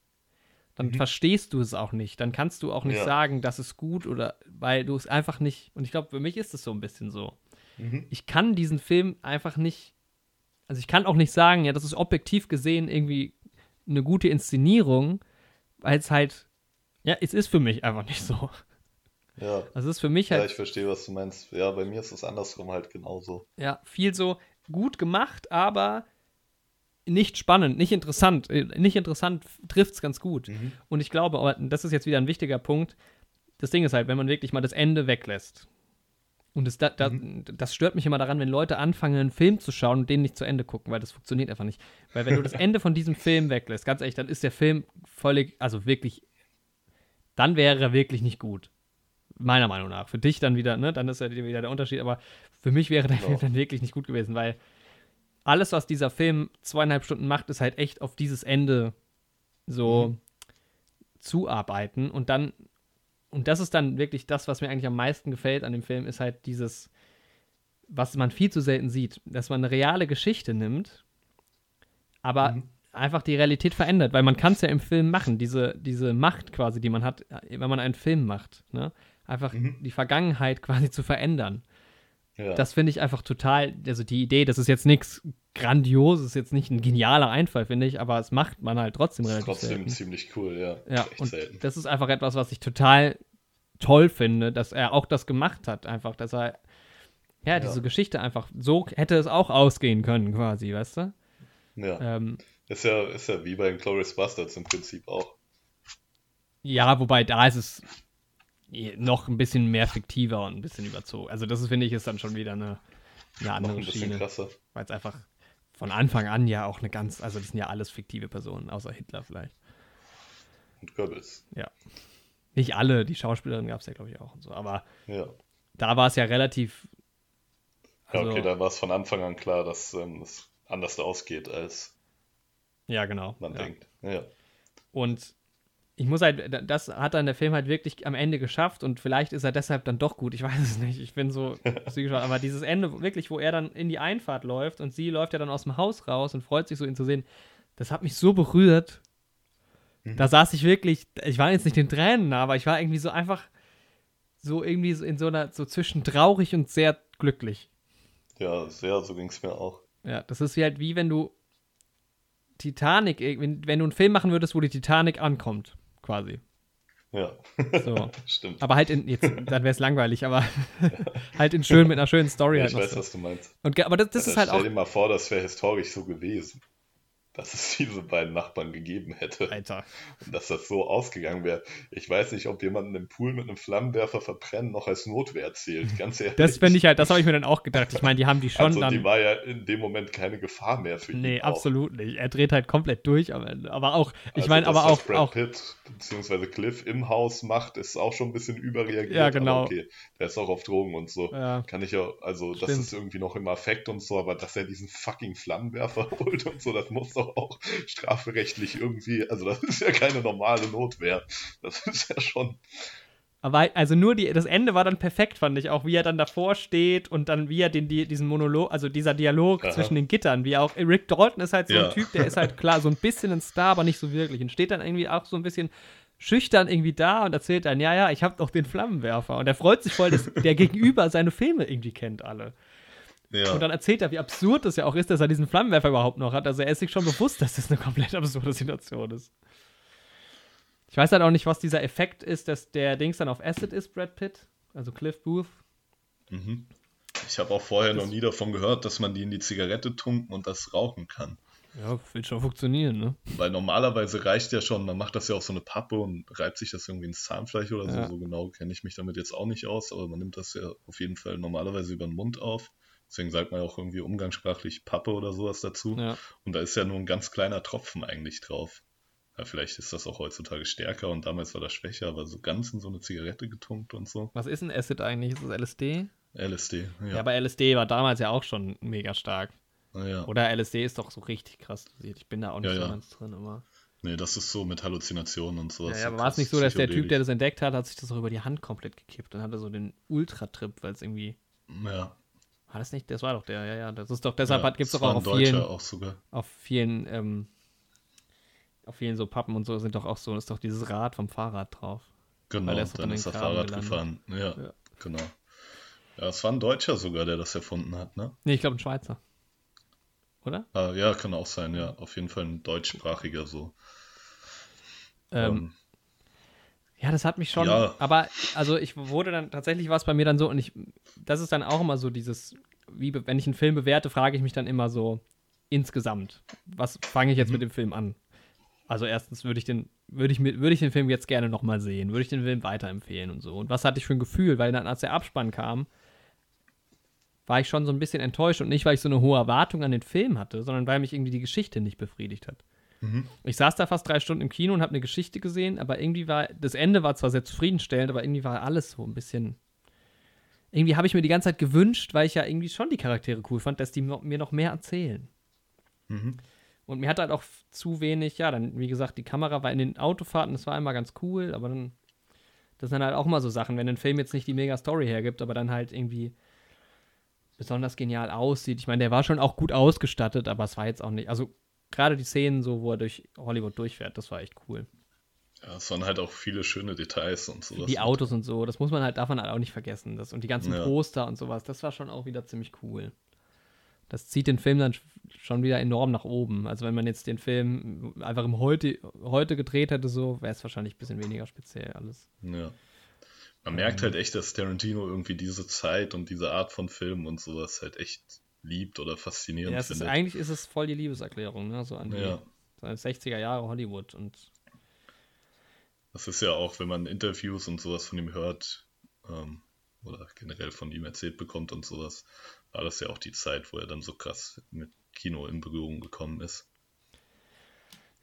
dann verstehst du es auch nicht. Dann kannst du auch nicht
Mhm. Ja.
sagen, das ist gut oder weil du es einfach nicht. Und ich glaube, für mich ist es so ein bisschen so.
Mhm.
Ich kann diesen Film einfach nicht. Also ich kann auch nicht sagen, ja, das ist objektiv gesehen irgendwie eine gute Inszenierung, weil es halt. Ja, es ist für mich einfach nicht so.
Ja.
Also es ist für mich
ja,
halt
ich verstehe, was du meinst. Ja, bei mir ist es andersrum halt genauso.
ja, viel so gut gemacht, aber nicht spannend, nicht interessant. Äh, Nicht interessant trifft es ganz gut.
Mhm.
Und ich glaube, aber das ist jetzt wieder ein wichtiger Punkt. Das Ding ist halt, wenn man wirklich mal das Ende weglässt. Und das, da, da, das stört mich immer daran, wenn Leute anfangen, einen Film zu schauen und den nicht zu Ende gucken, weil das funktioniert einfach nicht. Weil wenn du das <laughs> Ende von diesem Film weglässt, ganz ehrlich, dann ist der Film völlig, also wirklich, dann wäre er wirklich nicht gut. Meiner Meinung nach. Für dich dann wieder, ne, dann ist ja wieder der Unterschied, aber für mich wäre der. Film dann wirklich nicht gut gewesen, weil alles, was dieser Film zweieinhalb Stunden macht, ist halt echt auf dieses Ende so zuarbeiten und dann, und das ist dann wirklich das, was mir eigentlich am meisten gefällt an dem Film, ist halt dieses, was man viel zu selten sieht, dass man eine reale Geschichte nimmt, aber
Mhm.
einfach die Realität verändert, weil man kann es ja im Film machen, diese, diese Macht quasi, die man hat, äh, wenn man einen Film macht, ne? Einfach
Mhm.
die Vergangenheit quasi zu verändern.
Ja.
Das finde ich einfach total, also die Idee, das ist jetzt nichts Grandioses, jetzt nicht ein genialer Einfall, finde ich, aber es macht man halt trotzdem
ist
relativ
trotzdem
selten.
ziemlich cool, ja.
Ja,
Echt
und
selten.
das ist einfach etwas, was ich total toll finde, dass er auch das gemacht hat, einfach, dass er ja, diese Geschichte einfach, so hätte es auch ausgehen können, quasi, weißt du?
Ja.
Ähm,
Ist ja, ist ja wie bei Glorious Bastards im Prinzip auch.
ja, wobei da ist es noch ein bisschen mehr fiktiver und ein bisschen überzogen. Also das, finde ich, ist dann schon wieder eine, eine
Noch
andere
ein bisschen
Schiene. Weil es einfach von Anfang an ja auch eine ganz, also das sind ja alles fiktive Personen, außer Hitler vielleicht.
Und Goebbels.
Ja. Nicht alle, die Schauspielerin gab es ja, glaube ich, auch und so. Aber
Ja.
da war es ja relativ.
Ja,
Also,
okay, da war es von Anfang an klar, dass ähm, es anders ausgeht, als
ja, genau.
man
ja.
denkt. Ja.
Und ich muss halt, das hat dann der Film halt wirklich am Ende geschafft und vielleicht ist er deshalb dann doch gut. Ich <laughs> weiß es nicht. Ich bin so zwiegespalten. Aber dieses Ende, wirklich, wo er dann in die Einfahrt läuft und sie läuft ja dann aus dem Haus raus und freut sich so, ihn zu sehen, das hat mich so berührt. Da saß ich wirklich, ich war jetzt nicht in Tränen, aber ich war irgendwie so einfach so irgendwie so in so einer, so zwischen traurig und sehr glücklich.
Ja, sehr, so ging es mir auch.
Ja, das ist wie halt wie wenn du Titanic, wenn, wenn du einen Film machen würdest, wo die Titanic ankommt, quasi.
Ja,
So. <laughs>
stimmt.
Aber halt in, jetzt, <laughs> dann wäre es langweilig, aber <laughs> halt in schön, mit einer schönen Story
Ja,
halt
ich
noch
weiß,
so.
was du meinst.
Und, aber das, das ist halt
stell
auch.
dir mal vor, das wäre historisch so gewesen, dass es diese beiden Nachbarn gegeben hätte.
Alter.
Und dass das so ausgegangen wäre. Ich weiß nicht, ob jemanden im Pool mit einem Flammenwerfer verbrennen noch als Notwehr zählt, ganz ehrlich.
Das fände ich halt, das habe ich mir dann auch gedacht. Ich meine, die haben die schon
also,
dann.
die war ja in dem Moment keine Gefahr mehr für ihn.
Nee,
auch.
absolut nicht. Er dreht halt komplett durch am Ende. Aber auch, ich
Also,
meine, aber
das
auch,
Brad
auch
Pitt bzw. Cliff im Haus macht, ist auch schon ein bisschen überreagiert.
Ja, genau.
Aber okay, der ist auch auf Drogen und so.
Ja.
Kann ich ja, also das
Stimmt.
ist irgendwie noch im Affekt und so, aber dass er diesen fucking Flammenwerfer <laughs> holt und so, das muss doch auch strafrechtlich irgendwie, also das ist ja keine normale Notwehr. Das ist ja schon,
Aber also nur die, das Ende war dann perfekt, fand ich auch, wie er dann davor steht und dann wie er den, die, diesen Monolog, also dieser Dialog
Aha.
zwischen den Gittern, wie auch Rick Dalton ist halt so
Ja.
ein Typ, der ist halt klar so ein bisschen ein Star, aber nicht so wirklich und steht dann irgendwie auch so ein bisschen schüchtern irgendwie da und erzählt dann, ja, ja, ich habe doch den Flammenwerfer und er freut sich voll, dass der Gegenüber seine Filme irgendwie kennt alle.
Ja.
Und dann erzählt er, wie absurd das ja auch ist, dass er diesen Flammenwerfer überhaupt noch hat. Also er ist sich schon bewusst, dass das eine komplett absurde Situation ist. Ich weiß halt auch nicht, was dieser Effekt ist, dass der Dings dann auf Acid ist, Brad Pitt. Also Cliff Booth.
Mhm. Ich habe auch vorher noch nie davon gehört, dass man die in die Zigarette tunken und das rauchen kann.
Ja, wird schon funktionieren, ne?
Weil normalerweise reicht ja schon, man macht das ja auf so eine Pappe und reibt sich das irgendwie ins Zahnfleisch oder so.
Ja.
So genau kenne ich mich damit jetzt auch nicht aus, aber man nimmt das ja auf jeden Fall normalerweise über den Mund auf. Deswegen sagt man ja auch irgendwie umgangssprachlich Pappe oder sowas dazu.
Ja.
Und da ist ja nur ein ganz kleiner Tropfen eigentlich drauf. Ja, vielleicht ist das auch heutzutage stärker und damals war das schwächer, aber so ganz in so eine Zigarette getunkt und so.
Was ist ein Acid eigentlich? Ist das LSD?
LSD,
Ja,
ja.
aber LSD war damals ja auch schon mega stark.
ja.
Oder LSD ist doch so richtig krass dosiert. Ich bin da auch nicht
Ja,
so
ja.
ganz drin, aber.
Nee, das ist so mit Halluzinationen und sowas.
Ja, aber war es nicht so, dass der Typ, der das entdeckt hat, hat sich das auch über die Hand komplett gekippt und hatte so den Ultra-Trip, weil es irgendwie.
Ja,
War das nicht? Das war doch der, ja, ja. Das ist doch, deshalb
ja,
gibt es
das
doch auch auf vielen,
auch sogar.
auf vielen, ähm, auf vielen so Pappen und so sind doch auch so, ist doch dieses Rad vom Fahrrad drauf.
Genau,
Weil ist
dann ist er
Graben
Fahrrad
gelandet.
gefahren. Ja,
Ja.
genau. Ja, es war ein Deutscher sogar, der das erfunden hat, ne?
Nee, ich glaube ein Schweizer. Oder?
Ah, ja, kann auch sein, ja. Auf jeden Fall ein deutschsprachiger so.
Ähm, ja, das hat mich schon.
Ja.
Aber, also ich wurde dann, tatsächlich war es bei mir dann so, und ich, das ist dann auch immer so dieses, wie, wenn ich einen Film bewerte, frage ich mich dann immer so, insgesamt, was fange ich jetzt mit dem Film an? Also erstens würde ich den, würde ich mir, würde ich den Film jetzt gerne nochmal sehen, würde ich den Film weiterempfehlen und so. Und was hatte ich für ein Gefühl? Weil dann, als der Abspann kam, war ich schon so ein bisschen enttäuscht und nicht, weil ich so eine hohe Erwartung an den Film hatte, sondern weil mich irgendwie die Geschichte nicht befriedigt hat. Ich saß da fast drei Stunden im Kino und habe eine Geschichte gesehen, aber irgendwie war, das Ende war zwar sehr zufriedenstellend, aber irgendwie war alles so ein bisschen. Irgendwie habe ich mir die ganze Zeit gewünscht, weil ich ja irgendwie schon die Charaktere cool fand, dass die mir noch mehr erzählen.
Mhm.
Und mir hat halt auch zu wenig, ja, dann, wie gesagt, die Kamera war in den Autofahrten, das war immer ganz cool, aber dann, das sind halt auch mal so Sachen, wenn ein Film jetzt nicht die mega Story hergibt, aber dann halt irgendwie besonders genial aussieht. Ich meine, der war schon auch gut ausgestattet, aber es war jetzt auch nicht, also gerade die Szenen so, wo er durch Hollywood durchfährt, das war echt cool.
Ja, es waren halt auch viele schöne Details und sowas.
Die Autos und so, das muss man halt, darf man halt auch nicht vergessen. Das, und die ganzen
Ja.
Poster und sowas, das war schon auch wieder ziemlich cool. Das zieht den Film dann sch- schon wieder enorm nach oben. Also wenn man jetzt den Film einfach im heute, heute gedreht hätte, so, wäre es wahrscheinlich ein bisschen weniger speziell alles.
Ja. Man merkt halt echt, dass Tarantino irgendwie diese Zeit und diese Art von Film und sowas halt echt liebt oder faszinierend
Ja, es ist,
findet.
eigentlich ist es voll die Liebeserklärung, ne? So an die
Ja.
so an 60er Jahre Hollywood und
Das ist ja auch, wenn man Interviews und sowas von ihm hört ähm, oder generell von ihm erzählt bekommt und sowas, war das ja auch die Zeit, wo er dann so krass mit Kino in Berührung gekommen ist.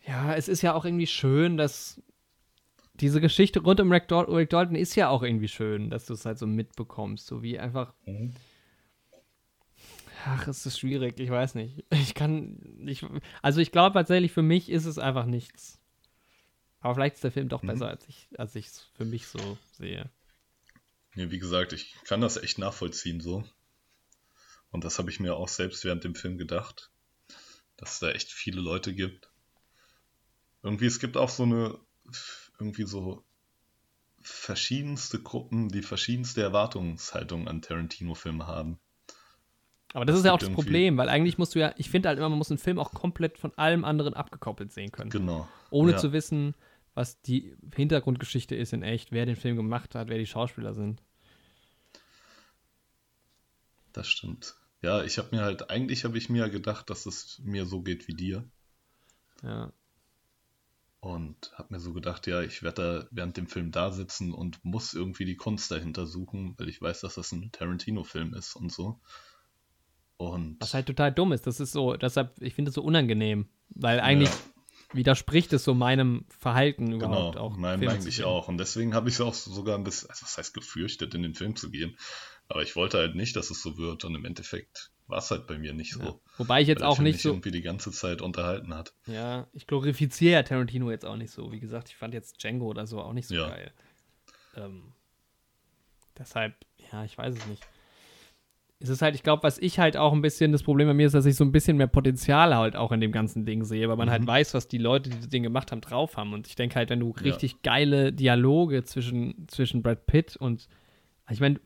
Ja, es ist ja auch irgendwie schön, dass diese Geschichte rund um Rick, Dal Rick Dalton ist ja auch irgendwie schön, dass du es halt so mitbekommst, so wie einfach. Ach, es ist schwierig, ich weiß nicht. Ich kann nicht. Also ich glaube tatsächlich, für mich ist es einfach nichts. Aber vielleicht ist der Film doch besser, als ich als ich es für mich so sehe.
Ja, wie gesagt, ich kann das echt nachvollziehen so. Und das habe ich mir auch selbst während dem Film gedacht, dass es da echt viele Leute gibt. Irgendwie, es gibt auch so eine, irgendwie so verschiedenste Gruppen, die verschiedenste Erwartungshaltungen an Tarantino-Filme haben.
Aber das ist ja auch das
irgendwie-
Problem, weil eigentlich musst du ja, ich finde halt immer, man muss einen Film auch komplett von allem anderen abgekoppelt sehen können.
Genau.
Ohne
ja.
zu wissen, was die Hintergrundgeschichte ist in echt, wer den Film gemacht hat, wer die Schauspieler sind.
Das stimmt. Ja, ich habe mir halt, eigentlich habe ich mir ja gedacht, dass es mir so geht wie dir.
Ja.
Und habe mir so gedacht, ja, ich werde da während dem Film da sitzen und muss irgendwie die Kunst dahinter suchen, weil ich weiß, dass das ein Tarantino-Film ist und so. Und
Was halt total dumm ist. Das ist so, deshalb, ich finde es so unangenehm. Weil eigentlich
Ja.
widerspricht es so meinem Verhalten überhaupt
genau,
auch. zu
eigentlich auch. Und deswegen habe ich es auch sogar ein bisschen, also was heißt gefürchtet, in den Film zu gehen. Aber ich wollte halt nicht, dass es so wird. Und im Endeffekt war es halt bei mir nicht so.
Ja. Wobei ich jetzt auch nicht
mich
so.
irgendwie die ganze Zeit unterhalten hat.
Ja, ich glorifiziere ja Tarantino jetzt auch nicht so. Wie gesagt, ich fand jetzt Django oder so auch nicht so
Ja.
geil. Ähm, deshalb, ja, ich weiß es nicht. Es ist halt, ich glaube, was ich halt auch ein bisschen das Problem bei mir ist, dass ich so ein bisschen mehr Potenzial halt auch in dem ganzen Ding sehe, weil man halt
Mhm.
weiß, was die Leute, die das Ding gemacht haben, drauf haben. Und ich denke halt, wenn du
Ja.
richtig geile Dialoge zwischen, zwischen Brad Pitt und, ich meine,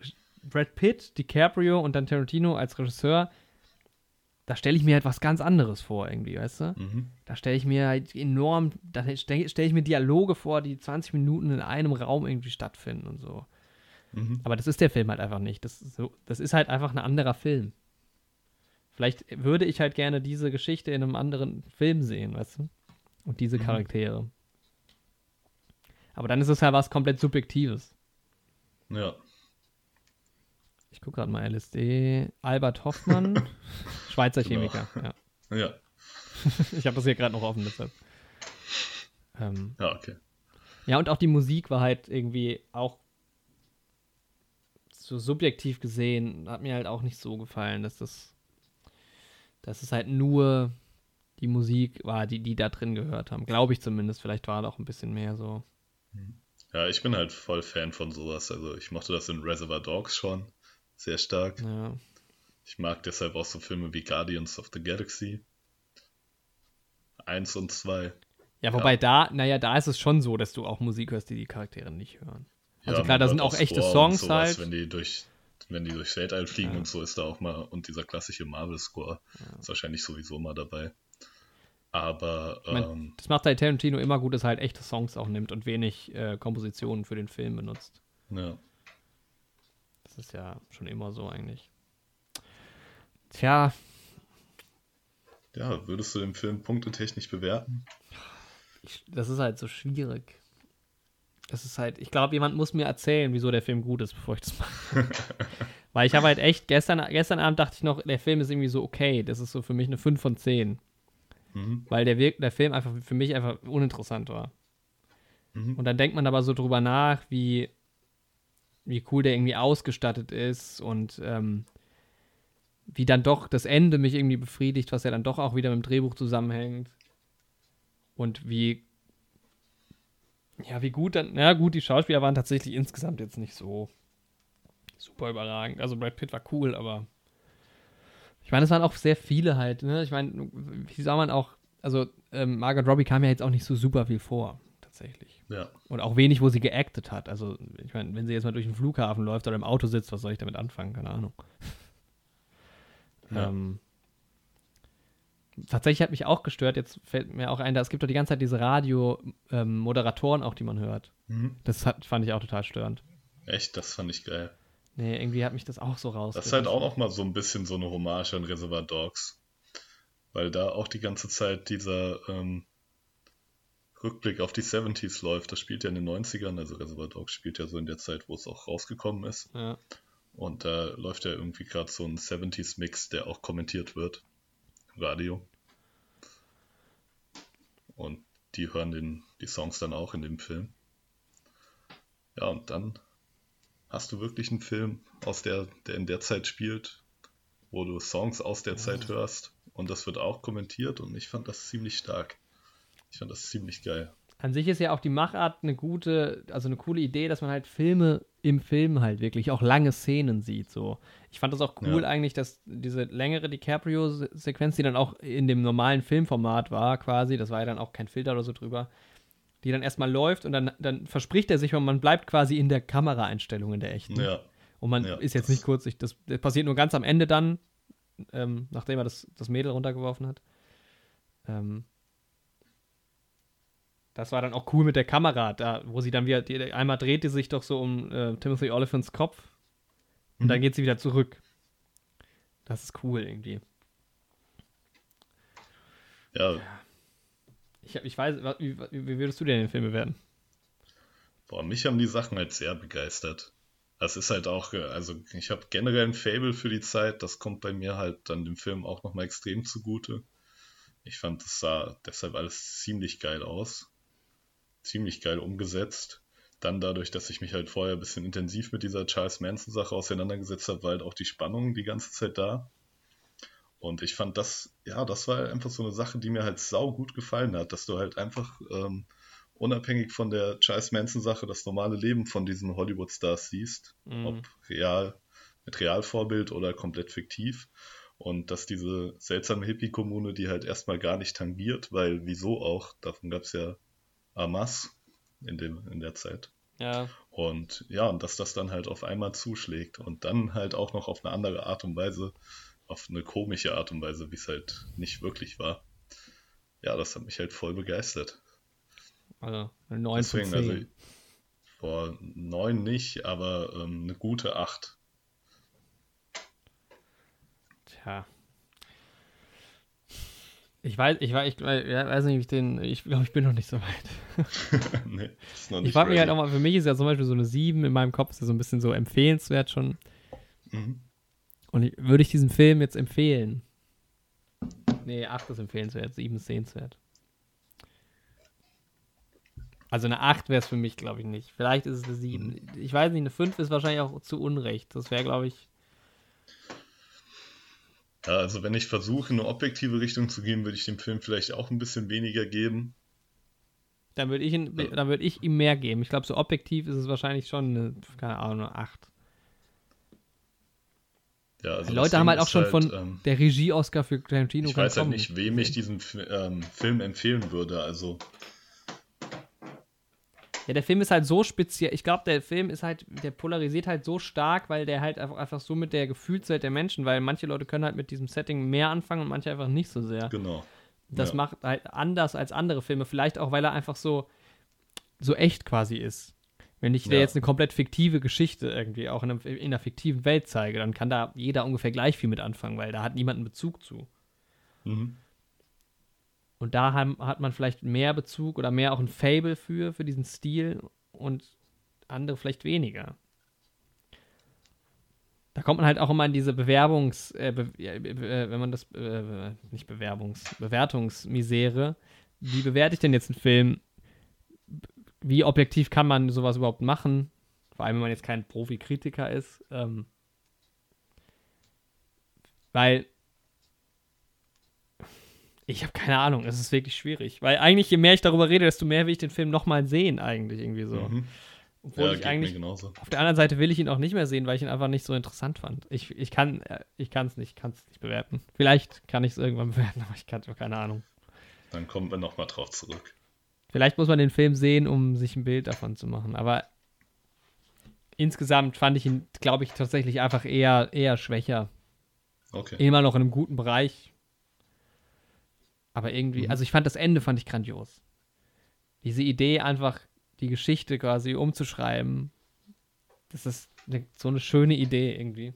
Brad Pitt, DiCaprio und dann Tarantino als Regisseur, da stelle ich mir halt was ganz anderes vor, irgendwie, weißt du?
Mhm.
Da stelle ich mir halt enorm, da stelle stell ich mir Dialoge vor, die 20 Minuten in einem Raum irgendwie stattfinden und so.
Mhm.
Aber das ist der Film halt einfach nicht. Das ist, so, das ist halt einfach ein anderer Film. Vielleicht würde ich halt gerne diese Geschichte in einem anderen Film sehen, weißt du? Und diese
Mhm.
Charaktere. Aber dann ist es halt was komplett Subjektives.
Ja.
Ich gucke gerade mal LSD. Albert Hoffmann, <laughs> Schweizer
Genau.
Chemiker. Ja.
Ja. <laughs>
Ich habe das hier gerade noch offen, deshalb. Ähm,
Ja, okay.
Ja, und auch die Musik war halt irgendwie auch so subjektiv gesehen, hat mir halt auch nicht so gefallen, dass das, dass es halt nur die Musik war, die die da drin gehört haben. Glaube ich zumindest. Vielleicht war da auch ein bisschen mehr so.
Ja, ich bin halt voll Fan von sowas. Also ich mochte das in Reservoir Dogs schon sehr stark.
Ja,
Ich mag deshalb auch so Filme wie Guardians of the Galaxy. Eins und zwei.
ja wobei da, naja, da ist es schon so, dass du auch Musik hörst, die die Charaktere nicht hören. Also klar,
man
da sind auch echte
Score
Songs
sowas,
halt.
Wenn die durch, wenn die durchs Weltall fliegen
Ja.
und so ist da auch mal, und dieser klassische Marvel-Score ist wahrscheinlich sowieso mal dabei. Aber
Ich mein,
ähm,
das macht halt Tarantino immer gut, dass er halt echte Songs auch nimmt und wenig äh, Kompositionen für den Film benutzt.
ja.
Das ist ja schon immer so eigentlich. Tja,
ja, würdest du den Film punktetechnisch bewerten?
ich, das ist halt so schwierig. Das ist halt, ich glaube, jemand muss mir erzählen, wieso der Film gut ist, bevor ich das mache. <laughs> Weil ich habe halt echt, gestern, gestern Abend dachte ich noch, der Film ist irgendwie so okay. Das ist so für mich eine 5 von 10.
Mhm.
Weil der, der Film einfach für mich einfach uninteressant war.
Mhm.
Und dann denkt man aber so drüber nach, wie, wie cool der irgendwie ausgestattet ist und ähm, wie dann doch das Ende mich irgendwie befriedigt, was ja dann doch auch wieder mit dem Drehbuch zusammenhängt. Und wie, ja, wie gut dann, ja gut, die Schauspieler waren tatsächlich insgesamt jetzt nicht so super überragend. Also Brad Pitt war cool, aber ich meine, es waren auch sehr viele halt, ne? Ich meine, wie soll man auch, also ähm, Margot Robbie kam ja jetzt auch nicht so super viel vor, tatsächlich.
Ja.
Und auch wenig, wo sie geactet hat. Also, ich meine, wenn sie jetzt mal durch den Flughafen läuft oder im Auto sitzt, was soll ich damit anfangen? Keine Ahnung.
Ja.
Ähm, tatsächlich hat mich auch gestört, jetzt fällt mir auch ein, da es gibt doch die ganze Zeit diese Radio-Moderatoren auch, die man hört.
Mhm.
Das hat, fand ich auch total störend.
Echt, das fand ich geil.
Nee, irgendwie hat mich das auch so raus.
Das ist halt auch noch mal so ein bisschen so eine Hommage an Reservoir Dogs. Weil da auch die ganze Zeit dieser ähm, Rückblick auf die 70s läuft. Das spielt ja in den 90ern, also Reservoir Dogs spielt ja so in der Zeit, wo es auch rausgekommen ist.
Ja.
Und da läuft ja irgendwie gerade so ein 70s-Mix, der auch kommentiert wird. Radio. Und die hören den, die Songs dann auch in dem Film. Ja, und dann hast du wirklich einen Film, aus der, der in der Zeit spielt, wo du Songs aus der Zeit hörst und das wird auch kommentiert und ich fand das ziemlich stark. Ich fand das ziemlich geil.
An sich ist ja auch die Machart eine gute, also eine coole Idee, dass man halt Filme im Film halt wirklich auch lange Szenen sieht. So. Ich fand das auch cool
Ja.
eigentlich, dass diese längere DiCaprio-Sequenz, die dann auch in dem normalen Filmformat war, quasi, das war ja dann auch kein Filter oder so drüber, die dann erstmal läuft und dann, dann verspricht er sich und man bleibt quasi in der Kameraeinstellung in der echten.
Ja,
Und man
Ja,
ist jetzt nicht kurz, ich, das, das passiert nur ganz am Ende dann, ähm, nachdem er das, das Mädel runtergeworfen hat. Ähm, das war dann auch cool mit der Kamera, da, wo sie dann wieder, die, einmal dreht die sich doch so um äh, Timothy Oliphants Kopf und
Mhm.
dann geht sie wieder zurück. Das ist cool irgendwie.
Ja,
Ich, hab- ich weiß, wie, wie würdest du denn den Film bewerten?
boah, mich haben die Sachen halt sehr begeistert. Das ist halt auch, äh, also ich habe generell ein Fable für die Zeit, das kommt bei mir halt dann dem Film auch nochmal extrem zugute. Ich fand, das sah deshalb alles ziemlich geil aus. Ziemlich geil umgesetzt. Dann dadurch, dass ich mich halt vorher ein bisschen intensiv mit dieser Charles Manson-Sache auseinandergesetzt habe, war halt auch die Spannung die ganze Zeit da. Und ich fand das, ja, das war einfach so eine Sache, die mir halt sau gut gefallen hat, dass du halt einfach ähm, unabhängig von der Charles Manson-Sache das normale Leben von diesen Hollywood-Stars siehst,
Mhm.
ob real, mit Realvorbild oder komplett fiktiv. Und dass diese seltsame Hippie-Kommune, die halt erstmal gar nicht tangiert, weil wieso auch, davon gab es ja Amas in, dem, in der Zeit.
Ja.
Und ja, und dass das dann halt auf einmal zuschlägt und dann halt auch noch auf eine andere Art und Weise, auf eine komische Art und Weise, wie es halt nicht wirklich war. Ja, das hat mich halt voll begeistert.
Also eine 9 von
Deswegen,
10.
also vor neun nicht, aber ähm, eine gute acht.
Tja. Ich weiß, ich weiß, ich weiß nicht, ich den, ich glaube, ich bin noch nicht so weit. <laughs>
nee, ist noch
Ich
nicht
frage mich halt auch mal, für mich ist ja zum Beispiel so eine 7 in meinem Kopf, ist ja so ein bisschen so empfehlenswert schon.
Mhm.
Und ich, würde ich diesen Film jetzt empfehlen? Nee, 8 ist empfehlenswert, 7 ist sehenswert. Also eine 8 wäre es für mich, glaube ich, nicht. Vielleicht ist es eine 7. Ich weiß nicht, eine 5 ist wahrscheinlich auch zu Unrecht. Das wäre, glaube ich,
Ja, also wenn ich versuche, eine objektive Richtung zu geben, würde ich dem Film vielleicht auch ein bisschen weniger geben.
dann würde ich, ihn-
Ja.
dann würd ich ihm mehr geben. Ich glaube, so objektiv ist es wahrscheinlich schon eine, keine Ahnung, eine 8.
Ja, also
Die Leute haben halt auch schon von
ähm,
der Regie-Oscar für Tarantino
ich weiß halt
kommen.
nicht, wem ich diesen ähm, Film empfehlen würde. Also
Ja, der Film ist halt so speziell. Ich glaube, der Film ist halt, der polarisiert halt so stark, weil der halt einfach, so mit der Gefühlswelt der Menschen, weil manche Leute können halt mit diesem Setting mehr anfangen und manche einfach nicht so sehr.
genau.
Das
ja.
macht halt anders als andere Filme. Vielleicht auch, weil er einfach so, so echt quasi ist. Wenn ich dir
Ja.
jetzt eine komplett fiktive Geschichte irgendwie auch in, einem, in einer fiktiven Welt zeige, dann kann da jeder ungefähr gleich viel mit anfangen, weil da hat niemand einen Bezug zu.
Mhm.
Und da hat man vielleicht mehr Bezug oder mehr auch ein Fable für, für diesen Stil und andere vielleicht weniger. Da kommt man halt auch immer in diese Bewerbungs-, äh, be äh, wenn man das, äh, nicht Bewerbungs-, Bewertungsmisere. Wie bewerte ich denn jetzt einen Film? Wie objektiv kann man sowas überhaupt machen? Vor allem, wenn man jetzt kein Profi-Kritiker ist. Ähm, weil ich habe keine Ahnung, es ist wirklich schwierig. Weil eigentlich, je mehr ich darüber rede, desto mehr will ich den Film nochmal sehen, eigentlich irgendwie so.
Mhm.
Obwohl
Ja,
ich eigentlich,
genauso.
auf der anderen Seite will ich ihn auch nicht mehr sehen, weil ich ihn einfach nicht so interessant fand. Ich, ich kann äh, ich es nicht, kann es nicht bewerten. Vielleicht kann ich es irgendwann <laughs> bewerten, aber ich kann keine Ahnung.
Dann kommen wir nochmal drauf zurück.
Vielleicht muss man den Film sehen, um sich ein Bild davon zu machen. Aber insgesamt fand ich ihn, glaube ich, tatsächlich einfach eher, eher schwächer.
Okay.
Immer noch in einem guten Bereich. Aber irgendwie,
Mhm.
also ich fand das Ende fand ich grandios. Diese Idee, einfach die Geschichte quasi umzuschreiben, das ist eine, so eine schöne Idee irgendwie.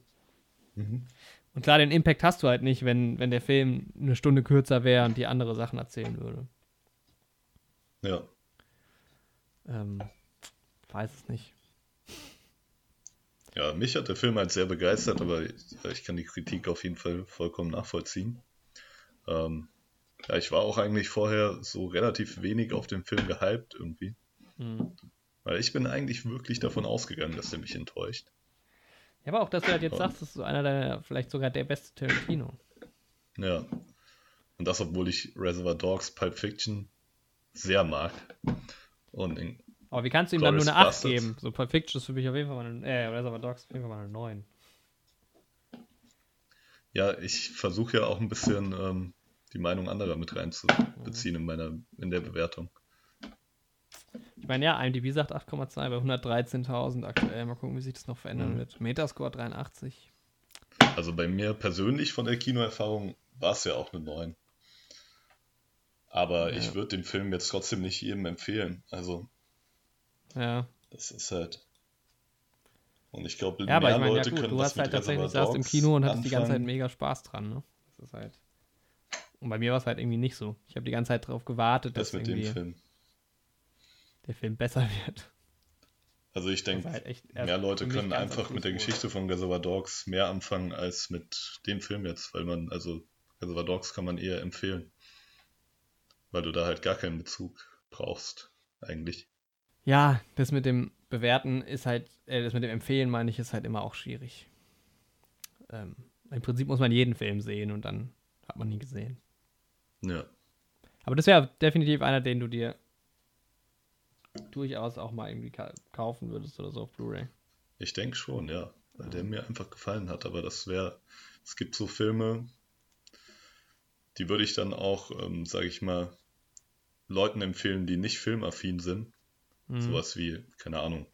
Mhm.
Und klar, den Impact hast du halt nicht, wenn, wenn der Film eine Stunde kürzer wäre und die andere Sachen erzählen würde.
Ja.
Ähm, weiß es nicht.
Ja, mich hat der Film halt sehr begeistert, aber ich, ich kann die Kritik auf jeden Fall vollkommen nachvollziehen. Ähm, ja, ich war auch eigentlich vorher so relativ wenig auf den Film gehypt irgendwie.
Hm.
Weil ich bin eigentlich wirklich davon ausgegangen, dass der mich enttäuscht.
Ja, aber auch, dass du halt jetzt
Ja.
sagst, das ist so einer der, vielleicht sogar der beste Tarantino.
Ja. Und das, obwohl ich Reservoir Dogs Pulp Fiction sehr mag. Und
Aber wie kannst du ihm dann nur eine 8
Glorious Bastards.
geben? So Pulp Fiction ist für mich auf jeden Fall mal eine, äh, Reservoir Dogs auf jeden Fall mal eine 9.
ja, ich versuche ja auch ein bisschen ähm, die Meinung anderer mit reinzubeziehen in meiner, in der Bewertung.
Ich meine, ja, IMDb sagt 8,2 bei 113.000 aktuell. Mal gucken, wie sich das noch verändern
Mhm.
wird. Metascore 83.
Also bei mir persönlich von der Kinoerfahrung war es ja auch eine 9. Aber
Ja.
ich würde den Film jetzt trotzdem nicht jedem empfehlen. Also,
Ja.
das ist halt. Und ich glaube,
Ja, aber
mehr
ich meine, ja
Leute
gut,
können
du
was
hast halt tatsächlich saßt im Kino und hattest die ganze Zeit
anfangen.
mega Spaß dran, ne? Das ist halt. Und bei mir war es halt irgendwie nicht so. Ich habe die ganze Zeit darauf gewartet, dass
Das mit dem Film.
der Film besser <laughs> wird.
Also ich denke,
halt
mehr Leute können einfach mit der Geschichte von Reservoir Dogs mehr anfangen als mit dem Film jetzt, weil man, also Reservoir Dogs kann man eher empfehlen. Weil du da halt gar keinen Bezug brauchst, eigentlich.
Ja, das mit dem Bewerten ist halt, äh, das mit dem Empfehlen, meine ich, ist halt immer auch schwierig. Ähm, Im Prinzip muss man jeden Film sehen und dann hat man ihn gesehen.
Ja.
Aber das wäre definitiv einer, den du dir durchaus auch mal irgendwie ka kaufen würdest oder so auf Blu-ray.
Ich denke schon, ja. Weil der mir einfach gefallen hat. Aber das wäre, es gibt so Filme, die würde ich dann auch, ähm, sage ich mal, Leuten empfehlen, die nicht filmaffin sind.
Mhm.
Sowas wie, keine Ahnung,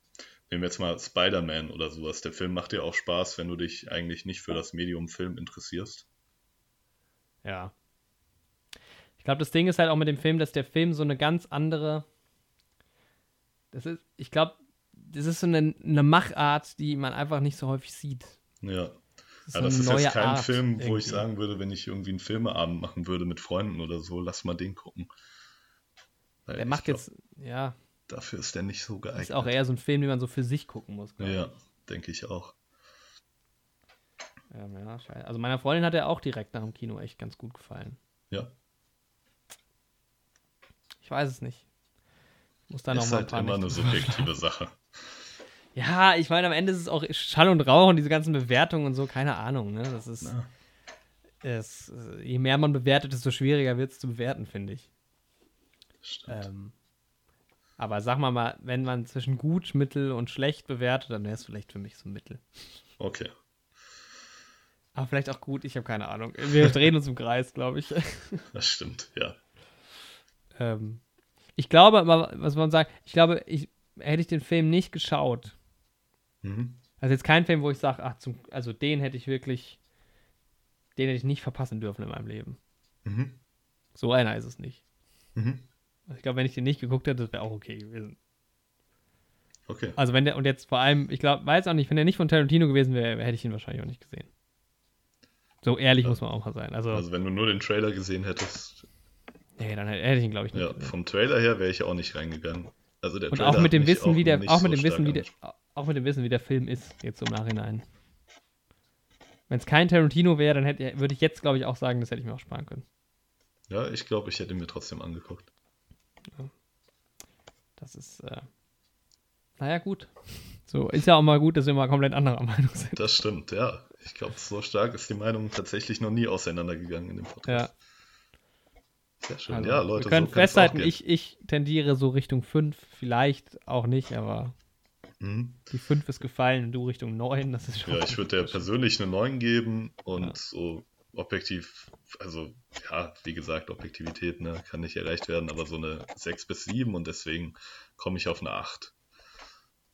nehmen wir jetzt mal Spider-Man oder sowas. Der Film macht dir auch Spaß, wenn du dich eigentlich nicht für das Medium Film interessierst.
Ja. Ich glaube, das Ding ist halt auch mit dem Film, dass der Film so eine ganz andere. Das ist, ich glaube, das ist so eine, eine Machart, die man einfach nicht so häufig sieht.
Ja.
Das
Ja,
so
das ist jetzt kein
Art
Film, wo ich sagen würde, wenn ich irgendwie einen Filmeabend machen würde mit Freunden oder so, lass mal den gucken. Weil
Der macht
glaub,
jetzt, ja,
Dafür ist der nicht so geeignet.
ist auch eher so ein Film, den man so für sich gucken muss.
Ja, denke ich auch.
Ja, ja, scheiße. Also meiner Freundin hat er auch direkt nach dem Kino echt ganz gut gefallen.
Ja.
Ich weiß es nicht. Ich muss da noch
ist
mal
halt immer eine subjektive <laughs> Sache.
Ja, ich meine, am Ende ist es auch Schall und Rauch und diese ganzen Bewertungen und so, keine Ahnung, ne? Das ist. Es, je mehr man bewertet, desto schwieriger wird es zu bewerten, finde ich.
Stimmt.
Ähm, aber sag mal mal, wenn man zwischen gut, mittel und schlecht bewertet, dann wäre es vielleicht für mich so mittel.
Okay.
Aber vielleicht auch gut, ich habe keine Ahnung. Wir drehen uns im Kreis, glaube ich.
Das stimmt, ja.
Ähm, ich glaube, was man sagt, ich glaube, ich, hätte ich den Film nicht geschaut,
Mhm.
also jetzt kein Film, wo ich sage, ach, zum, also den hätte ich wirklich, den hätte ich nicht verpassen dürfen in meinem Leben.
Mhm.
So einer ist es nicht.
Mhm.
Also ich glaube, wenn ich den nicht geguckt hätte, das wäre auch okay gewesen.
Okay.
Also wenn der, und jetzt vor allem, ich glaube, weiß auch nicht, wenn der nicht von Tarantino gewesen wäre, hätte ich ihn wahrscheinlich auch nicht gesehen. So ehrlich
Ja.
muss man auch mal sein. Also,
Also wenn du nur den Trailer gesehen hättest,
nee, dann hätte ich ihn, glaube ich, nicht
ja,
gesehen.
vom Trailer her wäre ich auch nicht reingegangen. Also der
Und
Trailer
auch mit dem Wissen, wie der, auch mit
so
dem Wissen, wie der, auch mit dem Wissen, wie der Film ist, jetzt im Nachhinein. Wenn es kein Tarantino wäre, dann hätte, würde ich jetzt, glaube ich, auch sagen, das hätte ich mir auch sparen können.
Ja, ich glaube, ich hätte ihn mir trotzdem angeguckt.
Das ist, äh, naja, gut. So, ist ja auch mal gut, dass wir mal komplett anderer Meinung sind.
Das stimmt, ja. Ich glaube, so stark ist die Meinung tatsächlich noch nie auseinandergegangen in dem Podcast. Sehr schön.
Also,
ja, Leute,
wir können
so
festhalten, ich, ich tendiere so Richtung 5, vielleicht auch nicht, aber
Mhm.
die 5 ist gefallen und du Richtung 9, das ist schon.
Ja, ich würde der persönlich eine 9 geben und
Ja.
so objektiv, also ja, wie gesagt, Objektivität ne, kann nicht erreicht werden, aber so eine 6 bis 7 und deswegen komme ich auf eine 8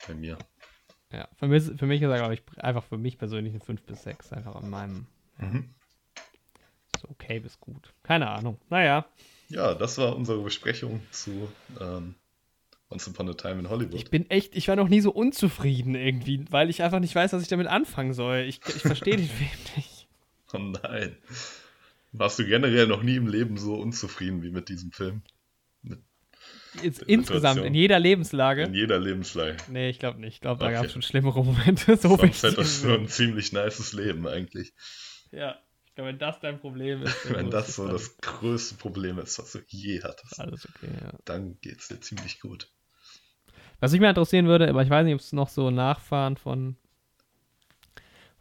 bei mir.
Ja, für mich, für mich ist er, glaube ich, einfach für mich persönlich eine 5 bis 6, einfach an meinem,
Mhm.
so okay bis gut. Keine Ahnung. Naja,
Ja, das war unsere Besprechung zu ähm, Once Upon a Time in Hollywood.
ich bin echt, ich war noch nie so unzufrieden irgendwie, weil ich einfach nicht weiß, was ich damit anfangen soll. Ich, ich verstehe den <laughs> Film nicht.
Oh nein. Warst du generell noch nie im Leben so unzufrieden wie mit diesem Film?
Jetzt, insgesamt, in jeder Lebenslage.
In jeder Lebenslage.
Nee, ich glaube nicht. Ich glaube, da
Okay.
gab es schon schlimmere Momente. <laughs> So
Sonst hättest
ist
du ein ziemlich nices Leben eigentlich.
Ja, ich glaube, wenn das dein Problem ist, <laughs>
Wenn das so das größte Problem ist, was du je hattest,
Alles okay, ja.
dann geht's dir ziemlich gut.
Was mich mal interessieren würde, aber ich weiß nicht, ob es noch so Nachfahren von,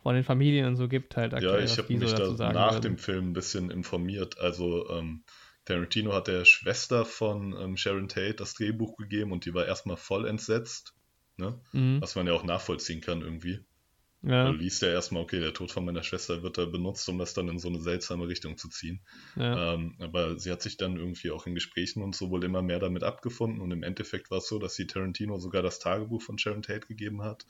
von den Familien und so gibt, halt
Ja,
aktuell,
ich
was
habe mich
so
da nach
würden.
dem Film ein bisschen informiert. Also ähm, Tarantino hat der Schwester von ähm, Sharon Tate das Drehbuch gegeben und die war erstmal voll entsetzt. Ne?
Mhm.
Was man ja auch nachvollziehen kann irgendwie.
Ja,
Du liest ja erstmal, okay, der Tod von meiner Schwester wird da benutzt, um das dann in so eine seltsame Richtung zu ziehen.
ja.
Ähm, aber sie hat sich dann irgendwie auch in Gesprächen und so wohl immer mehr damit abgefunden und im Endeffekt war es so, dass sie Tarantino sogar das Tagebuch von Sharon Tate gegeben hat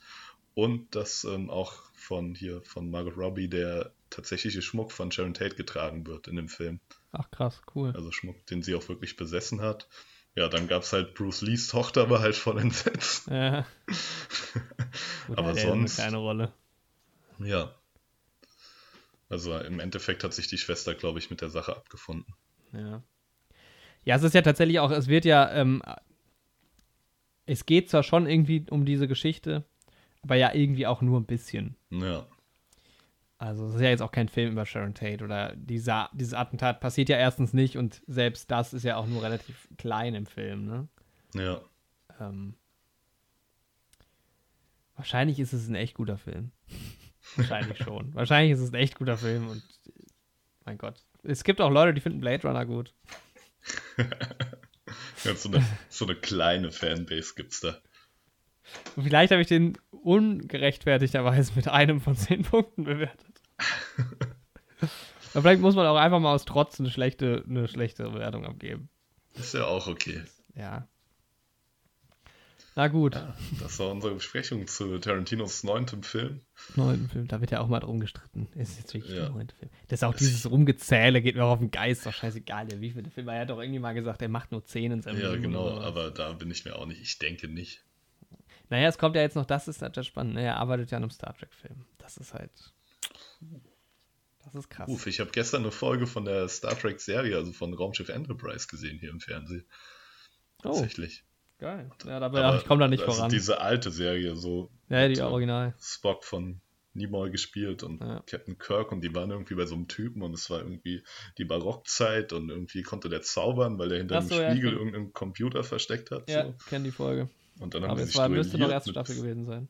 Und dass ähm, auch von hier, von Margot Robbie, der tatsächliche Schmuck von Sharon Tate getragen wird in dem Film.
Ach krass, cool.
Also Schmuck, den sie auch wirklich besessen hat. Ja, dann gab es halt Bruce Lees Tochter, war halt voll entsetzt.
Ja. <laughs> Gut,
Aber
er
sonst-
Eine kleine Rolle.
Ja. Also im Endeffekt hat sich die Schwester, glaube ich, mit der Sache abgefunden.
Ja. Ja, es ist ja tatsächlich auch, es wird ja, ähm, es geht zwar schon irgendwie um diese Geschichte, aber ja irgendwie auch nur ein bisschen.
Ja.
Also es ist ja jetzt auch kein Film über Sharon Tate oder dieser, dieses Attentat passiert ja erstens nicht und selbst das ist ja auch nur relativ klein im Film, ne?
Ja.
Ähm, wahrscheinlich ist es ein echt guter Film. Wahrscheinlich schon. Wahrscheinlich ist es ein echt guter Film und mein Gott. Es gibt auch Leute, die finden Blade Runner gut. <laughs>
ja so, eine, so eine kleine Fanbase gibt's da.
Und vielleicht habe ich den ungerechtfertigterweise mit einem von zehn Punkten bewertet. <laughs> Aber vielleicht muss man auch einfach mal aus Trotz eine schlechte, eine schlechte Bewertung abgeben.
Ist ja auch okay.
Ja. Na gut,
Ja, das war unsere Besprechung zu Tarantinos neuntem Film.
neunten Film, da wird ja auch mal drum gestritten. Ist jetzt wirklich
Ja.
der neunte Film. Das ist auch dieses Rumgezähle, geht mir auch auf den Geist, doch scheißegal, wie viele Filme. Er hat doch irgendwie mal gesagt, er macht nur zehn in seinem
Ja,
Leben
genau,
oder sowas.
aber da bin ich mir auch nicht. Ich denke nicht.
Naja, es kommt ja jetzt noch, das ist halt das spannend. Er arbeitet ja an einem Star Trek-Film. Das ist halt. Das ist krass.
Uff, ich habe gestern eine Folge von der Star Trek-Serie, also von Raumschiff Enterprise, gesehen hier im Fernsehen.
oh,
Tatsächlich.
Geil. Ja, da, ich komme da nicht
also
voran.
Diese alte Serie, so
Ja, die
äh,
Original.
Spock von Nimoy gespielt und
Ja.
Captain Kirk und die waren irgendwie bei so einem Typen und es war irgendwie die Barockzeit und irgendwie konnte der zaubern, weil er hinter einem
so, ja,
Spiegel
stimmt.
irgendeinen Computer versteckt hat.
Ja,
So.
kenne die Folge.
Und dann haben
Aber
sie
es
sich
war, müsste noch erste Staffel gewesen sein.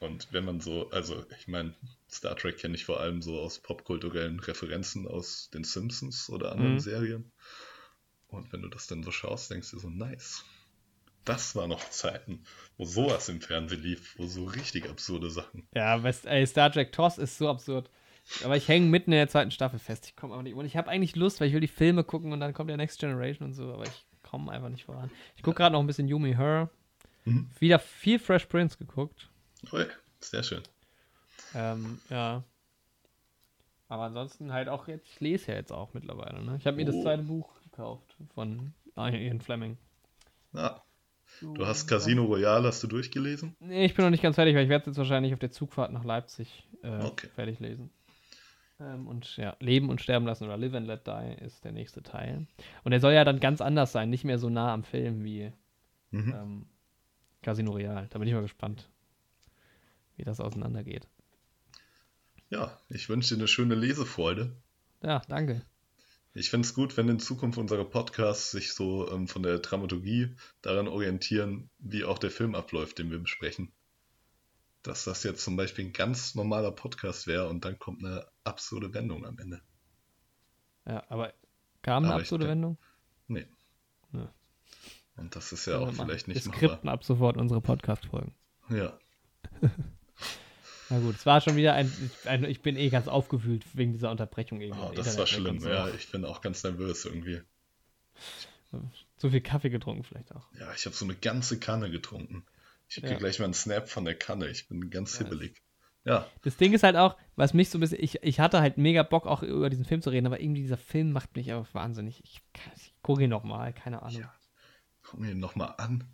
Und wenn man so, also ich meine, Star Trek kenne ich vor allem so aus popkulturellen Referenzen aus den Simpsons oder anderen
Mhm.
Serien. Und wenn du das dann so schaust, denkst du so, nice. Das waren noch Zeiten, wo sowas im Fernsehen lief, wo so richtig absurde Sachen.
Ja, West, ey, Star Trek TOS ist so absurd. Aber ich hänge mitten in der zweiten Staffel fest. Ich komme aber nicht. Und ich habe eigentlich Lust, weil ich will die Filme gucken und dann kommt ja Next Generation und so, aber ich komme einfach nicht voran. Ich gucke gerade noch ein bisschen Yumi Her.
Mhm.
Wieder viel Fresh Prince geguckt.
Oh ja, sehr schön.
Ähm, ja. Aber ansonsten halt auch jetzt, ich lese ja jetzt auch mittlerweile, ne? Ich habe mir das
Oh.
zweite Buch gekauft von Ian Fleming.
Ah, du hast Casino Royale, hast du durchgelesen?
Nee, ich bin noch nicht ganz fertig, weil ich werde es jetzt wahrscheinlich auf der Zugfahrt nach Leipzig äh,
Okay.
fertig lesen. Ähm, und ja, Leben und Sterben lassen oder Live and Let Die ist der nächste Teil. Und der soll ja dann ganz anders sein, nicht mehr so nah am Film wie
Mhm.
ähm, Casino Royale. Da bin ich mal gespannt, wie das auseinandergeht.
Ja, ich wünsche dir eine schöne Lesefreude.
Ja, danke.
Ich finde es gut, wenn in Zukunft unsere Podcasts sich so ähm, von der Dramaturgie daran orientieren, wie auch der Film abläuft, den wir besprechen. Dass das jetzt zum Beispiel ein ganz normaler Podcast wäre und dann kommt eine absurde Wendung am Ende.
Ja, aber kam eine
Aber
absurde Wendung?
Nee.
Ja.
Und das ist ja auch vielleicht
Wir
nicht machbar.
skripten ab sofort unsere Podcast-Folgen.
Ja, <laughs>
Na gut, es war schon wieder ein, ein. Ich bin eh ganz aufgewühlt wegen dieser Unterbrechung. Irgendwie
oh, das war
Internet
schlimm.
so.
Ja, ich bin auch ganz nervös irgendwie.
Zu viel Kaffee getrunken, vielleicht auch.
Ja, ich habe so eine ganze Kanne getrunken. Ich kriege
Ja.
gleich mal einen Snap von der Kanne. Ich bin ganz
Ja,
hibbelig. Ja,
Das Ding ist halt auch, was mich so ein bisschen. Ich, ich hatte halt mega Bock, auch über diesen Film zu reden, aber irgendwie dieser Film macht mich einfach wahnsinnig. Ich, ich gucke ihn nochmal, keine Ahnung.
Ja. guck mir ihn nochmal an.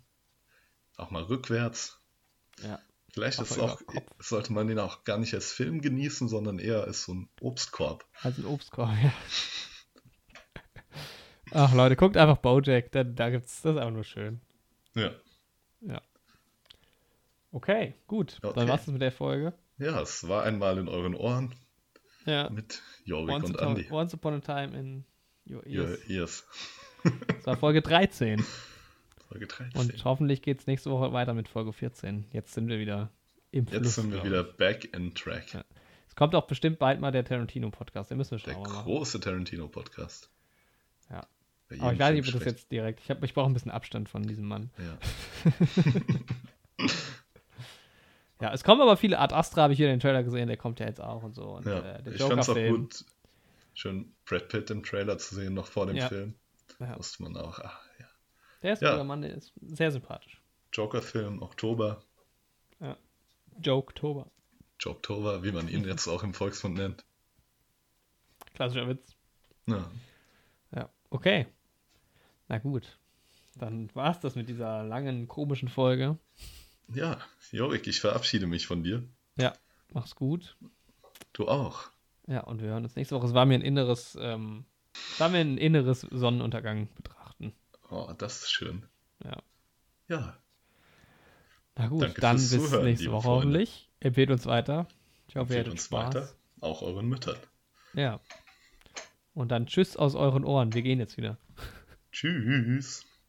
Auch mal rückwärts.
Ja.
Vielleicht auch, sollte man den auch gar nicht als Film genießen, sondern eher als so ein Obstkorb.
Also ein Obstkorb, ja. Ach Leute, guckt einfach Bojack, da, da gibt's, das ist einfach nur schön.
Ja.
Okay, gut.
Okay.
Dann war's das mit der Folge.
Ja, es war einmal in euren Ohren
Ja.
mit Jorik
Once,
und Andi.
once upon a time in your
Your
ears.
ears.
Das war Folge 13. <laughs>
Folge 13.
Und hoffentlich geht's nächste Woche weiter mit Folge 14. Jetzt sind wir wieder im Fluss.
Jetzt sind wir wieder back in track.
Ja. Es kommt auch bestimmt bald mal der Tarantino-Podcast. Den müssen wir
Der
schon mal machen.
große Tarantino-Podcast.
Ja. Aber ich weiß nicht, ob das jetzt direkt. Ich, hab- ich brauche ein bisschen Abstand von diesem Mann.
Ja. <laughs> <laughs>
Ja, es kommen aber viele. Ad Astra habe ich hier den Trailer gesehen, der kommt ja jetzt auch und so. Und
ja.
äh, der
ich fand es auch gut, schön Brad Pitt im Trailer zu sehen, noch vor dem
Ja.
Film.
Ja.
Wusste man auch, ja.
Der ist ein
Ja.
guter Mann, der ist sehr sympathisch.
Joker-Film, Oktober.
Joketober.
Joktober, wie man ihn jetzt auch im Volksmund nennt.
Klassischer Witz.
Ja.
Ja, okay. Na gut. Dann war's das mit dieser langen, komischen Folge.
Ja, Jorik, ich verabschiede mich von dir.
Ja, mach's gut.
Du auch.
Ja, und wir hören uns nächste Woche. Es war mir ein inneres, ähm, es war mir ein inneres Sonnenuntergang betrachten.
Oh, das ist schön.
Ja.
Ja,
Na gut,
Danke
dann bis
Zuhören,
nächste Woche hoffentlich. Empfehlt uns weiter. Ich hoffe, ihr
empfehlt
hattet
uns
Spaß.
weiter, auch euren Müttern.
Ja. Und dann tschüss aus euren Ohren. Wir gehen jetzt wieder.
Tschüss.